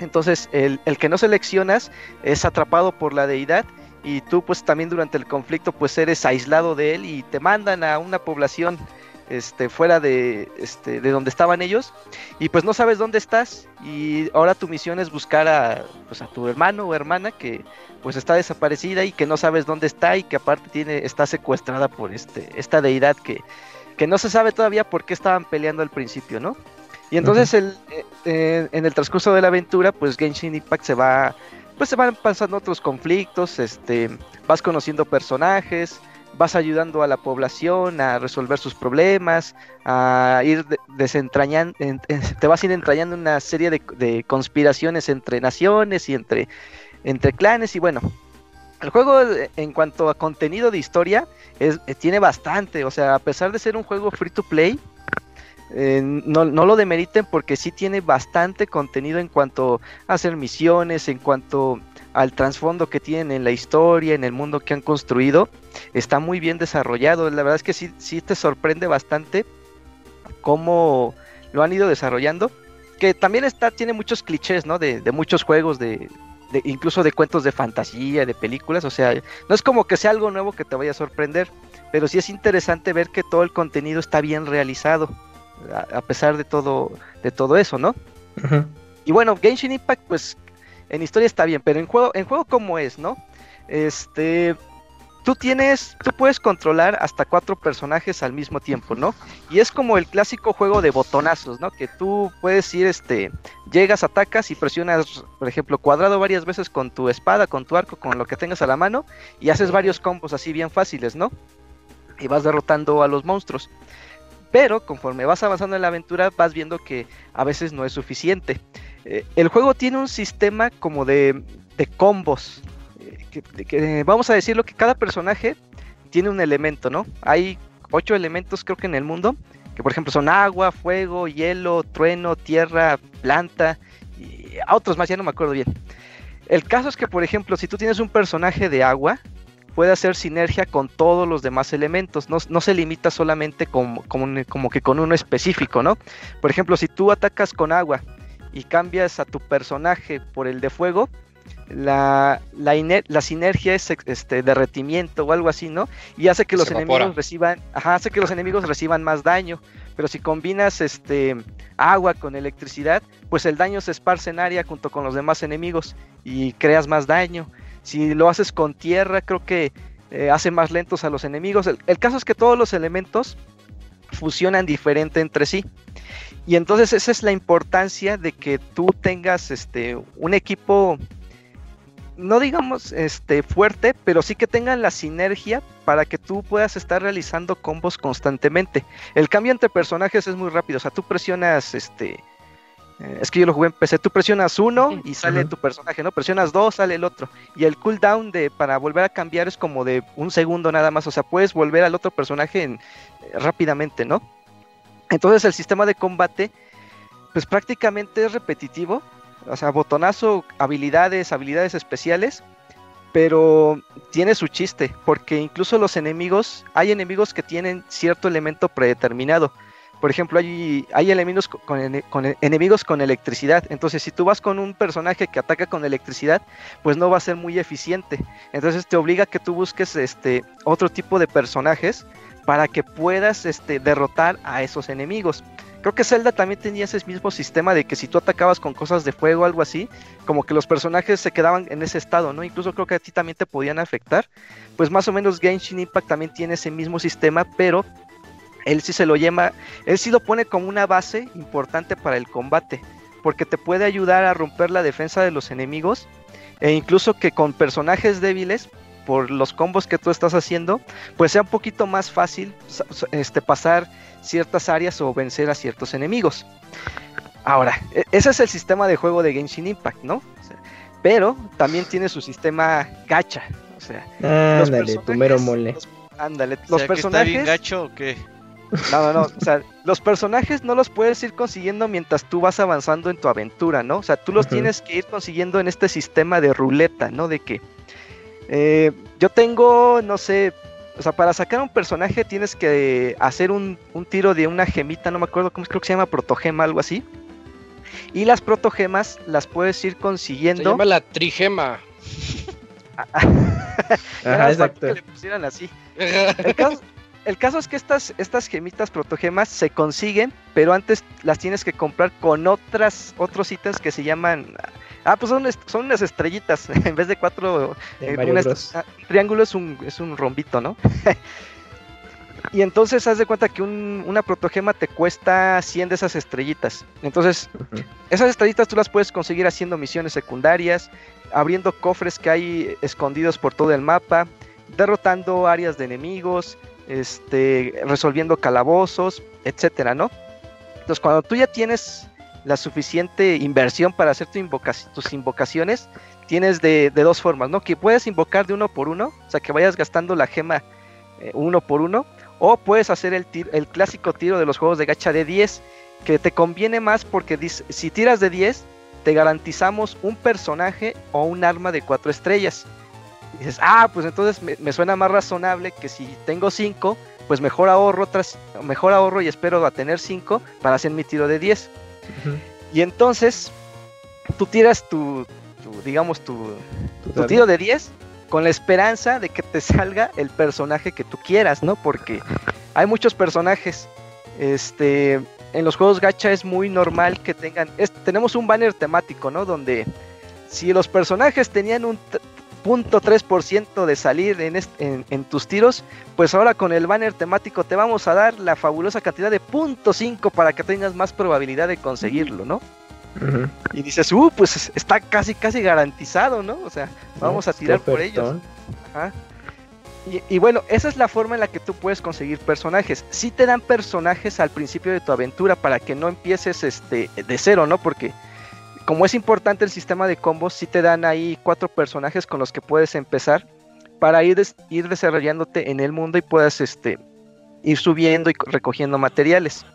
Entonces, el, el que no seleccionas es atrapado por la deidad y tú pues también durante el conflicto pues eres aislado de él y te mandan a una población este, fuera de, este, de donde estaban ellos y pues no sabes dónde estás y ahora tu misión es buscar a, pues, a tu hermano o hermana que pues está desaparecida y que no sabes dónde está y que aparte tiene, está secuestrada por este, esta deidad que, que no se sabe todavía por qué estaban peleando al principio, ¿no? Y entonces el, eh, eh, en el transcurso de la aventura pues Genshin Impact se va pues se van pasando otros conflictos, este, vas conociendo personajes, vas ayudando a la población a resolver sus problemas, a ir desentrañando, te vas a ir entrañando una serie de, conspiraciones entre naciones y entre, clanes y bueno. El juego en cuanto a contenido de historia es, eh, tiene bastante, o sea, a pesar de ser un juego free to play, eh, no, no, lo demeriten porque sí tiene bastante contenido en cuanto a hacer misiones, en cuanto al trasfondo que tienen en la historia, en el mundo que han construido, está muy bien desarrollado. La verdad es que sí, sí te sorprende bastante cómo lo han ido desarrollando. Que también está, tiene muchos clichés, ¿no? De, muchos juegos, de, incluso de cuentos de fantasía, de películas. O sea, no es como que sea algo nuevo que te vaya a sorprender, pero sí es interesante ver que todo el contenido está bien realizado, a, pesar de todo, de todo eso, ¿no? Y bueno, Genshin Impact, pues en historia está bien, pero en juego, en juego como es, ¿no? Este tú tienes, tú puedes controlar hasta cuatro personajes al mismo tiempo, ¿no? Y es como el clásico juego de botonazos, ¿no? Que tú puedes ir, este, llegas, atacas y presionas, por ejemplo, cuadrado varias veces con tu espada, con tu arco, con lo que tengas a la mano y haces varios combos así bien fáciles, ¿no? Y vas derrotando a los monstruos. Pero conforme vas avanzando en la aventura vas viendo que a veces no es suficiente. Eh, el juego tiene un sistema como de, de combos, que, vamos a decirlo que cada personaje tiene un elemento, ¿no? Hay ocho elementos creo que en el mundo, que por ejemplo son agua, fuego, hielo, trueno, tierra, planta y otros más, ya no me acuerdo bien. El caso es que por ejemplo si tú tienes un personaje de agua, puede hacer sinergia con todos los demás elementos, no, se limita solamente como que con uno específico, ¿no? Por ejemplo, si tú atacas con agua y cambias a tu personaje por el de fuego, la, la, sinergia es este derretimiento o algo así, ¿no? Y hace que los enemigos reciban, ajá, hace que los enemigos reciban más daño. Pero si combinas este agua con electricidad, pues el daño se esparce en área junto con los demás enemigos y creas más daño. Si lo haces con tierra, creo que eh, hace más lentos a los enemigos. El, el caso es que todos los elementos fusionan diferente entre sí. Y entonces esa es la importancia de que tú tengas este un equipo no digamos este fuerte, pero sí que tengan la sinergia para que tú puedas estar realizando combos constantemente. El cambio entre personajes es muy rápido, o sea, tú presionas este eh, es que yo lo jugué en PC, tú presionas uno y sale tu personaje, ¿no? Presionas dos, sale el otro. Y el cooldown de para volver a cambiar es como de un segundo nada más, o sea, puedes volver al otro personaje eh, rápidamente, ¿no? Entonces el sistema de combate pues prácticamente es repetitivo, o sea, botonazo, habilidades, habilidades especiales, pero tiene su chiste, porque incluso los enemigos, hay enemigos que tienen cierto elemento predeterminado. Por ejemplo, hay, hay enemigos con, enemigos con electricidad. Entonces, si tú vas con un personaje que ataca con electricidad, pues no va a ser muy eficiente. Entonces te obliga a que tú busques este otro tipo de personajes para que puedas este, derrotar a esos enemigos. Creo que Zelda también tenía ese mismo sistema de que si tú atacabas con cosas de fuego o algo así, como que los personajes se quedaban en ese estado, ¿no? Incluso creo que a ti también te podían afectar. Pues más o menos Genshin Impact también tiene ese mismo sistema, pero él sí se lo llama, él sí lo pone como una base importante para el combate, porque te puede ayudar a romper la defensa de los enemigos e incluso que con personajes débiles por los combos que tú estás haciendo, pues sea un poquito más fácil este, pasar ciertas áreas o vencer a ciertos enemigos. Ahora, e, ese es el sistema de juego de Genshin Impact, ¿no? pero también tiene su sistema gacha. O sea, ándale, tu mero mole. Los, ándale, los personajes. gacho o qué? No, no, no. O sea, los personajes no los puedes ir consiguiendo mientras tú vas avanzando en tu aventura, ¿no? O sea, tú los tienes que ir consiguiendo en este sistema de ruleta, ¿no? De que eh, yo tengo, no sé, o sea, para sacar un personaje tienes que hacer un, tiro de una gemita, no me acuerdo cómo creo que se llama, protogema, algo así. Y las protogemas las puedes ir consiguiendo. Se llama la trigema. Ajá, exacto. Que le pusieran así. El caso, es que estas, estas gemitas protogemas se consiguen, pero antes las tienes que comprar con otras, otros ítems que se llaman Ah, pues son, son unas estrellitas. en vez de cuatro eh, ah, triángulo es un, es un rombito, ¿no? y entonces haz de cuenta que un, una protogema te cuesta 100 de esas estrellitas. Entonces, esas estrellitas tú las puedes conseguir haciendo misiones secundarias, abriendo cofres que hay escondidos por todo el mapa, derrotando áreas de enemigos, este, resolviendo calabozos, etcétera, ¿no? Entonces, cuando tú ya tienes la suficiente inversión para hacer tu tus invocaciones, tienes de, dos formas, ¿no? Que puedes invocar de uno por uno, o sea, que vayas gastando la gema eh, uno por uno, o puedes hacer el, el clásico tiro de los juegos de gacha de 10, que te conviene más porque si tiras de 10, te garantizamos un personaje o un arma de 4 estrellas. Y dices, ah, pues entonces me, suena más razonable que si tengo 5, pues mejor ahorro, mejor ahorro y espero a tener 5 para hacer mi tiro de 10. Y entonces, tú tiras tu, digamos, tu, tiro de 10 con la esperanza de que te salga el personaje que tú quieras, ¿no? Porque hay muchos personajes. Este, en los juegos gacha es muy normal que tengan, tenemos un banner temático, ¿no? Donde si los personajes tenían un 0.3% de salir en, en, tus tiros, pues ahora con el banner temático te vamos a dar la fabulosa cantidad de 0.5 para que tengas más probabilidad de conseguirlo, ¿no? Y dices, uh, pues está casi, casi garantizado, ¿no? O sea, vamos a tirar por ellos. Y, bueno, esa es la forma en la que tú puedes conseguir personajes. Si te dan personajes al principio de tu aventura para que no empieces este de cero, ¿no? Porque como es importante el sistema de combos, sí te dan ahí cuatro personajes con los que puedes empezar para ir, desarrollándote en el mundo y puedas este, ir subiendo y recogiendo materiales.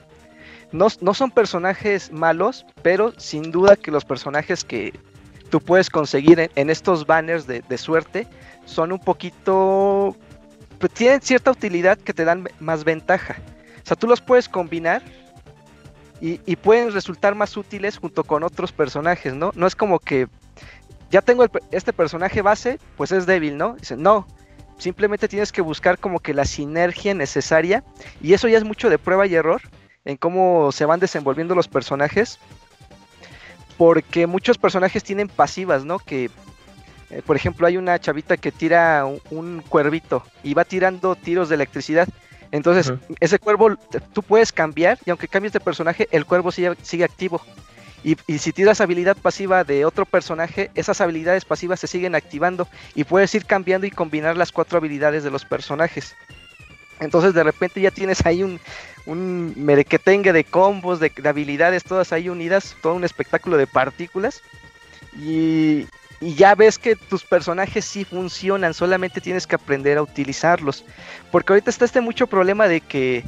No, son personajes malos, pero sin duda que los personajes que tú puedes conseguir en, estos banners de, de, suerte son un poquito... Pues, tienen cierta utilidad que te dan más ventaja. O sea, tú los puedes combinar y, pueden resultar más útiles junto con otros personajes, ¿no? No es como que ya tengo este personaje base, pues es débil, ¿no? Dicen, no, simplemente tienes que buscar como que la sinergia necesaria y eso ya es mucho de prueba y error en cómo se van desenvolviendo los personajes. Porque muchos personajes tienen pasivas, ¿no? Que, eh, por ejemplo, hay una chavita que tira un cuervito y va tirando tiros de electricidad entonces, ese cuervo tú puedes cambiar y aunque cambies de personaje, el cuervo sigue, sigue activo. Y, si tiras habilidad pasiva de otro personaje, esas habilidades pasivas se siguen activando y puedes ir cambiando y combinar las cuatro habilidades de los personajes. Entonces de repente ya tienes ahí un, un merequetengue de combos, de, de, habilidades, todas ahí unidas, todo un espectáculo de partículas. Y, y ya ves que tus personajes sí funcionan, solamente tienes que aprender a utilizarlos. Porque ahorita está este mucho problema de que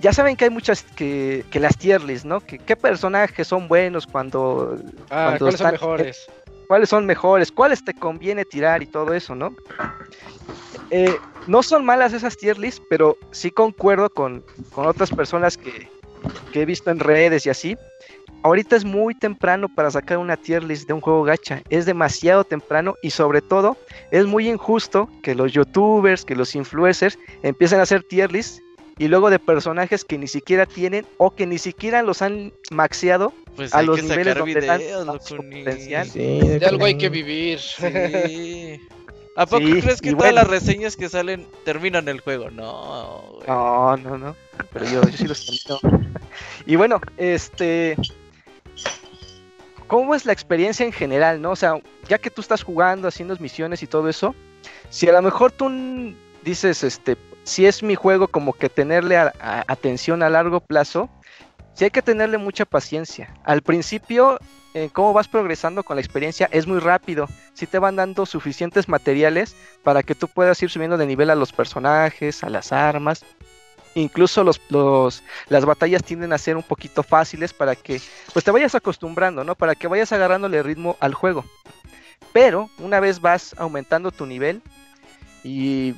ya saben que hay muchas que, que las tier list, ¿no? Que qué personajes son buenos cuando, ah, ¿cuáles son mejores? ¿Cuáles son mejores? ¿Cuáles te conviene tirar y todo eso, no? Eh, no son malas esas tier lists, pero sí concuerdo con, con otras personas que, que he visto en redes y así, ahorita es muy temprano para sacar una tier list de un juego gacha. Es demasiado temprano y sobre todo es muy injusto que los youtubers, que los influencers empiecen a hacer tier lists y luego de personajes que ni siquiera tienen o que ni siquiera los han maxeado pues a los niveles donde dan potencial. de algo hay que vivir. ¿A poco crees que todas las reseñas que salen terminan el juego? No, No, no, no. Pero yo, yo sí los termino. y bueno, este. ¿Cómo es la experiencia en general, no? O sea, ya que tú estás jugando, haciendo misiones y todo eso, si a lo mejor tú dices, este, si es mi juego como que tenerle atención a largo plazo, sí hay que tenerle mucha paciencia. Al principio, eh, cómo vas progresando con la experiencia es muy rápido. Si te van dando suficientes materiales para que tú puedas ir subiendo de nivel a los personajes, a las armas incluso los, las batallas tienden a ser un poquito fáciles para que pues te vayas acostumbrando, ¿no? Para que vayas agarrándole ritmo al juego. Pero una vez vas aumentando tu nivel y,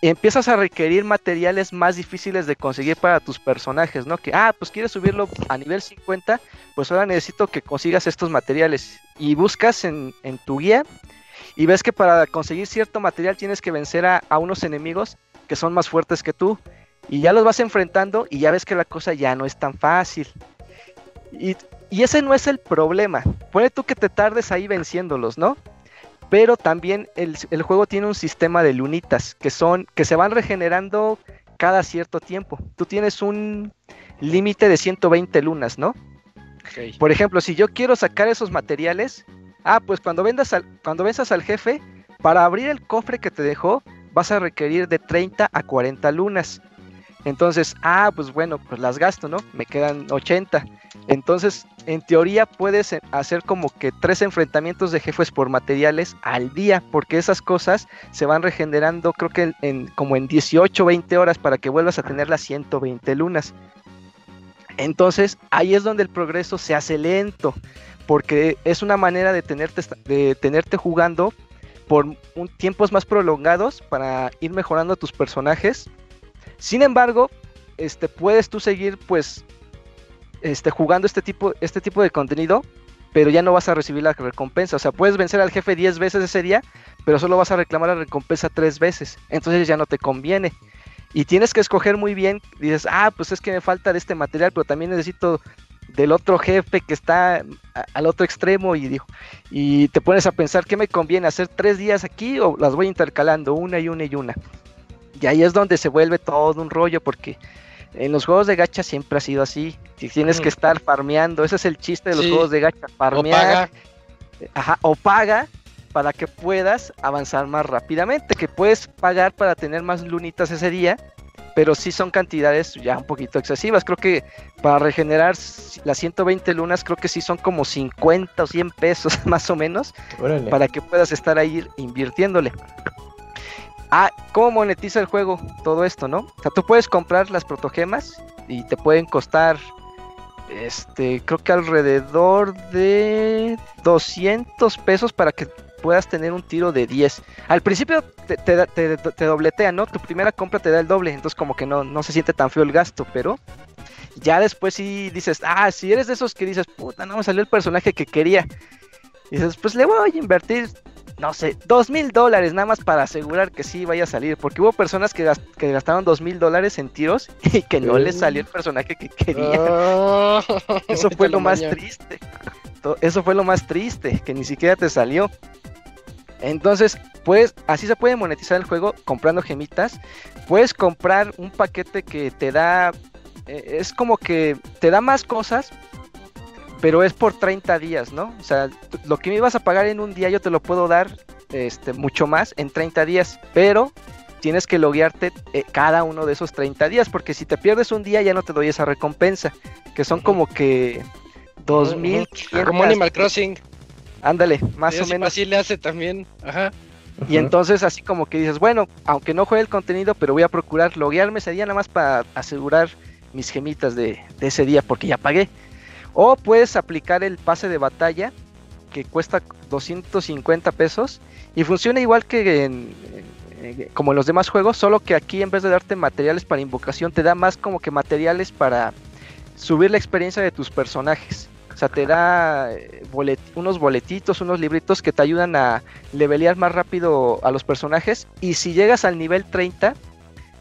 empiezas a requerir materiales más difíciles de conseguir para tus personajes, ¿no? Que, ah, pues quieres subirlo a nivel 50, pues ahora necesito que consigas estos materiales. Y buscas en, tu guía y ves que para conseguir cierto material tienes que vencer a, a unos enemigos que son más fuertes que tú y ya los vas enfrentando y ya ves que la cosa ya no es tan fácil. Y, ese no es el problema. Puede tú que te tardes ahí venciéndolos, ¿no? Pero también el, juego tiene un sistema de lunitas que son que se van regenerando cada cierto tiempo. Tú tienes un límite de 120 lunas, ¿no? Por ejemplo, si yo quiero sacar esos materiales, ah, pues cuando vendas al, cuando venzas al jefe, para abrir el cofre que te dejó, vas a requerir de 30 a 40 lunas. Entonces, ah, pues bueno, pues las gasto, ¿no? Me quedan 80. Entonces, en teoría puedes hacer como que tres enfrentamientos de jefes por materiales al día, porque esas cosas se van regenerando, creo que en, como en 18 o 20 horas para que vuelvas a tener las 120 lunas. Entonces, ahí es donde el progreso se hace lento, porque es una manera de tenerte, de tenerte jugando por un, tiempos más prolongados para ir mejorando tus personajes sin embargo, este, puedes tú seguir pues este, jugando este tipo, este tipo de contenido, pero ya no vas a recibir la recompensa. O sea, puedes vencer al jefe 10 veces ese día, pero solo vas a reclamar la recompensa 3 veces. Entonces ya no te conviene. Y tienes que escoger muy bien. Dices, ah, pues es que me falta de este material, pero también necesito del otro jefe que está al otro extremo y dijo, y te pones a pensar qué me conviene hacer tres días aquí o las voy intercalando una y una y una. Y ahí es donde se vuelve todo un rollo porque en los juegos de gacha siempre ha sido así. Si tienes que estar farmeando, ese es el chiste de los juegos de gacha, farmear. O paga. para que puedas avanzar más rápidamente, que puedes pagar para tener más lunitas ese día, pero sí son cantidades ya un poquito excesivas. Creo que para regenerar las 120 lunas, creo que sí son como 50 o 100 pesos más o menos, para que puedas estar ahí invirtiéndole. Ah, ¿cómo monetiza el juego todo esto, no? O sea, tú puedes comprar las protogemas y te pueden costar, este, creo que alrededor de 200 pesos para que puedas tener un tiro de 10. Al principio te, te, dobletea, ¿no? Tu primera compra te da el doble, entonces como que no, no se siente tan feo el gasto, pero ya después sí dices, ah, si eres de esos que dices, puta, no me salió el personaje que quería. Dices, pues le voy a invertir no sé, dos mil dólares nada más para asegurar que sí vaya a salir. Porque hubo personas que, gastaron dos mil dólares en tiros y que no les salió el personaje que querían. Ah. Eso fue lo más triste. Eso fue lo más triste, que ni siquiera te salió. Entonces, pues así se puede monetizar el juego comprando gemitas. Puedes comprar un paquete que te da, eh, es como que te da más cosas, pero es por 30 días, ¿no? O sea, lo que me ibas a pagar en un día yo te lo puedo dar este, mucho más en 30 días, pero tienes que loguearte eh, cada uno de esos 30 días, porque si te pierdes un día ya no te doy esa recompensa, que son como que 2000. Como Animal Crossing. Ándale, más o menos. Así le hace también, ajá. Y entonces así como que dices, bueno, aunque no juegue el contenido, pero voy a procurar loguearme ese día nada más para asegurar mis gemitas de, de ese día, porque ya pagué. O puedes aplicar el pase de batalla que cuesta 250 pesos y funciona igual que en, como en los demás juegos, solo que aquí en vez de darte materiales para invocación te da más como que materiales para subir la experiencia de tus personajes. O sea, te da eh, unos boletitos, unos libritos que te ayudan a levelear más rápido a los personajes. Y si llegas al nivel 30,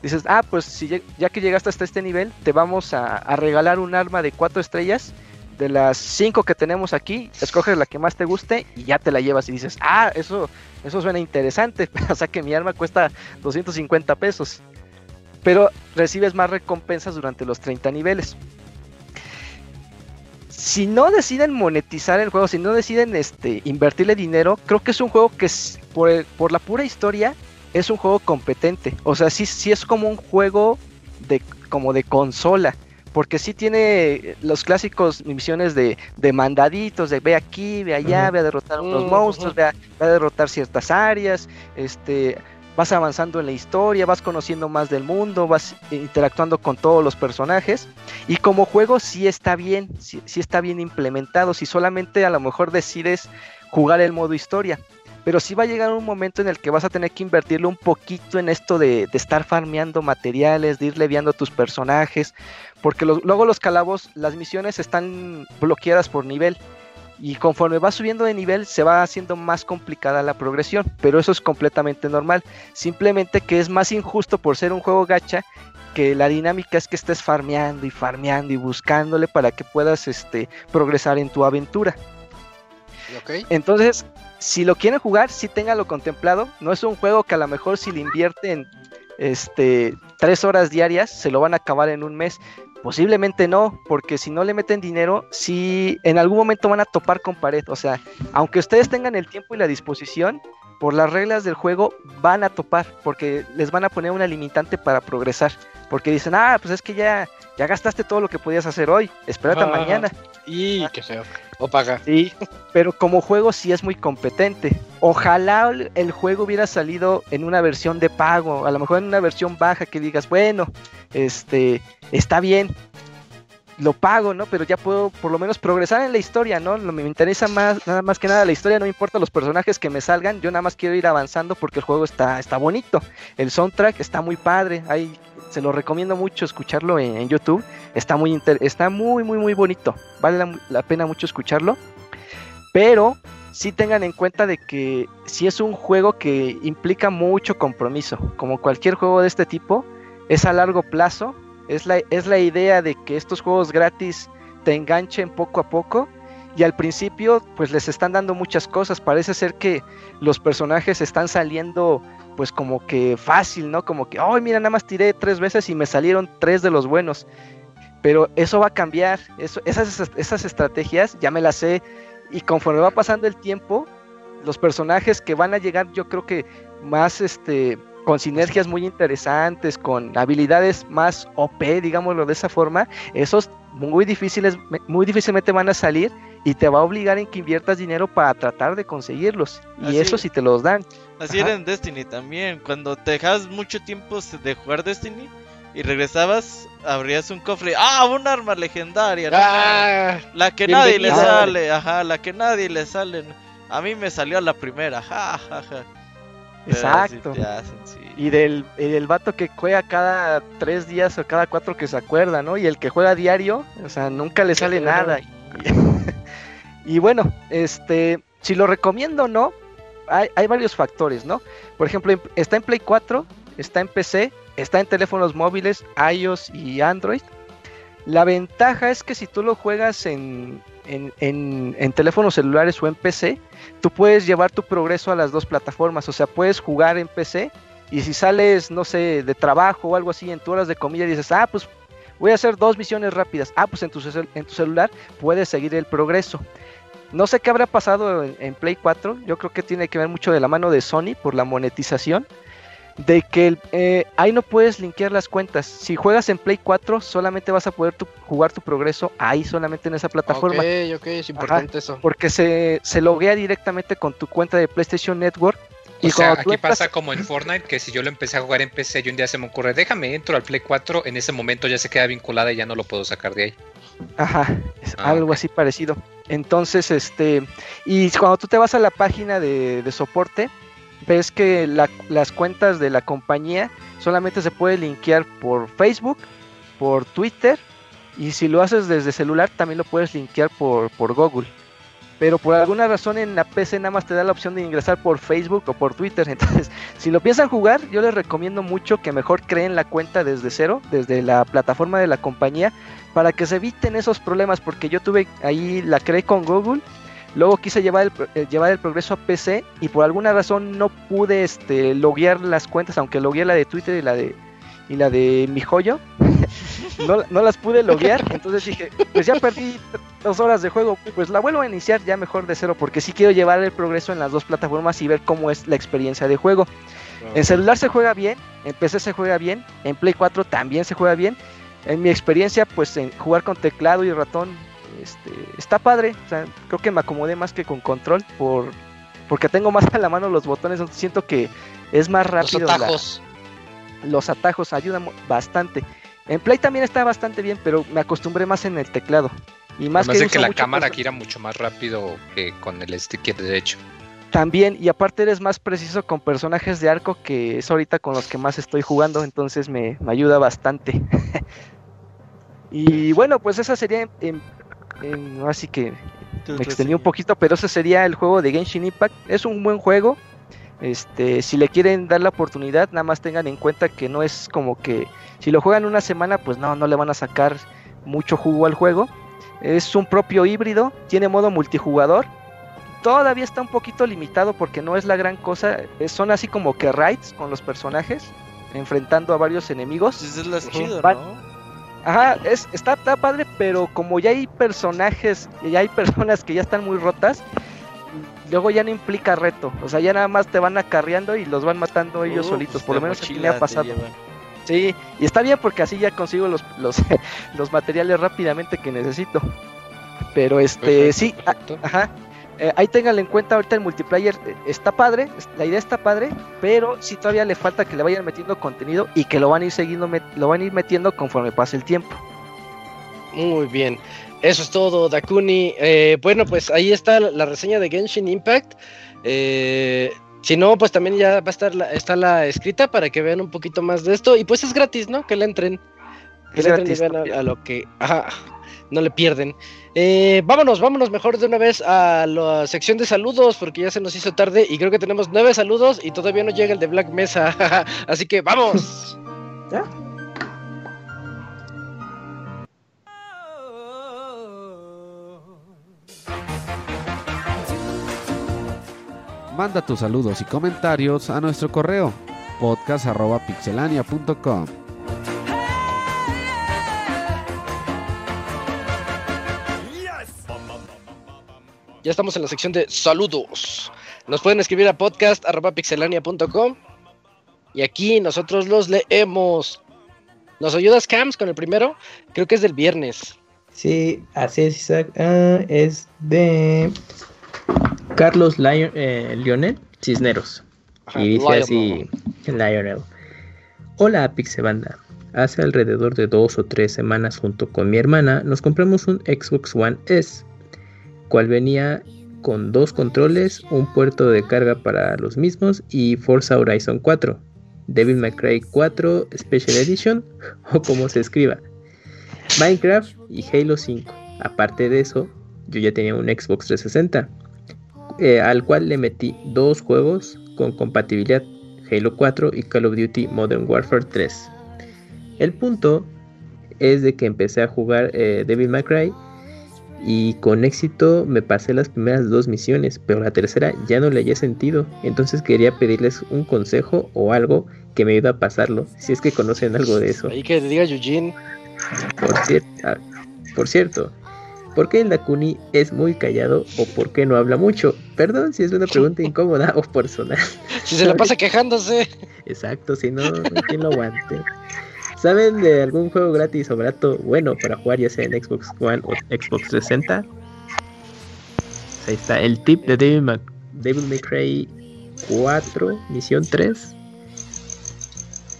dices, ah, pues si ya que llegaste hasta este nivel, te vamos a, a regalar un arma de 4 estrellas de las cinco que tenemos aquí, escoges la que más te guste y ya te la llevas y dices, ah, eso, eso suena interesante, o sea que mi arma cuesta 250 pesos, pero recibes más recompensas durante los 30 niveles. Si no deciden monetizar el juego, si no deciden este, invertirle dinero, creo que es un juego que por, por la pura historia es un juego competente. O sea, sí, sí es como un juego de, como de consola porque sí tiene los clásicos misiones de, de mandaditos, de ve aquí, ve allá, ve a derrotar unos monstruos, ve, a, derrotar ciertas áreas, este, vas avanzando en la historia, vas conociendo más del mundo, vas interactuando con todos los personajes y como juego sí está bien, sí, sí está bien implementado, si solamente a lo mejor decides jugar el modo historia pero sí va a llegar un momento en el que vas a tener que invertirle un poquito en esto de, estar farmeando materiales, de ir leviando tus personajes, porque luego los calabos, las misiones están bloqueadas por nivel. Y conforme va subiendo de nivel se va haciendo más complicada la progresión, pero eso es completamente normal. Simplemente que es más injusto por ser un juego gacha que la dinámica es que estés farmeando y farmeando y buscándole para que puedas este, progresar en tu aventura. Entonces, si lo quieren jugar, sí ténganlo contemplado. No es un juego que a lo mejor si le invierten este, tres horas diarias, se lo van a acabar en un mes. Posiblemente no, porque si no le meten dinero, sí en algún momento van a topar con pared. O sea, aunque ustedes tengan el tiempo y la disposición, por las reglas del juego van a topar, porque les van a poner una limitante para progresar. Porque dicen, ah, pues es que ya, ya gastaste todo lo que podías hacer hoy, espérate mañana. Y qué feo. O paga. Sí, pero como juego sí es muy competente. Ojalá el juego hubiera salido en una versión de pago, a lo mejor en una versión baja que digas, bueno, este, está bien, lo pago, ¿no? Pero ya puedo por lo menos progresar en la historia, ¿no? Me interesa más, nada más que nada la historia, no importa los personajes que me salgan, yo nada más quiero ir avanzando porque el juego está, está bonito. El soundtrack está muy padre, hay se lo recomiendo mucho escucharlo en, YouTube. Está muy, está muy, muy, muy bonito. Vale la, pena mucho escucharlo. Pero sí tengan en cuenta de que si es un juego que implica mucho compromiso. Como cualquier juego de este tipo, es a largo plazo. Es la, es la idea de que estos juegos gratis te enganchen poco a poco. Y al principio, pues les están dando muchas cosas. Parece ser que los personajes están saliendo, pues como que fácil, ¿no? Como que, ay, mira, nada más tiré tres veces y me salieron tres de los buenos. Pero eso va a cambiar. Esas, esas estrategias ya me las sé. Y conforme va pasando el tiempo, los personajes que van a llegar, yo creo que más este con sinergias muy interesantes, con habilidades más OP, digámoslo de esa forma, esos muy difíciles, muy difícilmente van a salir y te va a obligar en que inviertas dinero para tratar de conseguirlos. Y eso sí te los dan. Así era en Destiny también. Cuando te dejabas mucho tiempo de jugar Destiny y regresabas, abrías un cofre. ¡Ah! Un arma legendaria. Ah, la que nadie le sale. Ajá, la que nadie le sale. A mí me salió la primera. Ja, ja, ja. Exacto. Y del, el vato que juega cada tres días o cada cuatro que se acuerda, ¿no? Y el que juega diario, o sea, nunca le sale nada. Y, bueno, este, si lo recomiendo o no, hay, varios factores, ¿no? Por ejemplo, está en Play 4, está en PC, está en teléfonos móviles, iOS y Android. La ventaja es que si tú lo juegas en, en, teléfonos celulares o en PC, tú puedes llevar tu progreso a las dos plataformas. O sea, puedes jugar en PC y si sales, no sé, de trabajo o algo así en tu horas de comida, dices, ah, pues voy a hacer dos misiones rápidas. Ah, pues en tu, en tu celular puedes seguir el progreso. No sé qué habrá pasado en, en, Play 4. Yo creo que tiene que ver mucho de la mano de Sony por la monetización de que eh, ahí no puedes linkear las cuentas. Si juegas en Play 4, solamente vas a poder jugar tu progreso ahí, solamente en esa plataforma. Ok, ok, es importante eso. Porque se, se loguea directamente con tu cuenta de PlayStation Network. Y o sea, aquí pasa como en Fortnite, que si yo lo empecé a jugar en PC y un día se me ocurre, déjame, entro al Play 4, en ese momento ya se queda vinculada y ya no lo puedo sacar de ahí. Ajá, es ah, algo así parecido. Entonces, este, y cuando tú te vas a la página de, de soporte, ves que las cuentas de la compañía solamente se puede linkear por Facebook, por Twitter y si lo haces desde celular también lo puedes linkear por, por Google. Pero por alguna razón en la PC nada más te da la opción de ingresar por Facebook o por Twitter. Entonces, si lo piensan jugar, yo les recomiendo mucho que mejor creen la cuenta desde cero, desde la plataforma de la compañía, para que se eviten esos problemas. Porque yo tuve ahí, la creé con Google Luego quise llevar el, eh, llevar el progreso a PC y por alguna razón no pude este, loguear las cuentas, aunque logueé la de Twitter y la de, y la de mi joyo. No, no, las pude loguear, entonces dije, pues ya perdí dos horas de juego, pues la vuelvo a iniciar ya mejor de cero, porque sí quiero llevar el progreso en las dos plataformas y ver cómo es la experiencia de juego. En celular se juega bien, en PC se juega bien, en Play 4 también se juega bien. En mi experiencia, pues en jugar con teclado y ratón este, está padre, creo que me acomodé más que con control por porque tengo más a la mano los botones, siento que es más rápido. Los atajos. los atajos ayudan bastante. En Play también está bastante bien, pero me acostumbré más en el teclado. Y más que, que la cámara gira mucho más rápido que con el stick derecho. También, y aparte eres más preciso con personajes de arco, que es ahorita con los que más estoy jugando, entonces me, ayuda bastante. y bueno, pues esa sería en, así que me extendí un poquito, pero ese sería el juego de Genshin Impact. Es un buen juego. Este, si le quieren dar la oportunidad, nada más tengan en cuenta que no es como que si lo juegan una semana, pues no, no le van a sacar mucho jugo al juego. Es un propio híbrido, tiene modo multijugador. Todavía está un poquito limitado porque no es la gran cosa. Son así como que raids con los personajes, enfrentando a varios enemigos. es ¿no? Ajá, es, está, está padre, pero como ya hay personajes, ya hay personas que ya están muy rotas, luego ya no implica reto. O sea, ya nada más te van acarreando y los van matando ellos solitos. Por lo menos aquí me ha pasado. Sí, y está bien porque así ya consigo los, los, los materiales rápidamente que necesito. Pero este, sí, ajá. Eh, ahí ténganlo en cuenta, ahorita el multiplayer eh, está padre, la idea está padre, pero sí todavía le falta que le vayan metiendo contenido y que lo van a ir siguiendo, lo van a ir metiendo conforme pase el tiempo. Muy bien, eso es todo, Dakuni. Eh, bueno, pues ahí está la, reseña de Genshin Impact. si no, pues también ya va a estar la, está la escrita para que vean un poquito más de esto. Y pues es gratis, ¿no? Que le entren. Que le entren y vean a, lo que. Ajá, no le pierden. Eh, vámonos, vámonos mejor de una vez a la sección de saludos porque ya se nos hizo tarde y creo que tenemos nueve saludos y todavía no llega el de Black Mesa. Así que vamos. Manda tus saludos y comentarios a nuestro correo podcast.pixelania.com. Ya estamos en la sección de saludos. Nos pueden escribir a podcast.pixelania.com y aquí nosotros los leemos. ¿Nos ayudas, Cams, con el primero? Creo que es del viernes. Sí, así es, Isaac. Ah, es de Carlos Lion- eh, Lionel Cisneros. Ajá, y dice Lionel. así, Lionel. Hola, Pixebanda. Hace alrededor de dos o tres semanas junto con mi hermana nos compramos un Xbox One S, cual venía con dos controles, un puerto de carga para los mismos y Forza Horizon 4, Devil May Cry 4 Special Edition o como se escriba, Minecraft y Halo 5. Aparte de eso, yo ya tenía un Xbox 360, eh, al cual le metí dos juegos con compatibilidad, Halo 4 y Call of Duty Modern Warfare 3. El punto es de que empecé a jugar eh, Devil May Cry y con éxito me pasé las primeras dos misiones, pero la tercera ya no le hallé sentido. Entonces quería pedirles un consejo o algo que me ayude a pasarlo, si es que conocen algo de eso. Ahí que te diga Eugene. Por, cier- ah, por cierto, ¿por qué el Dakuni es muy callado o por qué no habla mucho? Perdón si es una pregunta incómoda o personal. Si se la pasa quejándose. Exacto, si no, ¿quién lo aguante? ¿Saben de algún juego gratis o barato bueno para jugar ya sea en Xbox One o Xbox 360? Ahí está, el tip de Devil May, Devil May Cry 4, misión 3.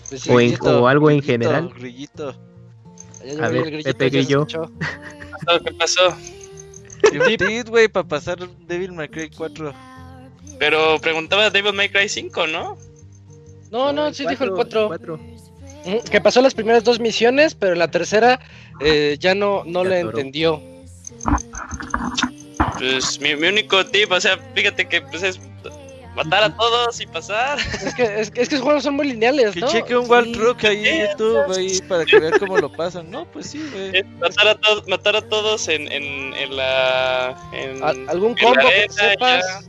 Pues O en- grillito. o algo en Grillito, general. Grillito. A el ver, Pepe Grillo. escuchó. ¿Qué pasó? Tip, güey, para pasar Devil May Cry 4. Pero preguntaba Devil May Cry 5, ¿no? No, no, sí dijo el 4. 4. Que pasó las primeras dos misiones, pero la tercera eh, ya no, no atoró. entendió. Pues mi, mi único tip, o sea, fíjate que pues es matar a todos y pasar. Es que, es, que- es que esos juegos son muy lineales, Que ¿no? cheque un Sí. Wild Rook ahí en YouTube, ahí, para que vea cómo lo pasan. No, pues sí, güey. Matar a todos, matar a todos en, en, en la en, ¿Algún en combo que sepas? ya.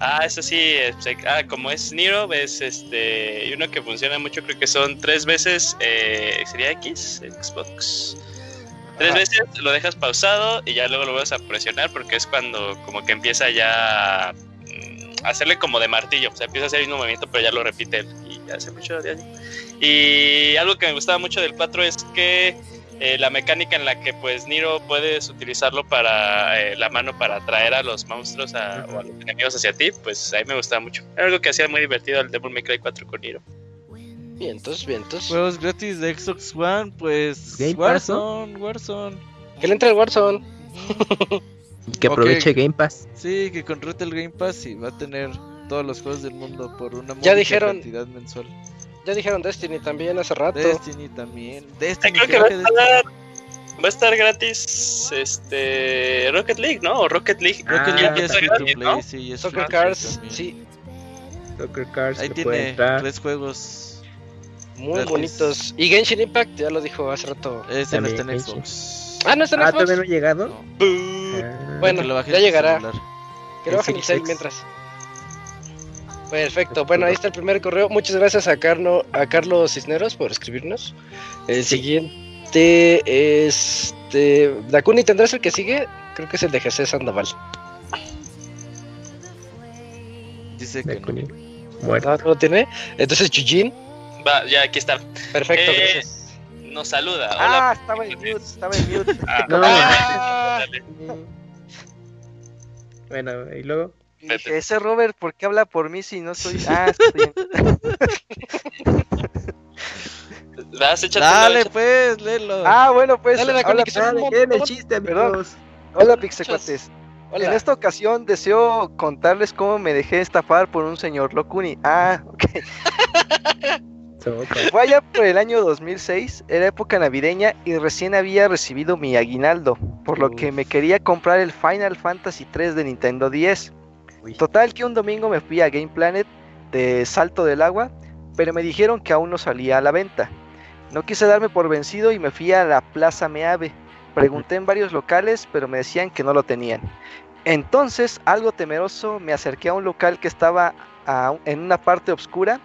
Ah, eso sí, se- ah, como es Nero, es este, y uno que funciona mucho, creo que son tres veces, eh, sería X, Xbox. Tres Ajá. veces lo dejas pausado y ya luego lo vas a presionar porque es cuando como que empieza ya hacerle como de martillo, o sea, empieza a hacer el mismo movimiento pero ya lo repite él y hace mucho daño. Y algo que me gustaba mucho del 4 es que eh, la mecánica en la que pues Niro puedes utilizarlo para eh, la mano para atraer a los monstruos a- o a los enemigos hacia ti, pues a mí me gustaba mucho. Era algo que hacía muy divertido el Devil May Cry 4 con Niro. Vientos, vientos. Juegos gratis de Xbox One, pues. Warzone, Warzone. Que le entre el Warzone. Que aproveche Game Pass. Sí, que contrate el Game Pass y va a tener todos los juegos del mundo por una Ya dijeron- cantidad mensual. Ya dijeron Destiny también hace rato. Destiny también. Destiny, creo que va a estar, va a estar gratis este Rocket League, ¿no? O Rocket League. Rocket Ah, League ya es free to play, ¿no? sí, es Soccer Cars, también. sí, Soccer Cars Ahí tiene tres juegos. muy Gratis. bonitos. Y Genshin Impact, ya lo dijo hace rato. Ese no está en Xbox. Ah, no está en Ah, Xbox. todavía no ha llegado. No, Ah, Bueno, lo ya llegará. Que lo bajen El el cel mientras. Perfecto, bueno, ahí está el primer correo. Muchas gracias a, Carno, a Carlos Cisneros por escribirnos. El siguiente es. Este, Dakuni, ¿tendrás el que sigue? Creo que es el de Jesús Sandoval. Dice de que no. Kuni. Muerto. ¿No, ¿No lo tiene? Entonces, Chujin. Va, ya aquí está. Perfecto, Eh, gracias. Nos saluda. Ah, Hola. estaba en mute, estaba en mute. Ah, No. Ah, dale. Bueno, y luego. Y dije, ese Robert, ¿por qué habla por mí si no soy? Ah, está bien. Vas, Dale, pues, léelo. Ah, bueno, pues. Dale, hola, que son un Dale, ¿quieren el montón. chiste, Perdón. amigos? hola, Pixecuates. En esta ocasión deseo contarles cómo me dejé estafar por un señor Locuni. Ah, ok. Fue allá por el año 2006, era época navideña y recién había recibido mi aguinaldo, por lo que me quería comprar el Final Fantasy 3 de Nintendo 10. Uy. Total que un domingo me fui a Game Planet de Salto del Agua, pero me dijeron que aún no salía a la venta. No quise darme por vencido y me fui a la Plaza Meave. Pregunté en varios locales, pero me decían que no lo tenían. Entonces, algo temeroso, me acerqué a un local que estaba a- en una parte oscura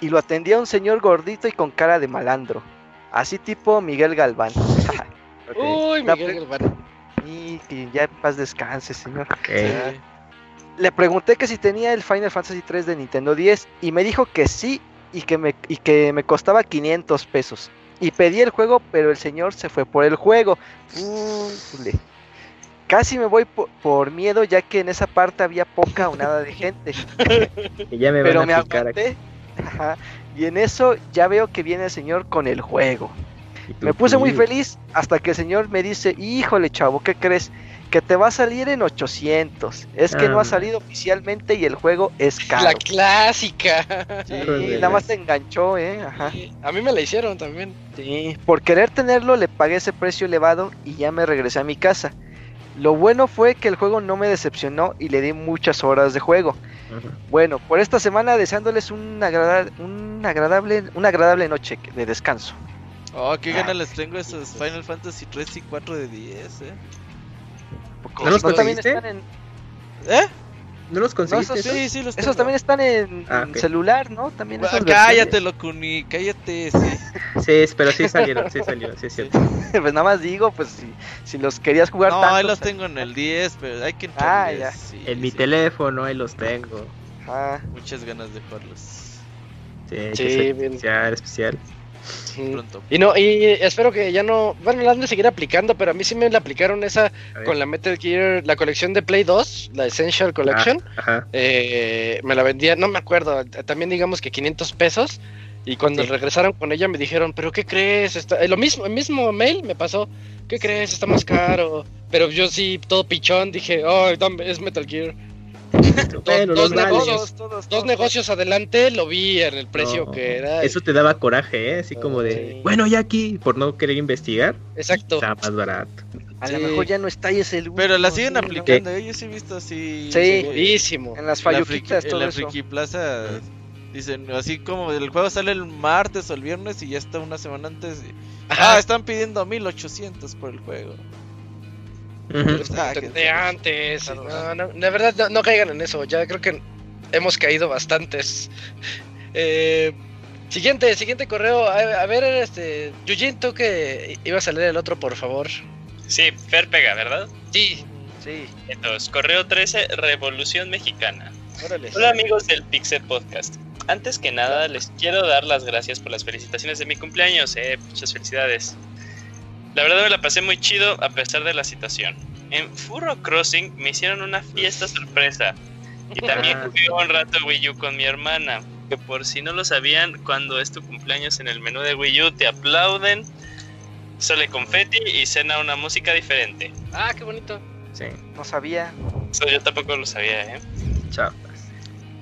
y lo atendía un señor gordito y con cara de malandro. Así tipo Miguel Galván. Uy, La Miguel Galván. y que ya en paz descanse, señor. Le pregunté que si tenía el Final Fantasy 3 de Nintendo 10 y me dijo que sí y que me, y que me costaba 500 pesos. Y pedí el juego, pero el señor se fue por el juego. Casi me voy po- por, miedo ya que en esa parte había poca o nada de gente. Que ya me pero van me a aguanté. Ajá, Y en eso ya veo que viene el señor con el juego. Me puse muy feliz hasta que el señor me dice, híjole chavo, ¿qué crees? Que te va a salir en 800. Es que Ah, no ha man. salido oficialmente y el juego es caro. La clásica. Sí, nada más te enganchó, ¿eh? Ajá. A mí me la hicieron también. Sí, por querer tenerlo le pagué ese precio elevado y ya me regresé a mi casa. Lo bueno fue que el juego no me decepcionó y le di muchas horas de juego. Bueno, por esta semana deseándoles un, agrada- un agradable, una agradable noche de descanso. Oh, qué ganas les tengo esos Final Fantasy 3 y 4 de 10, eh. ¿No los ¿No también conseguiste? están en, ¿Eh? ¿No los conseguiste? esos Sí, sí, los tengo. esos también están en, Ah, en ok. celular, ¿no? También Ah, esas cállate, Locuni, cállate, sí. Sí, pero sí salieron, sí salieron, sí es cierto. pues nada más digo, pues si, si los querías jugar No, tanto, ahí los pues, tengo en el 10, pero hay que entrar Ah, al 10, ya. sí, En mi sí. teléfono, ahí los tengo. ajá. Muchas ganas de jugarlos. Sí, Sí, bien. especial, especial. Pronto. Y no, y espero que ya no. Bueno, la han de seguir aplicando, pero a mí sí me la aplicaron esa con la Metal Gear, la colección de Play 2, la Essential Collection. Ah, eh, me la vendía, no me acuerdo, también digamos que 500 pesos. Y cuando Sí. regresaron con ella me dijeron, ¿pero qué crees? Está... eh, Lo mismo, el mismo mail me pasó, ¿qué crees? Está más caro. Pero yo sí, todo pichón, dije, oh, es Metal Gear. Bueno, dos negocios. Todos, Dos todos. negocios adelante lo vi en el precio No, que era. Eso te daba coraje, ¿eh? Así como de, Sí. bueno, ya aquí, por no querer investigar, Exacto. está más barato. A lo mejor ya no está y es el Pero la siguen sí, aplicando, eh, yo sí he visto así. Sí. Buenísimo. En las en la falluquitas, en la eso. Friki Plaza dicen así como el juego sale el martes o el viernes y ya está una semana antes. y- ah, están pidiendo 1800 por el juego. Ah, de antes. No, no, de verdad, no, no caigan en eso. Ya creo que hemos caído bastantes. Eh, siguiente, siguiente correo. A, a ver, este. Yujin, tú que ibas a leer el otro, por favor. Sí, Fer pega, ¿verdad? Sí, Sí. Entonces, correo 13, Revolución Mexicana. órale. Hola amigos del Pixel Podcast. Antes que nada, les quiero dar las gracias por las felicitaciones de mi cumpleaños. Eh, muchas felicidades. La verdad me la pasé muy chido a pesar de la situación. En Furro Crossing me hicieron una fiesta sorpresa. Y también Ah. jugué un rato Wii U con mi hermana. Que por si no lo sabían, cuando es tu cumpleaños en el menú de Wii U te aplauden, sale confeti y cena una música diferente. Ah, qué bonito. Sí, No sabía. Eso yo tampoco lo sabía, ¿eh? chao.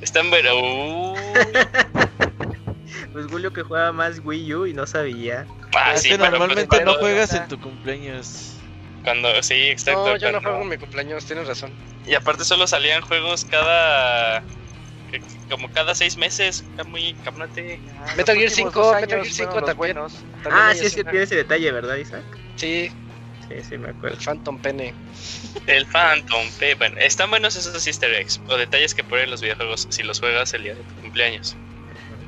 Están bueno. Pues Julio que juega más Wii U y no sabía. ah, es sí, pero pues normalmente no juegas en tu cumpleaños. Cuando, sí, exacto. No, yo no juego en mi cumpleaños, tienes razón. Y aparte solo salían juegos cada... como cada seis meses. Está muy cabrón,te Ah, Metal Gear últimos 5, dos Metal Gear años 5 fueron los también. buenos. También Ah, sí, es que tiene ese detalle, ¿verdad, Isaac? Sí, Sí, sí, me el acuerdo. Phantom Pene. El Phantom P. Bueno, están buenos esos easter eggs o detalles que ponen los videojuegos si los juegas el día de tu cumpleaños.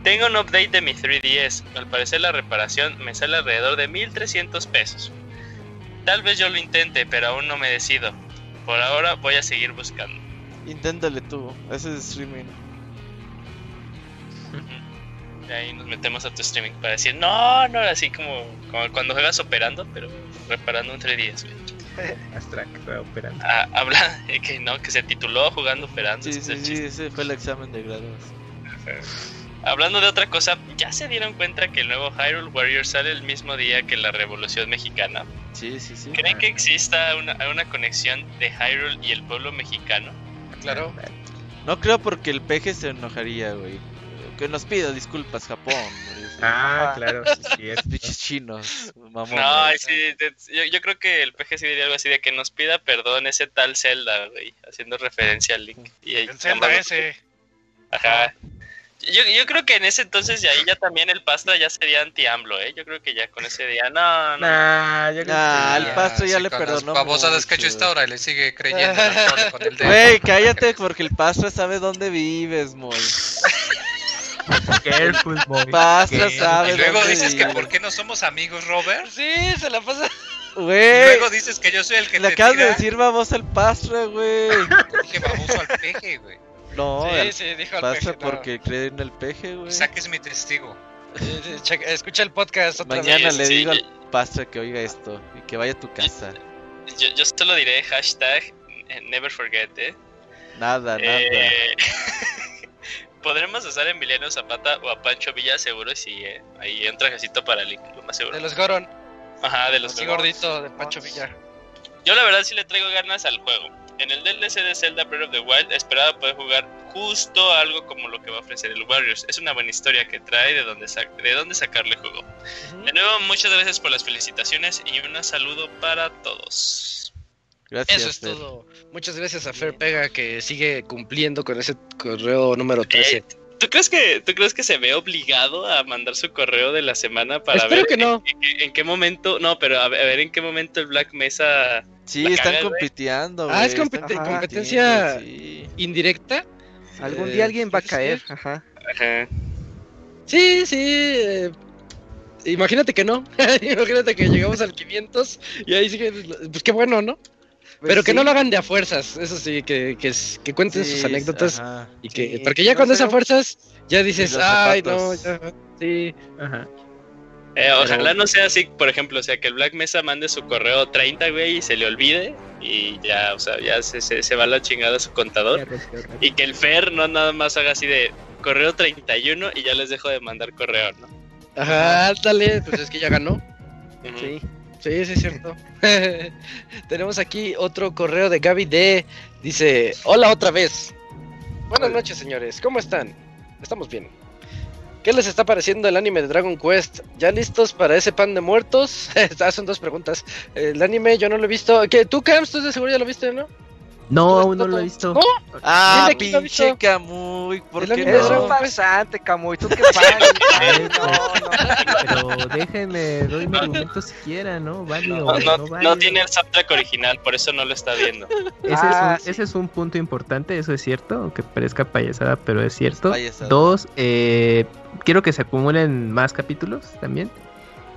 Tengo un update de mi 3DS. Al parecer la reparación me sale alrededor de 1300 pesos. Tal vez yo lo intente, pero aún no me decido. Por ahora voy a seguir buscando. Inténtale tú, ese es streaming. De ahí nos metemos a tu streaming para decir, no, no, así como, como cuando juegas operando, pero reparando un 3DS, güey. Astrak, juega operando. Ah, habla que no, que se tituló jugando operando. Sí, sí, sí, ese fue el examen de grados. Hablando de otra cosa, ¿ya se dieron cuenta que el nuevo Hyrule Warrior sale el mismo día que la Revolución Mexicana? Sí, sí, sí. ¿Creen que exista una, una conexión de Hyrule y el pueblo mexicano? Claro. No creo porque el peje se enojaría, güey. Que nos pida disculpas, Japón. güey. Ah, claro, sí, sí. Es. Bichos chinos, mamón. No, sí, yo, yo creo que el PG sí diría algo así de que nos pida perdón ese tal Zelda, güey, haciendo referencia al Link. Y ahí- El Zelda ese. Ajá. Yo, yo creo que en ese entonces y ahí ya también el Pastra ya sería anti-AMLO, ¿eh? Yo creo que ya con ese día, no, no. Nah, yo creo Nah, que el. Pastra ya Sí, le perdonó. ha hecho mucho. esta hora y le sigue creyendo con el dedo. Güey, cállate porque el Pastra sabe dónde vives, Moy. Careful, boy. Pastra sabe Y luego dónde dices que por qué no somos amigos, Robert. Sí, se la pasa. Y Güey, luego dices que yo soy el que le te acabas de decir babosa al Pastra, güey. Dije baboso al peje, güey. No, sí, al sí, dijo el Pastra peje, no. porque cree en el peje, güey. Saques mi testigo. Sí, checa- escucha el podcast otra Mañana vez. Le sí, digo sí. al Pastra que oiga esto y que vaya a tu casa. Yo, yo solo diré hashtag eh, never forget, ¿eh? Nada, nada. Eh, Podremos usar a Emiliano Zapata o a Pancho Villa, seguro, sí, ¿eh? Ahí un trajecito para Link, lo más seguro. De los Goron. Ajá, de los Así gordito de Pancho Villar. Yo la verdad sí le traigo ganas al juego. En el DLC de Zelda Breath of the Wild esperaba poder jugar justo algo como lo que va a ofrecer el Warriors. Es una buena historia que trae de dónde, sa- de dónde sacarle juego. De nuevo, muchas gracias por las felicitaciones y un saludo para todos. Gracias. Eso es Fer. todo. Muchas gracias a Fer Pega que sigue cumpliendo con ese correo número 13. Eh, ¿Tú crees que tú crees que se ve obligado a mandar su correo de la semana para Espero ver que no. en, en- en qué momento no, pero a ver, a ver en qué momento el Black Mesa Sí, están cagas, güey. compitiendo, Ah, es competencia- sí. Indirecta. Algún Eh, día alguien va a ¿puede caer. Ajá. Ajá. Sí, sí. eh, imagínate que no. imagínate que llegamos al 500 y ahí sigue. Pues qué bueno, ¿no? Pues Pero que sí. no lo hagan de a fuerzas. Eso sí, que, que, cuenten Sí, sus anécdotas. ajá. Y que, sí, porque ya no cuando es a fuerzas, ya dices, ay, no, ya, sí, ajá. Eh, ojalá no sea así, por ejemplo, o sea, que el Black Mesa mande su correo 30, güey, y se le olvide y ya, o sea, ya se, se, se va la chingada su contador. Y que el Fer no nada más haga así de correo 31 y ya les dejo de mandar correo, ¿no? Ajá, dale, pues es que ya ganó. Sí. Sí, sí, es cierto. Tenemos aquí otro correo de Gaby D. Dice, hola otra vez. Buenas noches, señores. ¿Cómo están? Estamos bien. ¿Qué les está pareciendo el anime de Dragon Quest? ¿Ya listos para ese pan de muertos? Ah, son dos preguntas. El anime yo no lo he visto. ¿Qué? ¿Tú, Camps? ¿Tú de seguro ya lo viste, no? No, aún no lo he visto. ¿Cómo? Ah, pinche. Camuy, ¿por qué anime Eres no? un farsante, Camuy. ¿Tú qué? Ay, no, no. Pero déjenme, doy mi argumento siquiera, ¿no? Vale No, o no, no, no vale. tiene el soundtrack original, por eso no lo está viendo. Ese, Ah, es un, sí. ese es un punto importante, eso es cierto, aunque parezca payasada, pero es cierto. payasada. Dos, eh, quiero que se acumulen más capítulos también.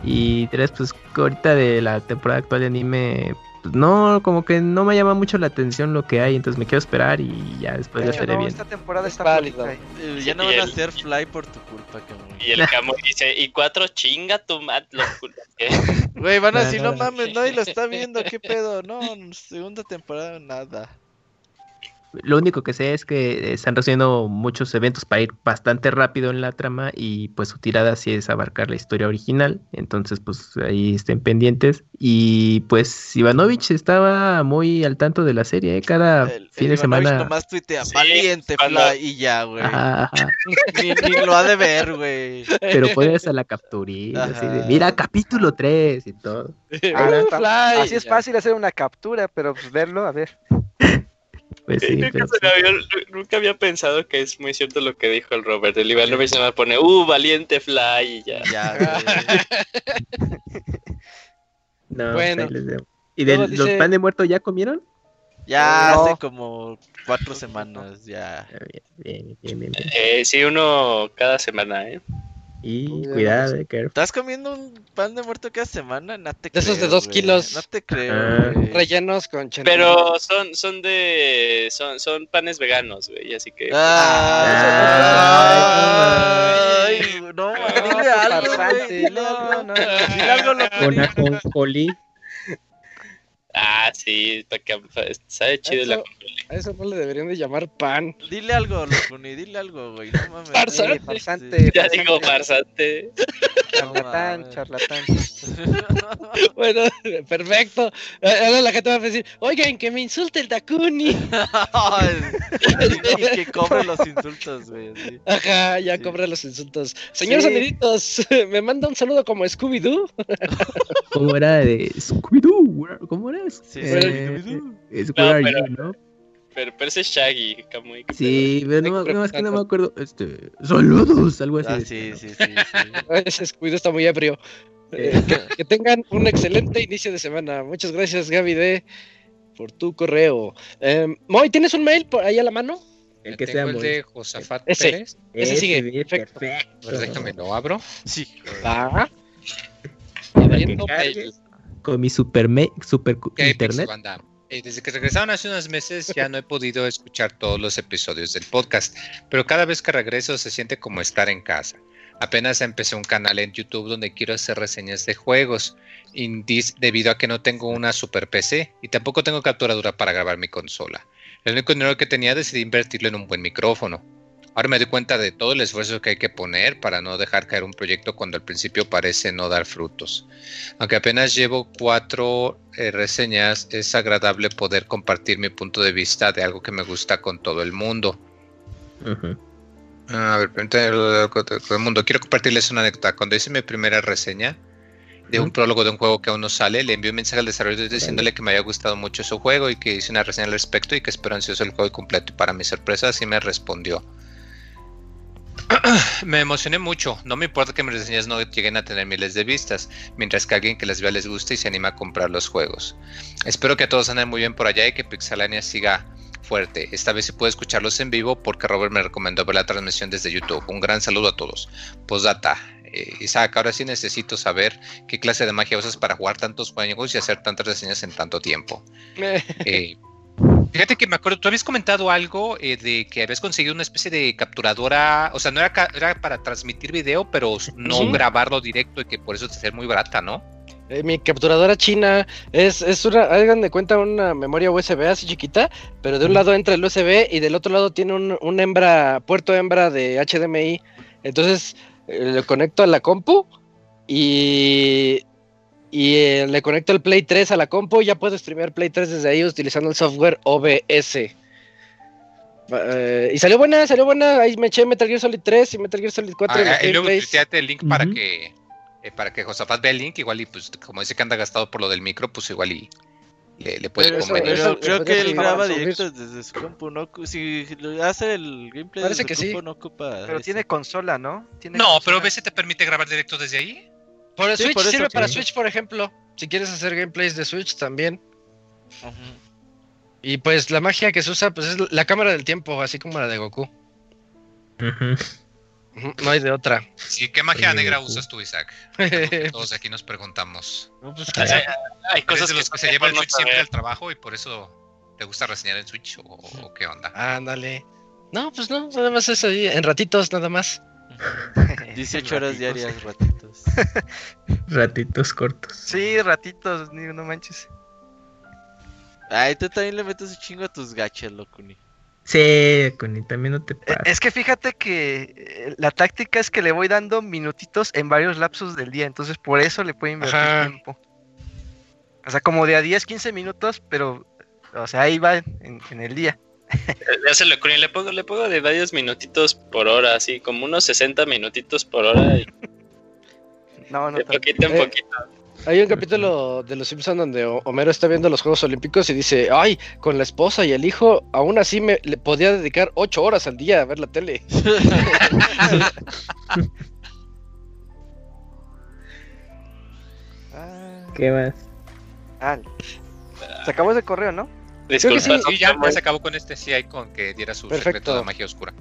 Y tres, pues ahorita de la temporada actual de anime, pues no, como que no me llama mucho la atención lo que hay, entonces me quiero esperar y ya después De ya estaré no, bien. esta temporada Es está flojita, eh. Eh, Ya no van a hacer fly por tu culpa, Camuy. Y el Camo dice, y cuatro chinga tu mat, lo ¿qué? Güey, van a decir, no nada. mames, nadie lo está viendo, ¿qué pedo? No, segunda temporada, nada. Lo único que sé es que están recibiendo muchos eventos para ir bastante rápido en la trama y pues su tirada sí es abarcar la historia original, entonces pues ahí estén pendientes y pues Ivanovich estaba muy al tanto de la serie, ¿eh? cada El- fin el de Ivanovich semana... nomás tuitea, Sí, valiente fly, y ya, güey. Ajá, ajá. Ni, ni lo ha de ver, güey. Pero puedes a la capturita, así de, mira, capítulo 3 y todo. Ah, Uh, fly. Así es fácil hacer una captura, pero pues verlo, a ver. Pues sí, nunca, había, nunca había pensado que es muy cierto lo que dijo el Robert. El Ivanovich se me pone, uh, valiente fly, y ya. Ya, no, Bueno. les dejo. ¿Y de los dice- pan de muerto ya comieron? Ya No. hace como cuatro semanas, ya. Ah, Bien, bien, bien, bien, bien. Eh, sí, uno cada semana, ¿eh? Y Cuidado, eh. ¿Estás comiendo un pan de muerto cada semana? No te De esos creo, de dos güey. kilos. No te creo, Ah. Rellenos con chantilly. Pero son, son de. Son, son panes veganos, güey, así que. Ah, Ay, Ay, no, No, dile algo, güey. farsante, Dile no, algo. no. Dile algo, loco. Con ajonjolí. Ah, sí, para que sabe chido la A eso no le deberían de llamar pan. Dile algo, Locuni, dile algo, güey. No mames. Farsante. Sí, farsante. Ya digo farsante. Charlatán, No charlatán. Bueno, perfecto. Ahora la gente va a decir, oigan, que me insulte el Dakuni. Ay, y que cobre los insultos, güey. Ajá, ya Sí. cobra los insultos. Señores Sí. amiguitos, me manda un saludo como Scooby-Doo. ¿Cómo era de Scooby-Doo? ¿Cómo era? Sí, Eh, es No, pero- You, ¿no? Pero, pero ese es Shaggy, Kamui. Sí, pero no, no, es que no me acuerdo. Este, saludos, algo así. Ah, sí, ¿no? sí, sí, sí. Ese Squid está muy ebrio. Eh, que, que tengan un excelente inicio de semana. Muchas gracias, Gaby D, por tu correo. Eh, Moy, ¿tienes un mail por ahí a la mano? El que Tengo sea el muy. de Josafat Ese. Pérez. ese sigue, bien, perfecto. Ver, déjame lo abro. Sí. Va. Abriendo mail. Con mi super, me- super internet. Banda. Eh, desde que regresaron hace unos meses ya no he podido escuchar todos los episodios del podcast, pero cada vez que regreso se siente como estar en casa. Apenas empecé un canal en YouTube donde quiero hacer reseñas de juegos, indies, debido a que no tengo una super PC y tampoco tengo capturadora para grabar mi consola. El único dinero que tenía decidí invertirlo en un buen micrófono. Ahora me doy cuenta de todo el esfuerzo que hay que poner para no dejar caer un proyecto cuando al principio parece no dar frutos. Aunque apenas llevo cuatro eh, reseñas, es agradable poder compartir mi punto de vista de algo que me gusta con todo el mundo. Ujú. A ver, todo el mundo. Quiero compartirles una anécdota. Cuando hice mi primera reseña de un prólogo de un juego que aún no sale, le envié un mensaje al desarrollador diciéndole que me había gustado mucho su juego y que hice una reseña al respecto y que espero ansioso el juego completo. Y para mi sorpresa, así me respondió. Me emocioné mucho. No me importa que mis reseñas no lleguen a tener miles de vistas, mientras que a alguien que las vea les guste y se anima a comprar los juegos. Espero que todos anden muy bien por allá y que Pixelania siga fuerte. Esta vez sí puedo escucharlos en vivo porque Robert me recomendó ver la transmisión desde YouTube. Un gran saludo a todos. Postdata. Eh, Isaac, ahora sí necesito saber qué clase de magia usas para jugar tantos juegos y hacer tantas reseñas en tanto tiempo. Eh, fíjate que me acuerdo, tú habías comentado algo eh, de que habías conseguido una especie de capturadora, o sea, no era, para transmitir video, pero no Sí. grabarlo directo y que por eso te ser muy barata, ¿no? Eh, mi capturadora china es, es una, hagan de cuenta una memoria USB así chiquita, pero de un lado entra el USB y del otro lado tiene un, un hembra, puerto hembra de HDMI. Entonces eh, le conecto a la compu y, y eh, le conecto el Play 3 a la compu y ya puedo streamear Play 3 desde ahí utilizando el software OBS. Eh, y salió buena, salió buena. Ahí me eché Metal Gear Solid 3 y Metal Gear Solid 4. Ah, ah, y luego tuiteate el link para Ujú. que eh, para que Josafat vea el link, igual y pues como dice que anda gastado por lo del micro, pues igual y le, le puede Pero eso- convenir. Pero eso- creo eso que él graba directo desde su compu, ¿no? Si lo hace el gameplay Parece desde que su sí. compu, no ocupa. Pero ese. tiene consola, ¿no? ¿Tiene No, consola? pero OBS te permite grabar directo desde ahí. Por el Sí, Switch por eso, sirve para. Switch, por ejemplo. Si quieres hacer gameplays de Switch también. Y pues la magia que se usa pues es la cámara del tiempo, así como la de Goku. No hay de otra. Sí, ¿qué magia negra Goku. usas tú, Isaac? Todos aquí nos preguntamos. No, pues. Hay ¿Eres cosas de que los que se llevan el Switch siempre al trabajo y por eso te gusta reseñar en Switch o, o qué onda? Ándale. No, pues no, nada más es ahí, en ratitos nada más. 18 horas diarias, ratitos. Ratitos cortos. Sí, ratitos, ni- no manches. Ay, tú también le metes un chingo a tus gachas, loco. ni. Sí, Connie, también no te Eh, pases. Es que fíjate que eh, la táctica es que le voy dando minutitos en varios lapsos del día, entonces por eso le puedo invertir Ajá. tiempo. O sea, como de a 10, 15 minutos, pero, o sea, ahí va en, en el día. Ya se le pongo, le pongo de varios minutitos por hora, así como unos 60 minutitos por hora, y No, no, de tanto. poquito en Eh, poquito. Hay un capítulo de Los Simpsons donde Ho- Homero está viendo los Juegos Olímpicos y dice, ay, con la esposa y el hijo, aún así me le podía dedicar ocho horas al día a ver la tele. ¿Qué más? ah, se acabó ese correo, ¿no? Creo que Disculpa, sí, Sí, ya, ya se acabó con este, sí, hay con que diera su Perfecto. secreto de magia oscura.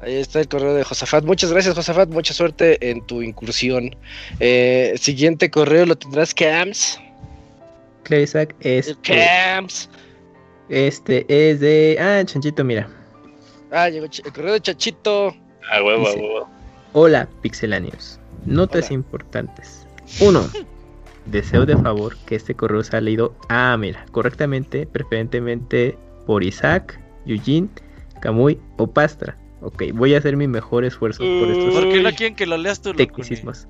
Ahí está el correo de Josafat. Muchas gracias, Josafat. Mucha suerte en tu incursión. Eh, siguiente correo lo tendrás, Cams. Claro, Isaac, El este, Cams. este es de... Ah, Chanchito, mira. Ah, llegó el correo de Chachito. a huevo, huevo. Hola, pixelanios. Notas Hola. importantes. 1. Deseo de favor que este correo sea leído, ah, mira, correctamente, preferentemente por Isaac, Eugene, Kamui o Pastra. Ok, voy a hacer mi mejor esfuerzo por estos ¿Por qué no quieren que lo leas tú, tecnicismos.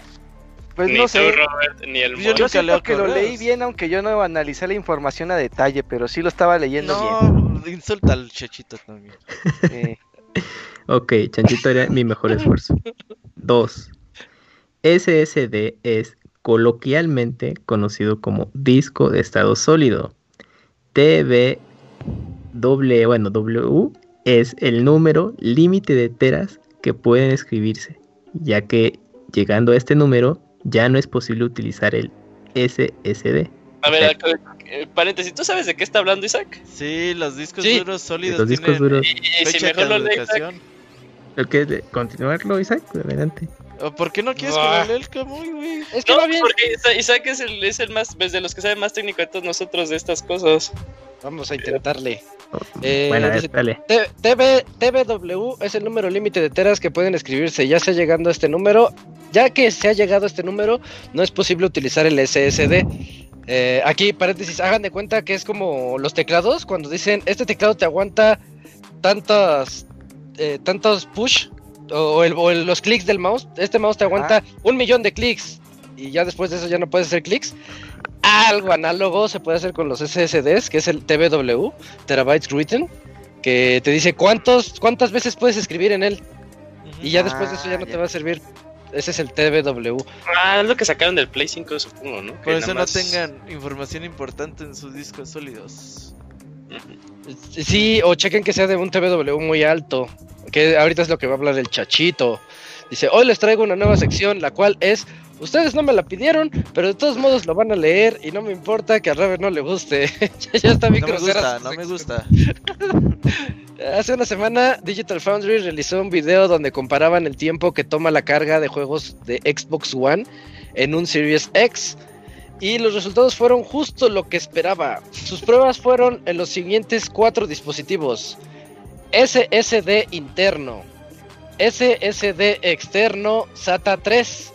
Pues ni no tú, sé. Robert, ni el Yo nunca Yo siento leo que lo leí bien, aunque yo no analicé la información a detalle, pero sí lo estaba leyendo No, insulta al chachito también. Eh, Ok, Chanchito era mi mejor esfuerzo. 2. SSD es coloquialmente conocido como disco de estado sólido. Doble, bueno, W es el número límite de teras que pueden escribirse, ya que llegando a este número ya no es posible utilizar el SSD. A ver, eh, paréntesis, ¿tú sabes de qué está hablando Isaac? Sí, los discos Sí. duros sólidos Los discos tienen duros. Y, y si mejor lo lee caducación. Isaac. ¿Lo que de continuarlo, Isaac? Adelante. ¿O ¿Por qué no quieres que lo lea el Camuy, güey? Es que No, va bien. porque Isaac es el, es el más, pues, de los que sabe más técnico de todos nosotros de estas cosas. Vamos a intentarle. Oh, Eh, bueno, dice- dale. T- TV, TBW es el número límite de teras que pueden escribirse. Ya se ha llegando a este número. Ya que se ha llegado a este número, no es posible utilizar el SSD. Eh, aquí, paréntesis, hagan de cuenta que es como los teclados. Cuando dicen, este teclado te aguanta tantas, eh, tantos push o, el- o el- los clics del mouse. Este mouse te aguanta un millón de clics. Y ya después de eso ya no puedes hacer clics. Algo análogo se puede hacer con los SSDs, que es el TBW, Terabytes Written, que te dice cuántos, cuántas veces puedes escribir en él. Y ya después de eso ya no Ah, te ya. va a servir. Ese es el TBW. Ah, es lo que sacaron del Play 5, supongo, ¿no? Por Que eso no tengan información importante en sus discos sólidos. Sí, o chequen que sea de un TBW muy alto. Que ahorita es lo que va a hablar el chachito. Dice, hoy les traigo una nueva sección, la cual es, ustedes no me la pidieron, pero de todos modos lo van a leer y no me importa que a Raver no le guste. ya está bien No me gusta, no me gusta. Hace una semana Digital Foundry realizó un video donde comparaban el tiempo que toma la carga de juegos de Xbox One en un Series X y los resultados fueron justo lo que esperaba. Sus pruebas fueron en los siguientes cuatro dispositivos. SSD interno, SSD externo SATA 3,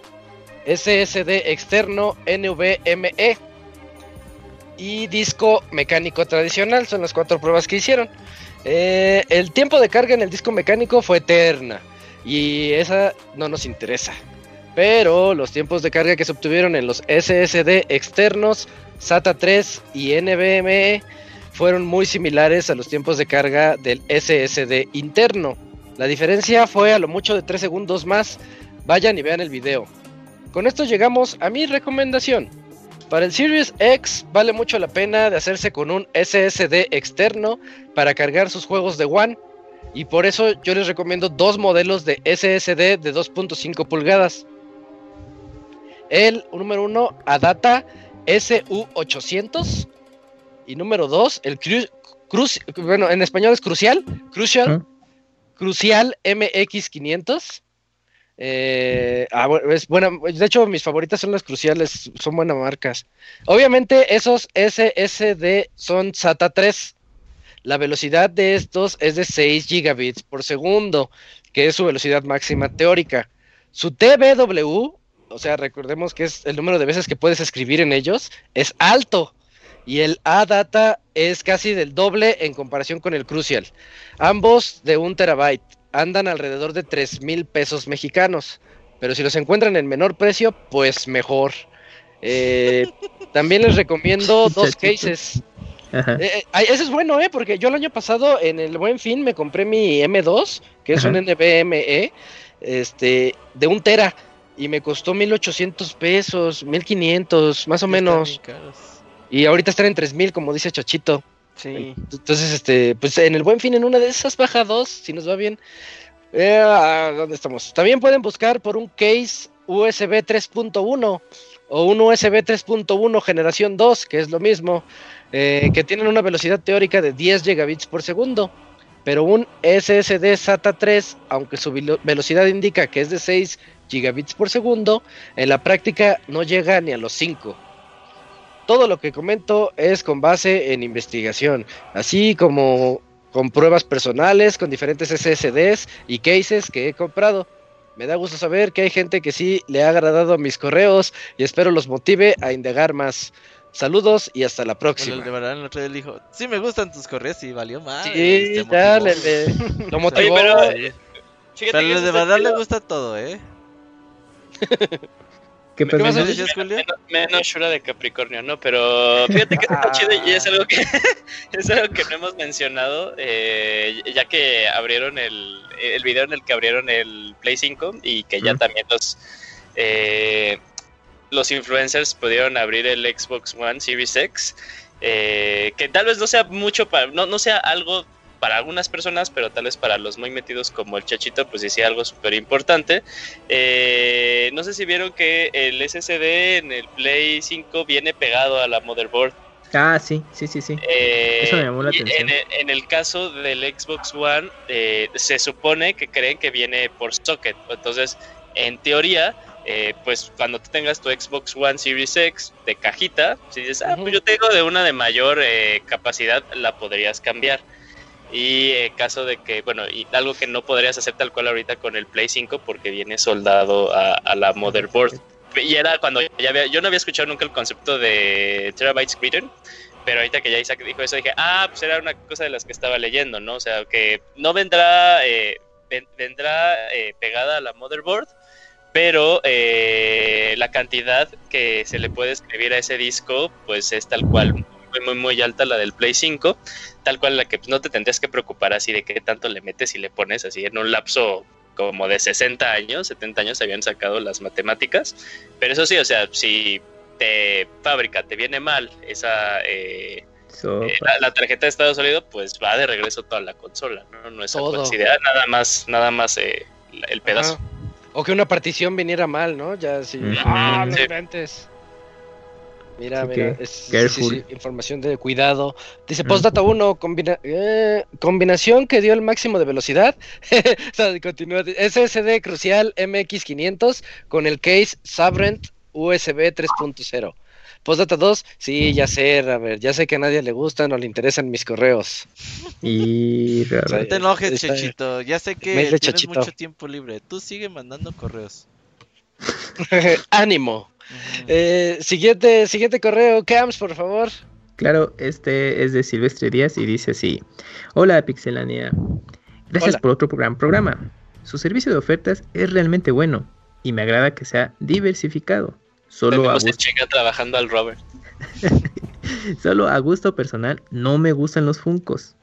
SSD externo NVMe y disco mecánico tradicional. Son las cuatro pruebas que hicieron. Eh, el tiempo de carga en el disco mecánico fue eterna y esa no nos interesa. Pero los tiempos de carga que se obtuvieron en los SSD externos, SATA 3 y NVMe fueron muy similares a los tiempos de carga del SSD interno. La diferencia fue a lo mucho de 3 segundos más. Vayan y vean el video. Con esto llegamos a mi recomendación. Para el Series X vale mucho la pena de hacerse con un SSD externo para cargar sus juegos de One. Y por eso yo les recomiendo dos modelos de SSD de 2.5 pulgadas. El número uno, Adata SU800. Y número dos, el Cru- Cruci- bueno, en español es Crucial, Crucial. Crucial MX500. Eh, ah, es buena, de hecho mis favoritas son las Cruciales, son buenas marcas. Obviamente esos SSD son SATA 3. La velocidad de estos es de 6 gigabits por segundo, que es su velocidad máxima teórica. Su TBW, o sea, recordemos que es el número de veces que puedes escribir en ellos, es alto. Y el ADATA es casi del doble en comparación con el Crucial. Ambos de un terabyte. Andan alrededor de 3 mil pesos mexicanos. Pero si los encuentran en menor precio, pues mejor. Eh, también les recomiendo dos cases. Ajá. Eh, eh, eso es bueno, ¿eh? Porque yo el año pasado en el Buen Fin me compré mi M2, que es un. NVMe, este, de un tera, y me costó 1800 pesos, 1500, más o menos. caros. Y ahorita están en 3000, como dice Chachito. Sí. Entonces, este, pues en el Buen Fin, en una de esas baja dos, si nos va bien. Eh, ah, ¿Dónde estamos? También pueden buscar por un case USB 3.1 o un USB 3.1 generación 2, que es lo mismo, eh, que tienen una velocidad teórica de 10 gigabits por segundo. Pero un SSD SATA 3, aunque su velo- velocidad indica que es de 6 gigabits por segundo, en la práctica no llega ni a los 5. Todo lo que comento es con base en investigación, así como con pruebas personales, con diferentes SSDs y cases que he comprado. Me da gusto saber que hay gente que sí le ha agradado mis correos y espero los motive a indagar más. Saludos y hasta la Bueno, el próxima. de Barán el otro día le dijo, sí me gustan tus correos y valió más. Sí, ya le, le- lo motivó. pero- de verdad le gusta todo, ¿eh? ¿Qué ¿Qué. Menos, menos Shura de Capricornio, ¿no? Pero fíjate que está chido y es algo que es algo que no hemos mencionado, eh, ya que abrieron el, el video en el que abrieron el Play 5 y que ya Mm. también los eh, los influencers pudieron abrir el Xbox One Series X. eh, que tal vez no sea mucho para, no, no sea algo para algunas personas, pero tal vez para los muy metidos como el chachito, pues decía algo súper importante. Eh, no sé si vieron que el SSD en el Play 5 viene pegado a la motherboard. Ah, sí, sí, sí, sí. Eh, Eso me llamó la atención. En, el- en el caso del Xbox One, eh, se supone que creen que viene por socket. Entonces, en teoría, eh, pues cuando tú tengas tu Xbox One Series X de cajita, si dices, ah, pues yo tengo de una de mayor eh, capacidad, la podrías cambiar. Y en caso de que, bueno, y algo que no podrías hacer tal cual ahorita con el Play 5 porque viene soldado a, la motherboard. Y era cuando ya había, yo no había escuchado nunca el concepto de terabytes written, pero ahorita que ya Isaac dijo eso dije, ah, pues era una cosa de las que estaba leyendo, ¿no? O sea, que no vendrá, eh, ven- vendrá eh, pegada a la motherboard, pero eh, la cantidad que se le puede escribir a ese disco, pues es tal cual, muy, muy, muy alta la del Play 5, tal cual la que pues, no te tendrías que preocupar así de qué tanto le metes y le pones así en un lapso como de 60 años, 70 años se habían sacado las matemáticas, pero eso sí, o sea, si de fábrica te viene mal esa eh, eh, la, la tarjeta de estado sólido, pues va de regreso toda la consola, ¿no? No es considerar nada más, nada más eh, la- el pedazo. Ajá. O que una partición viniera mal, ¿no? Ya si. Ah, no Sí. inventes. Mira, Así mira, que, es sí, sí, información de cuidado. Dice postdata 1, combina- eh, combinación que dio el máximo de velocidad. o sea, continúa. SSD crucial MX500 con el case Sabrent USB 3.0. Postdata 2, sí, ya sé, a ver, ya sé que a nadie le gustan o le interesan mis correos. Y sea, No te enojes, Está- Chechito. Ya sé que tienes mucho tiempo libre. Tú sigue mandando correos. Ánimo. Eh, siguiente, siguiente correo, Cams, por favor. Claro, este es de Silvestre Díaz y dice así: Hola Pixelania, gracias Hola. por otro gran programa. Su servicio de ofertas es realmente bueno y me agrada que sea diversificado. Solo a, gusto, chinga trabajando al Robert. solo a gusto personal no me gustan los Funcos.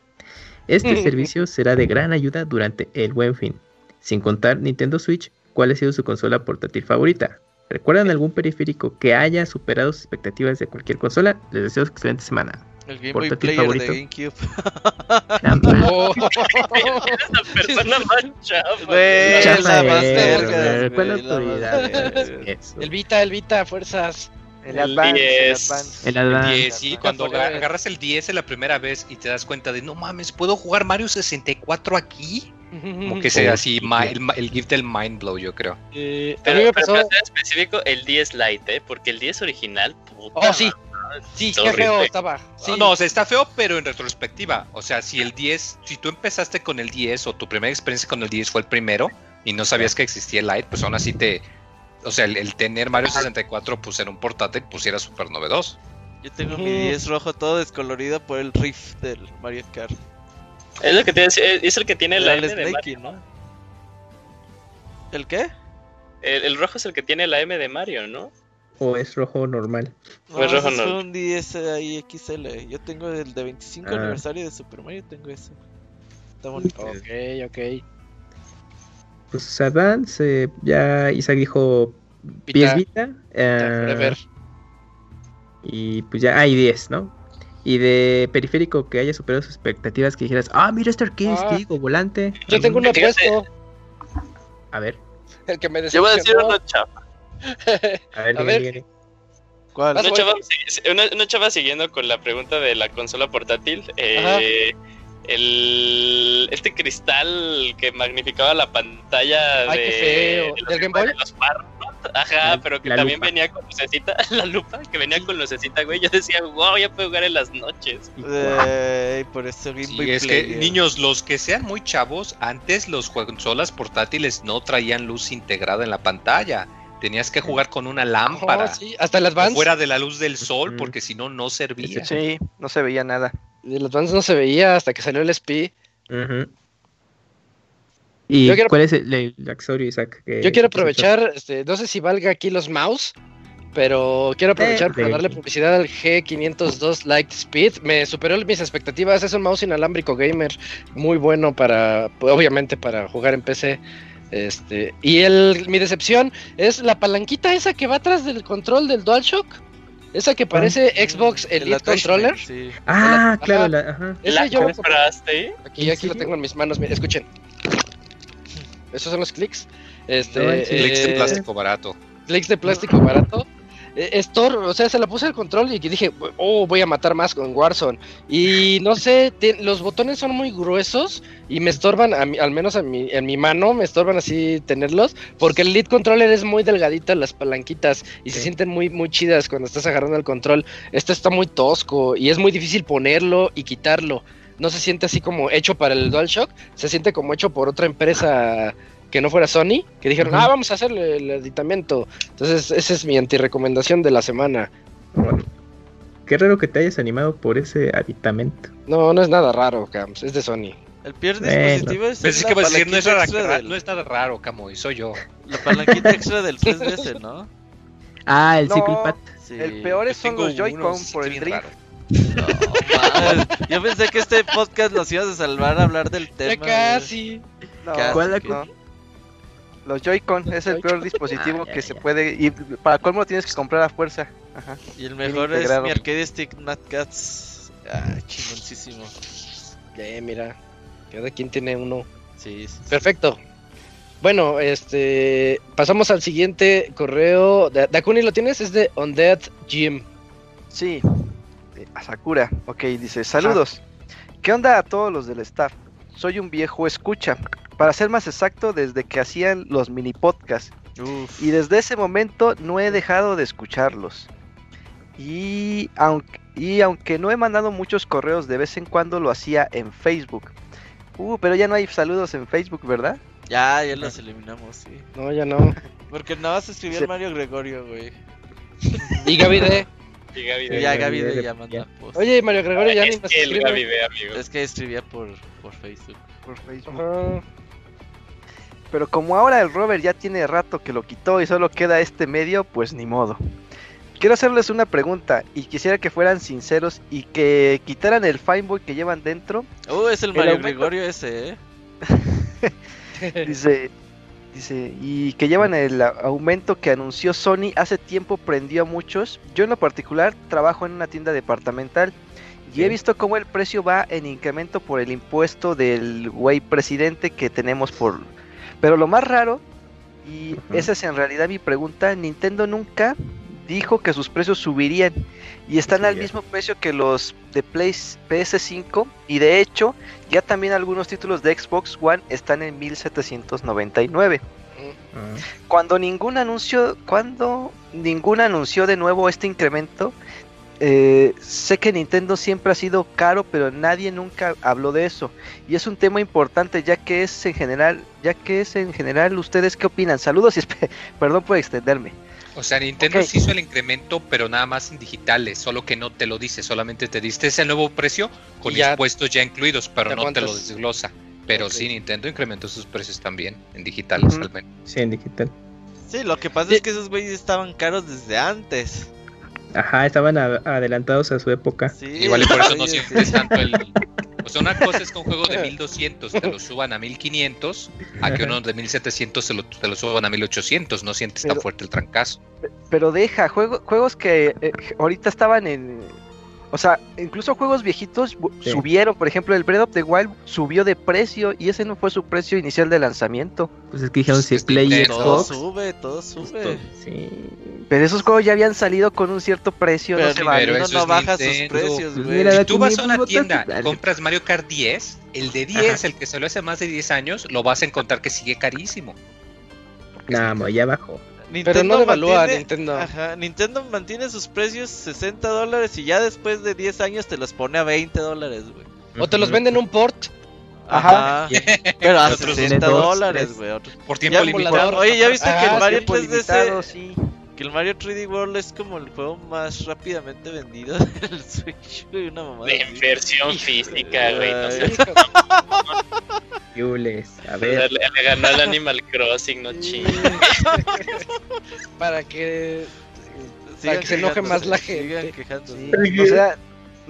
Este servicio será de gran ayuda durante el buen fin. Sin contar Nintendo Switch, ¿cuál ha sido su consola portátil favorita? ¿Recuerdan algún periférico que haya superado sus expectativas de cualquier consola? Les deseo excelente semana. El Game Boy Player favorito. de GameCube. Oh. Eso. El Vita, el Vita, fuerzas. El El Advance, el 10. Advance. El Advance. 10, sí, cuando agarras el 10 la primera vez y te das cuenta de, no mames, ¿puedo jugar Mario 64 aquí? Como que sea así, el, el gift del mind blow, yo creo. Eh, a Pero, mí me pero pasó. para ser específico, el 10 Lite, ¿eh? Porque el 10 original, puta Oh, sí. madre, Sí, está qué feo estaba. Sí. No, no, o sea, está feo, pero en retrospectiva. O sea, si el 10, si tú empezaste con el 10 o tu primera experiencia con el 10 fue el primero y no sabías que existía el Lite, pues aún así te... O sea, el, el tener Mario 64 pues en un portátil pues era súper novedoso. Yo tengo mi Ujú. 10 rojo todo descolorido por el riff del Mario Kart. Es lo que decía, es el que tiene la El M de Snakey, Mario. ¿no? ¿El qué? El, el rojo es el que tiene la M de Mario, ¿no? O es rojo normal. Pues No, rojo ese no. fue un 10 ahí XL. Yo tengo el de 25 Ah. aniversario de Super Mario, tengo ese. Está bonito. Ok, ok. Pues Advance, eh, ya Isaac dijo Vita, PS Vita. eh, forever. y pues ya hay 10, ¿no? Y de periférico que haya superado sus expectativas, que dijeras, ah, mira este arcade Ah. volante. Yo tengo uno Fíjate. puesto. A ver, El que me Yo voy a decir una chava. a ver, A ver. ¿Cuál? Una chava, una, una chava siguiendo con la pregunta de la consola portátil. eh, el, este cristal que magnificaba la pantalla Ay, de, qué feo. de los- ¿Del Game Boy? de los. Ajá, La- pero que también lupa. venía con lucecita, la lupa, que venía con lucecita, güey. Yo decía, wow, ya puedo jugar en las noches. Por eso Game Sí, Boy es que niños, los que sean muy chavos, antes los consolas portátiles no traían luz integrada en la pantalla. Tenías que jugar con una lámpara. Oh, sí, hasta el o Advance. fuera de la luz del sol, porque si no, no servía. Sí, no se veía nada. El Advance no se veía hasta que salió el SP. Ujú. ¿Y Yo quiero- cuál es el, el accesorio, Isaac? que- Yo quiero aprovechar, este, no sé si valga aquí los mouse, pero quiero aprovechar Eh, para de- darle publicidad al G502 Lightspeed. Me superó mis expectativas. Es un mouse inalámbrico gamer muy bueno para, obviamente, para jugar en PC. Este, y el, mi decepción es la palanquita esa que va atrás del control del DualShock. Esa que parece Xbox El Elite attachment, Controller. Sí. Ah, Ajá. claro, la- ajá. ¿La yo lo compré. compraste? Aquí, aquí lo tengo en mis manos. Mira, escuchen. Esos son los clics. Este, No, sí. Clics de eh, plástico barato. clics de plástico barato. Eh, es Thor, o sea, se la puse al control y dije, oh, voy a matar más con Warzone. Y no sé, te- los botones son muy gruesos y me estorban, a mi- al menos a mi, en mi mano, me estorban así tenerlos, porque el lead controller es muy delgadita, las palanquitas, y se sienten muy, muy chidas cuando estás agarrando el control. Este está muy tosco y es muy difícil ponerlo y quitarlo. No se siente así como hecho para el DualShock, se siente como hecho por otra empresa que no fuera Sony, que dijeron, ah, vamos a hacerle el aditamento. Entonces, esa es mi antirecomendación de la semana. Bueno, qué raro que te hayas animado por ese aditamento. No, no es nada raro, Camps, es de Sony. El peor Bueno. dispositivo es Pues es que vas a decir, no es, extra del- no es nada raro, Camo, y soy yo. La palanquita extra del 3DS, ¿no? Ah, el No. Cycle Pad. Sí. El peor es son los Joy-Con por el drift. No. Yo pensé que este podcast los ibas a salvar a hablar del tema. Ya casi. No, Casi ¿Cuál? que- no. Los Joy-Con es el peor dispositivo Ah, ya, que se ya. puede. Y para colmo lo tienes que comprar a fuerza. Ajá. Y el mejor es mi arcade stick Nat Cats. Ah, chingoncísimo. Ya, mira, cada quien tiene uno. Sí, sí, sí. Perfecto. Bueno, este, pasamos al siguiente correo. Da- Dakuni, ¿lo tienes? Es de Undead Gym. Sí, eh, a Sakura. Ok, dice: Saludos. ¿Qué onda a todos los del staff? Soy un viejo escucha. Para ser más exacto, desde que hacían los mini podcasts. Uf. Y desde ese momento no he dejado de escucharlos. Y aunque, y aunque no he mandado muchos correos, de vez en cuando lo hacía en Facebook. Uh, pero ya no hay saludos en Facebook, ¿verdad? Ya, ya los eliminamos, sí. No, ya no. Porque nada más escribió el Mario Gregorio, güey. Y Gaby D. Y Gaby de- ya Gaby ya, de ya, ya manda ya. post. Oye, Mario Gregorio ya ni es que el escribe. Gaby de, amigo. Es que escribía por, por Facebook. Por Facebook. Ajá. Pero como ahora el Robert ya tiene rato que lo quitó y solo queda este medio, pues ni modo. Quiero hacerles una pregunta y quisiera que fueran sinceros y que quitaran el Fineboy que llevan dentro. Uh, es el El Mario aumento- Gregorio ese, eh. Dice, dice, y que llevan el aumento que anunció Sony hace tiempo prendió a muchos. Yo en lo particular trabajo en una tienda departamental y he visto cómo el precio va en incremento por el impuesto del güey presidente que tenemos por... Pero lo más raro, y esa es en realidad mi pregunta, Nintendo nunca dijo que sus precios subirían y están al ya. mismo precio que los de Play PS5 y de hecho ya también algunos títulos de Xbox One están en 1799. Ah, Cuando ningún anuncio, cuando ningún anunció de nuevo este incremento, eh, sé que Nintendo siempre ha sido caro, pero nadie nunca habló de eso. Y es un tema importante, ya que es en general, ya que es en general, ¿ustedes qué opinan? Saludos y perdón por extenderme. O sea, Nintendo Ok. sí hizo el incremento, pero nada más en digitales, solo que no te lo dice, solamente te diste ese nuevo precio con ya impuestos ya incluidos, pero te no te lo desglosa. Pero sí, Nintendo incrementó sus precios también, en digitales al menos. sí, en digital. Sí, lo que pasa Sí. es que esos güeyes estaban caros desde antes. Ajá, estaban a- adelantados a su época. Sí, Igual y por eso no sientes sí. tanto el... O sea, una cosa es que un juego de 1200 te lo suban a 1500, a que uno de 1700 se lo, te lo suban a 1800, no sientes tan fuerte el trancazo. Pero deja, juego- juegos que eh, ahorita estaban en... O sea, incluso juegos viejitos Sí. subieron, por ejemplo, el Breath of the Wild subió de precio y ese no fue su precio inicial de lanzamiento. Pues es que dijeron Pues si es Play. Todo sube, todo sube. Sí. Pero esos juegos ya habían salido con un cierto precio, Pero no se uno no baja sus precios, Pues güey. mira, Si tú vas a una pues, tienda y compras Mario Kart 10, el de 10, el que salió hace más de 10 años, lo vas a encontrar que sigue carísimo. Mo, ya bajó. Pero no devalúa mantiene- Nintendo. Ajá, Nintendo mantiene sus precios 60 dólares y ya después de 10 años te los pone a 20 dólares, güey. O te los venden un port. Ajá. Pero a Otros 60 dos, dólares, güey. otros- Por tiempo limitado. Oye, ¿ya viste que Ah, el Mario tiempo 3DS limitado, sí. Que el Mario 3D World es como el juego más rápidamente vendido del Switch, güey, una mamada. De así. inversión física, güey. No sé. Yules, a ver. le ganó al Animal Crossing, no chingue. Para que Sigan que se enoje más la sigan gente. quejándose. Sí, O sea,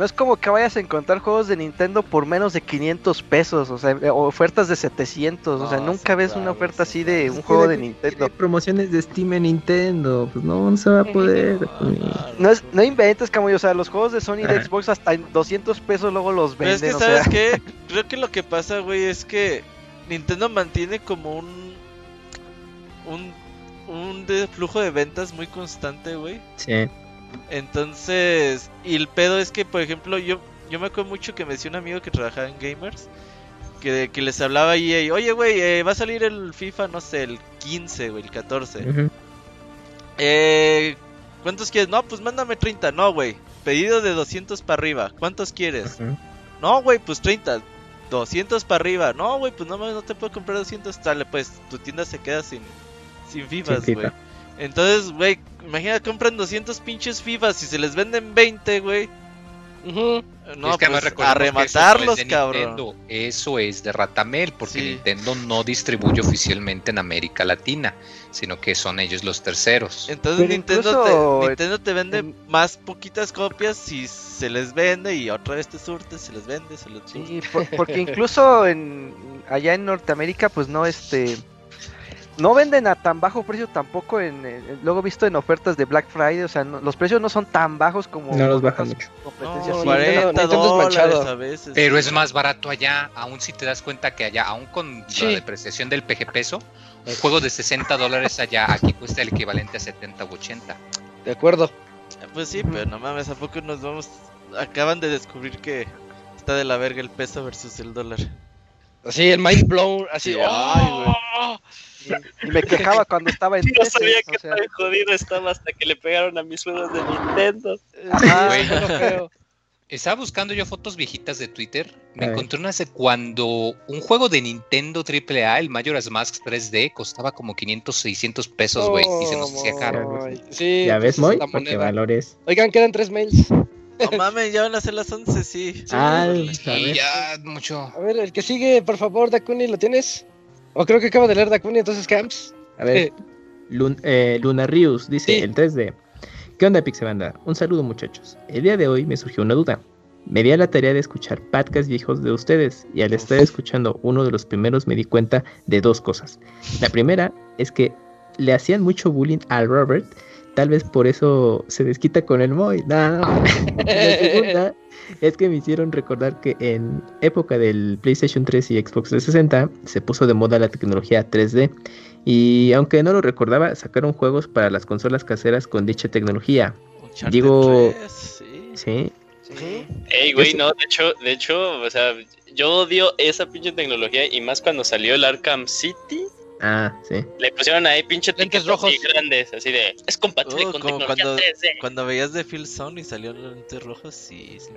no es como que vayas a encontrar juegos de Nintendo por menos de 500 pesos, o sea, o ofertas de 700, o sea, No, nunca sí, ves claro, una oferta sí, así de un juego de Nintendo. promociones de Steam en Nintendo. Pues no, no se va a poder. No, no, No, es, no inventes, Camuy, o sea, los juegos de Sony y de. Xbox hasta en 200 pesos luego los Pero es venden, que, o ¿sabes sea, qué? Creo que lo que pasa, güey, es que Nintendo mantiene como un. un. un de flujo de ventas muy constante, güey. Sí. Entonces, y el pedo es que, por ejemplo, yo, yo me acuerdo mucho que me decía un amigo que trabajaba en Gamers. Que, que les hablaba y oye, güey, eh, va a salir el FIFA, no sé, el 15, güey, el 14. Ujú. Eh, ¿Cuántos quieres? No, pues mándame 30. No, güey. Pedido de 200 para arriba. ¿Cuántos quieres? No, güey, pues 30. 200 para arriba. No, güey, pues no, no te puedo comprar 200. Dale, pues tu tienda se queda sin, sin FIFAs, güey. Entonces, güey, imagina compran 200 pinches FIFAs y se les venden 20, güey. Ujú. No, Es que pues a que eso no es rematarlos, de cabrón. Nintendo, Eso es de Ratamel, porque Sí. Nintendo no distribuye oficialmente en América Latina, sino que son ellos los terceros. Entonces Pero Nintendo incluso te, Nintendo te vende en- más poquitas copias si se les vende y otra vez te surte, se les vende, se les surte. Sí, por- porque incluso en allá en Norteamérica, pues no este no venden a tan bajo precio tampoco en, en- luego visto en ofertas de Black Friday, o sea, no- los precios no son tan bajos como No los bajan mucho. No, Sí, 40 Nintendo- Nintendo es dólares manchado. a veces. Pero es más barato allá, aún si te das cuenta que allá, aún con Sí. la depreciación del PG peso, un juego de 60 dólares allá, aquí cuesta el equivalente a 70 u 80. De acuerdo. Pues sí, pero no mames, ¿a poco nos vamos? Acaban de descubrir que está de la verga el peso versus el dólar. Así, el mind blown, así. Sí, ¡oh! ay, y me quejaba cuando estaba en No 13, sabía o que sea, tan jodido estaba hasta que le pegaron a mis juegos de Nintendo. lo feo. Estaba buscando yo fotos viejitas de Twitter. Me encontré unas de cuando un juego de Nintendo AAA, el Majora's Mask 3D, costaba como 500, 600 pesos, güey. y se nos hacía caro. Ay, Sí, ¿Ya pues ves, esa Moy? Porque valores. Oigan, quedan tres mails. No mames, ya van a ser las 11, sí. Ah, a Y ver. ya, mucho. A ver, el que sigue, por favor, Dakuni, ¿lo tienes? O creo que acaba de leer Dakuni, entonces Camps. A ver, Lun- eh, Luna Rius dice Sí. el 3D. ¿Qué onda, Pixebanda? Un saludo, muchachos. El día de hoy me surgió una duda. Me di a la tarea de escuchar podcasts viejos de ustedes y al estar escuchando uno de los primeros me di cuenta de dos cosas. La primera es que le hacían mucho bullying al Robert, tal vez por eso se desquita con el Moy. No, no. La segunda es que me hicieron recordar que en época del PlayStation 3 y Xbox 360 se puso de moda la tecnología 3D y aunque no lo recordaba, sacaron juegos para las consolas caseras con dicha tecnología. Uncharted Digo- 3, sí. Sí, sí. Ey, güey, no, de hecho, de hecho, o sea, yo odio esa pinche tecnología y más cuando salió el Arkham City, ah, sí. le pusieron ahí pinche Lentes rojos. grandes, así de, es compatible Oh, con como tecnología cuando, 3D. cuando veías de Phil Zone y salieron los lentes rojos, sí. sí.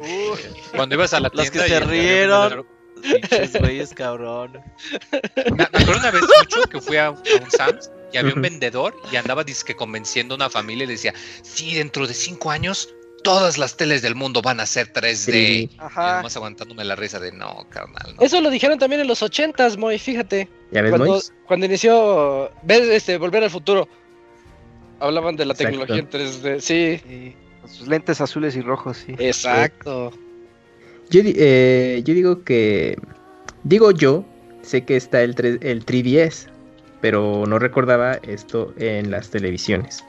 Cuando ibas a la Los que tienda se rieron. Pinches güeyes, cabrón. Me, me acuerdo una vez mucho que fui a, a un Sam's y había un vendedor y andaba disque convenciendo a una familia y le decía, sí, dentro de cinco años todas las teles del mundo van a ser 3D. Sí. Y nomás aguantándome la risa de no, carnal. No. Eso lo dijeron también en los ochentas, Moy, fíjate. ¿Ya ves, Cuando, cuando inició, ves, este, Volver al Futuro. Hablaban de la Exacto. tecnología en 3D. Sí, Sí, con sus lentes azules y rojos, sí. exacto. Yo, eh, yo digo que. Digo yo, sé que está el, 3, el 3DS, pero no recordaba esto en las televisiones.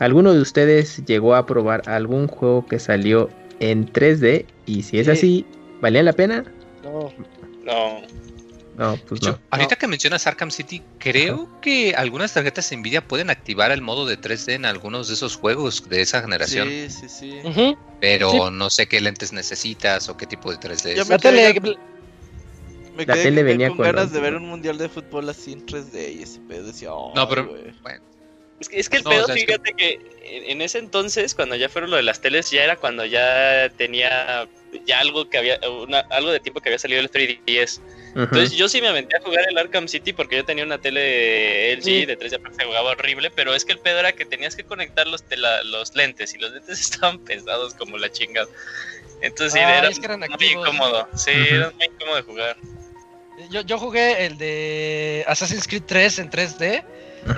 ¿Alguno de ustedes llegó a probar algún juego que salió en 3D? Y si es Sí. así, ¿valía la pena? No. No, No, pues Yo- no. ahorita que mencionas Arkham City, creo que algunas tarjetas Nvidia pueden activar el modo de 3D en algunos de esos juegos de esa generación, Sí, sí, sí. Ujú. pero Sí. no sé qué lentes necesitas o qué tipo de 3D. Yo es. me La tele, quedé- Me La quedé tele con- venía con con ganas los- de ver un mundial de fútbol así en 3D y ese pedo decía, No, pero "Ay, güey". bueno, es que, es que el No, pedo, o sea, es que- fíjate que en, ese entonces, cuando ya fueron lo de las teles, ya era cuando ya tenía ya algo que había, una- algo de tiempo que había salido el 3DS. Ujú. Entonces yo sí me aventé a jugar el Arkham City porque yo tenía una tele LG Sí. de 3 d se jugaba horrible, pero es que el pedo era que tenías que conectar los, tela- los lentes y los lentes estaban pesados como la chingada. Entonces sí, Ah, era es que eran muy activos. incómodo, sí, era muy incómodo de jugar. Yo, yo jugué el de Assassin's Creed 3 en 3D.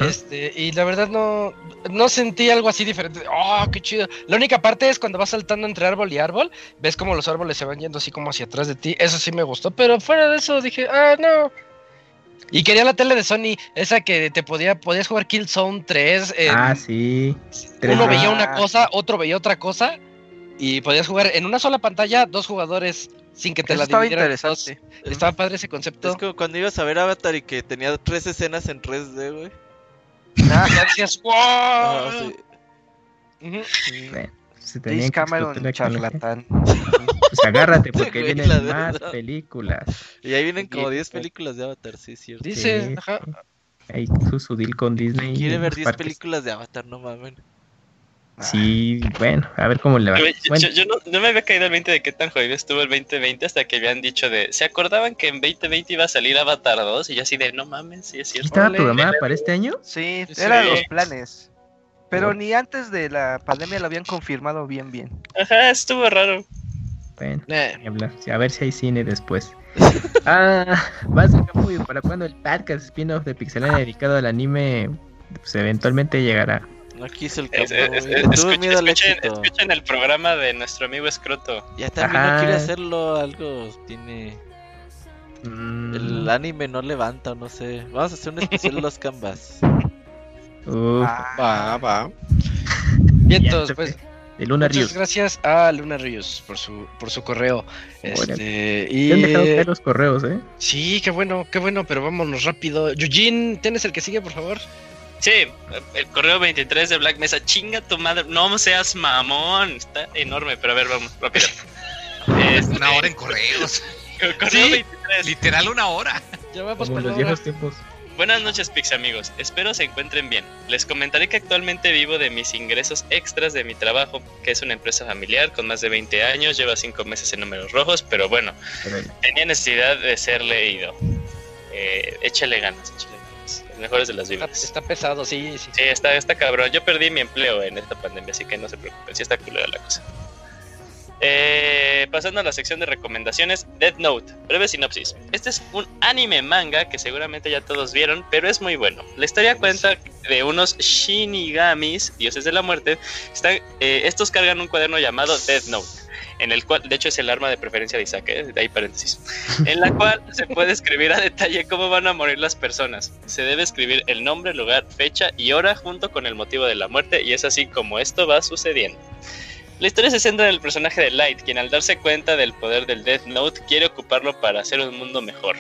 Este, y la verdad no, no sentí algo así diferente. ¡Oh, qué chido! La única parte es cuando vas saltando entre árbol y árbol, ves como los árboles se van yendo así como hacia atrás de ti. Eso sí me gustó, pero fuera de eso dije, ah, no. Y quería la tele de Sony, esa que te podía, podías jugar Killzone 3. en- Ah, sí. uno 3D. veía una cosa, otro veía otra cosa. Y podías jugar en una sola pantalla, dos jugadores sin que te Eso la estaba dividieran. interesante. Estaba padre ese concepto. Es como cuando ibas a ver Avatar y que tenía tres escenas en 3D, güey. Ah, decías, ¡wow! Ah, sí. Ujú. Bueno, se James Cameron, charlatán. Pues agárrate porque Güey, vienen más verdad. películas. Y ahí vienen como Y- 10 películas de Avatar, sí, es cierto. Dice, Sí, ajá. Ahí su, su deal con Disney. Quiere ver las 10 partes. películas de Avatar, no mames. Sí, bueno, a ver cómo le va. Yo, Bueno, yo- yo no, no me había caído el 20 de qué tan jodido estuvo el 2020 hasta que habían dicho de. ¿Se acordaban que en 2020 iba a salir Avatar 2? Y yo así de, no mames, sí es ¿sí cierto. estaba programada para este año? Sí, Sí. eran los planes. Pero ni antes de la pandemia lo habían confirmado bien, bien. Ajá, estuvo raro. Bueno, Eh, A ver si hay cine después. Ah, va a para cuando el podcast spin-off de Pixelania dedicado al anime pues eventualmente llegará. No quiso el Es- cabrón. es- güey. es- Tuve escuchen, miedo al escuchen- éxito. escuchen el programa de nuestro amigo Escroto. Ya también no quiere hacerlo, algo tiene. Mm, El anime no levanta, no sé. Vamos a hacer un especial de los canvas. Ah, Va, va. vientos, ya, pues. de Luna Muchas gracias a Luna Rios por su, por su correo. Este, y Te han dejado caer los correos, ¿eh? sí, qué bueno, qué bueno, pero vámonos rápido. Eugene, ¿tienes el que sigue, por favor? Sí, el correo 23 de Black Mesa. Chinga tu madre. No seas mamón. Está enorme, pero a ver, vamos, rápido. Este, Una hora en correos. Correo Sí. 23. Literal una hora. Ya vamos Como los viejos tiempos. Buenas noches, Pix amigos. Espero se encuentren bien. Les comentaré que actualmente vivo de mis ingresos extras de mi trabajo, que es una empresa familiar con más de 20 años, lleva 5 meses en números rojos, pero bueno, tenía necesidad de ser leído. Eh, échale ganas, échale mejores de las Está, vidas. está pesado, sí, sí. Sí, está, está cabrón. Yo perdí mi empleo en esta pandemia, así que no se preocupen, sí está culera la cosa. Eh, pasando a la sección de recomendaciones, Dead Note, breve sinopsis. Este es un anime manga que seguramente ya todos vieron, pero es muy bueno. La historia cuenta de unos shinigamis, dioses de la muerte. Están, eh, estos cargan un cuaderno llamado Dead Note, en el cual, de hecho, es el arma de preferencia de Isaac, ¿eh? de ahí paréntesis, en la cual se puede escribir a detalle cómo van a morir las personas. Se debe escribir el nombre, lugar, fecha y hora junto con el motivo de la muerte, y es así como esto va sucediendo. La historia se centra en el personaje de Light, quien al darse cuenta del poder del Death Note quiere ocuparlo para hacer un mundo mejor.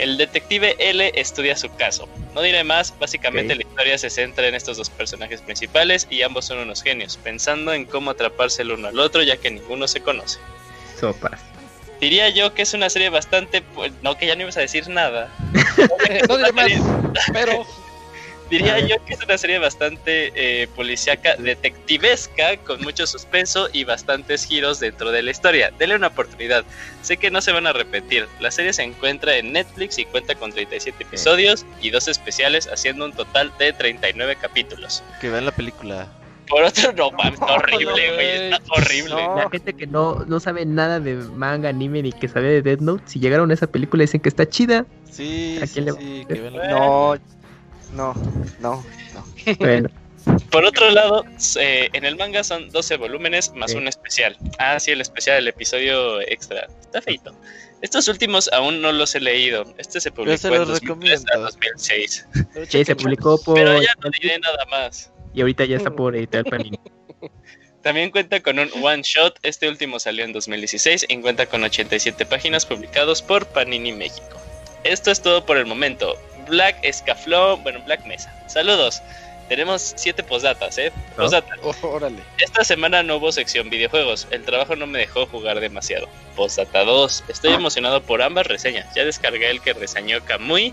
El detective L estudia su caso. No diré más, básicamente la historia se centra en estos dos personajes principales y ambos son unos genios, pensando en cómo atraparse el uno al otro ya que ninguno se conoce. Sopas. Diría yo que es una serie bastante... pues, No, que ya no ibas a decir nada. No diré más, pero Diría yo que es una serie bastante eh, policíaca, detectivesca, con mucho suspenso y bastantes giros dentro de la historia. Denle una oportunidad. Sé que no se van a repetir. La serie se encuentra en Netflix y cuenta con 37 episodios y dos especiales, haciendo un total de 39 capítulos. Que vean la película. Por otro, no mames, está horrible, no, güey. güey. Está horrible. No. La gente que no, no sabe nada de manga, anime ni que sabe de Death Note, si llegaron a esa película dicen que está chida. Sí, ¿A sí, quién le- sí, que vean la No, no, no. Bueno, Por otro lado, eh, en el manga son 12 volúmenes más Sí. un especial. Ah, sí, el especial, el episodio extra. Está feito. Estos últimos aún no los he leído. Este se publicó se en los 2003 a recomiendo. 2006. sí, se publicó por... Pero ya no diré nada más. Y ahorita ya está por editar Panini. También cuenta con un one shot. Este último salió en 2016 y cuenta con 87 páginas publicados por Panini México. Esto es todo por el momento. Black Escaflón, bueno, Black Mesa. Saludos. Tenemos 7 postdatas, ¿eh? Oh. Postdata. oh, órale. Esta semana no hubo sección videojuegos. El trabajo no me dejó jugar demasiado. Postdata 2. Estoy emocionado por ambas reseñas. Ya descargué el que reseñó Kamui,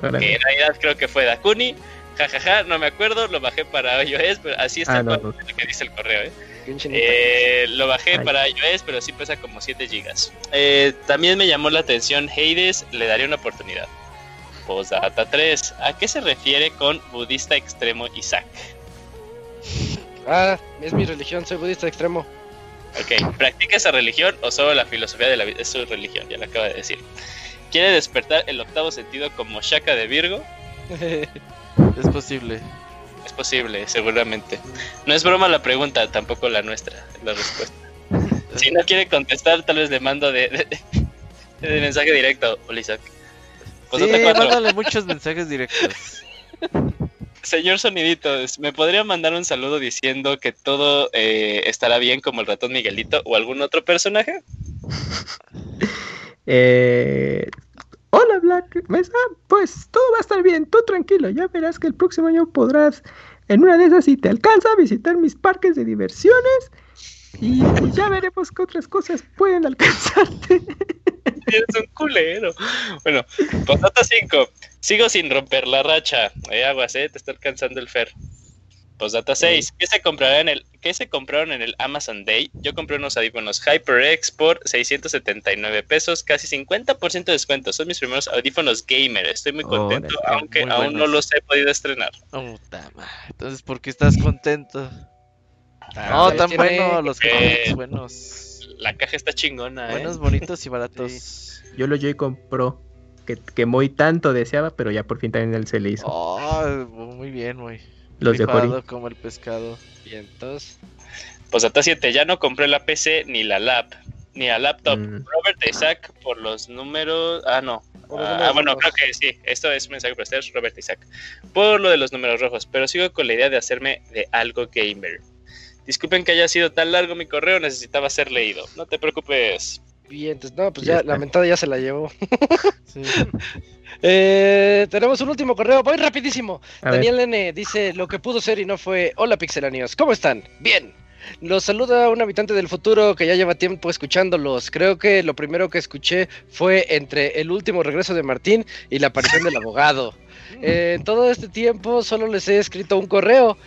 que en realidad creo que fue Dakuni. Jajaja, no me acuerdo, lo bajé para iOS, pero así está Ah, no, lo que dice el correo, ¿eh? Eh, lo bajé Ay. para iOS, pero sí pesa como 7 gigas. Eh, también me llamó la atención Hades, le daría una oportunidad. Postdata 3. ¿A qué se refiere con budista extremo Isaac? Ah, es mi religión, soy budista extremo. Ok, ¿practica esa religión o solo la filosofía de la vida? Es su religión, ya lo acaba de decir. ¿Quiere despertar el octavo sentido como Shaka de Virgo? Es posible. Es posible, seguramente. No es broma la pregunta, tampoco la nuestra, la respuesta. Si no quiere contestar, tal vez le mando de, de- de mensaje directo, Hola, Isaac. Pues Sí, mándale muchos mensajes directos. Señor Soniditos, ¿me podría mandar un saludo diciendo que todo eh, estará bien como el ratón Miguelito o algún otro personaje? Eh, hola Black Mesa, pues todo va a estar bien, tú tranquilo, ya verás que el próximo año podrás, en una de esas si te alcanza, visitar mis parques de diversiones y pues ya veremos qué otras cosas pueden alcanzarte. Eres un culero. Bueno, postdata 5. Sigo sin romper la racha. Eh, aguas, eh, te está alcanzando el Fer. Postdata 6. ¿Qué se comprará en el qué se compraron en el Amazon Day? Yo compré unos audífonos HyperX por 679 pesos, casi 50% de descuento. Son mis primeros audífonos gamer. Estoy muy contento, aunque muy aún no los he podido estrenar. Madre. Entonces, ¿por qué estás contento? Ah, No, tan tiene- buenos los eh, headphones, buenos. La caja está chingona, eh. Buenos, bonitos y baratos. Yo lo Joy-Con Pro, que, que muy tanto deseaba, pero ya por fin también él se le hizo. Oh, muy bien, muy. Los de Jori. Como el pescado. Bien, entonces, Postdata 7. Ya no compré la PC ni la lap. Ni la laptop. Mm. Robert Isaac por los números. Ah, no. Ah, bueno, rojos. creo que sí. Esto es un mensaje para ustedes, Robert Isaac. Por lo de los números rojos. Pero sigo con la idea de hacerme de algo gamer. Disculpen que haya sido tan largo mi correo, necesitaba ser leído. No te preocupes. bien, entonces, no, pues Ya la mentada ya se la llevó. Sí. Eh, tenemos un último correo, voy rapidísimo. A ver. Daniel N dice lo que pudo ser y no fue. Hola pixelanios, ¿cómo están? Bien. Los saluda un habitante del futuro que ya lleva tiempo escuchándolos. Creo que lo primero que escuché fue entre el último regreso de Martín y la aparición del abogado. Eh, en todo este tiempo solo les he escrito un correo,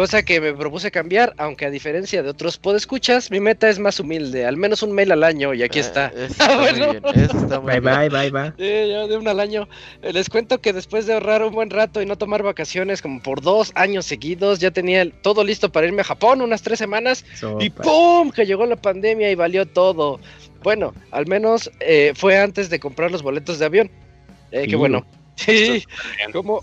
cosa que me propuse cambiar, aunque a diferencia de otros podescuchas, mi meta es más humilde, al menos un mail al año y aquí está. Eh, está bueno. bien. Bye bye, bye bye. Sí, ya de un al año. Eh, Les cuento que después de ahorrar un buen rato y no tomar vacaciones como por dos años seguidos, ya tenía todo listo para irme a Japón unas tres semanas y. ¡pum! que llegó la pandemia y valió todo. Bueno, al menos eh, fue antes de comprar los boletos de avión. Eh, qué Iu. bueno. Sí, como,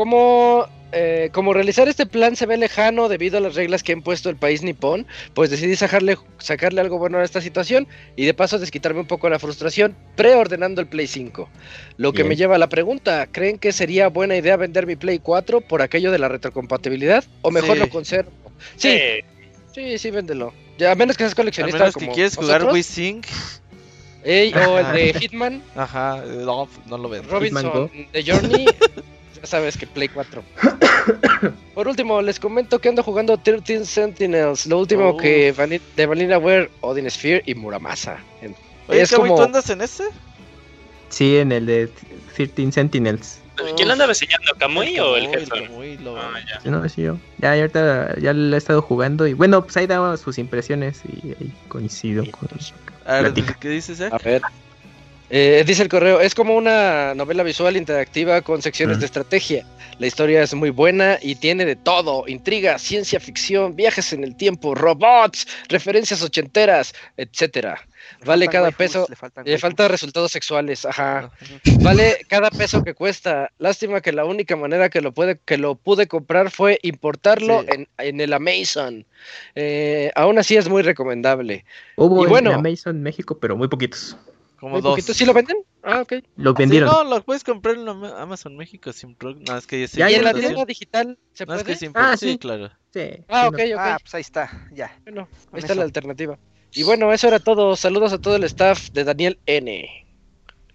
como, eh, como realizar este plan se ve lejano debido a las reglas que ha impuesto el país nipón, pues decidí sacarle, sacarle algo bueno a esta situación y de paso desquitarme un poco la frustración preordenando el Play 5. Lo que Bien. me lleva a la pregunta, ¿creen que sería buena idea vender mi Play 4 por aquello de la retrocompatibilidad? ¿O mejor Sí. lo conservo? Sí, Eh, sí, sí, véndelo. Ya, a menos que seas A coleccionista menos que como quieres jugar. Wii Sync. Ey, o el de Hitman, Ajá, no, no lo veo. Robinson de Journey, ya sabes que Play 4. Por último, les comento que ando jugando 13 Sentinels, lo último Oh. que Vani- de Vanillaware, Odin Sphere y Muramasa. Oye, es Kamui, como- ¿tú andas en ese? Sí, en el de 13 Sentinels. ¿Quién lo andaba enseñando? ¿Camuy o el lo- Ah, ya. Sí, No, sí, yo. Ya, ya ahorita ya lo he estado jugando y bueno, pues ahí daba sus impresiones y ahí coincido con A ver. ¿qué dices, eh? A ver. Eh, dice el correo, es como una novela visual interactiva con secciones Mm. de estrategia. La historia es muy buena y tiene de todo, intriga, ciencia ficción, viajes en el tiempo, robots, referencias ochenteras, etcétera. Vale cada waifus, peso, le faltan le falta resultados sexuales, ajá. Vale cada peso que cuesta. Lástima que la única manera que lo puede que lo pude comprar fue importarlo Sí. en, en el Amazon. Eh, aún así es muy recomendable. Hubo Y en bueno. Amazon México, pero muy poquitos. Como dos. poquito, ¿Sí lo venden? Ah, ok. Lo Sí, vendieron. no, lo puedes comprar en Ama- Amazon México sin pro... No, es que ya Ya, ¿Y ya en la tienda digital se No, es puede? que sin Ah, sí, sí. claro. Sí, Ah, ok, ok. Ah, pues ahí está, ya. Bueno, ahí está eso. la alternativa. Y bueno, eso era todo. Saludos a todo el staff de Daniel N.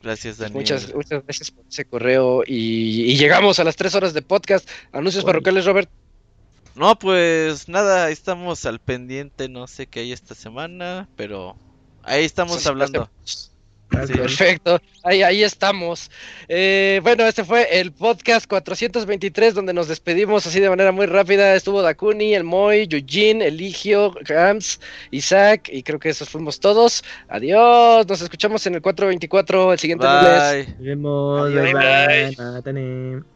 Gracias, Daniel. Muchas, muchas gracias por ese correo. Y, y llegamos a las tres horas de podcast. Anuncios Bueno. parroquiales, Robert. No, pues nada, ahí estamos al pendiente, no sé qué hay esta semana, pero ahí estamos Sí, hablando. Ah, Sí. Perfecto, ahí, ahí estamos. Eh, bueno, este fue el podcast 423 donde nos despedimos así de manera muy rápida. Estuvo Dakuni, el Moy, Eugene, Eligio, Gams, Isaac y creo que esos fuimos todos. Adiós, nos escuchamos en el 424 el siguiente lunes. Bye. Vemos. Adiós. Bye bye. Mátane.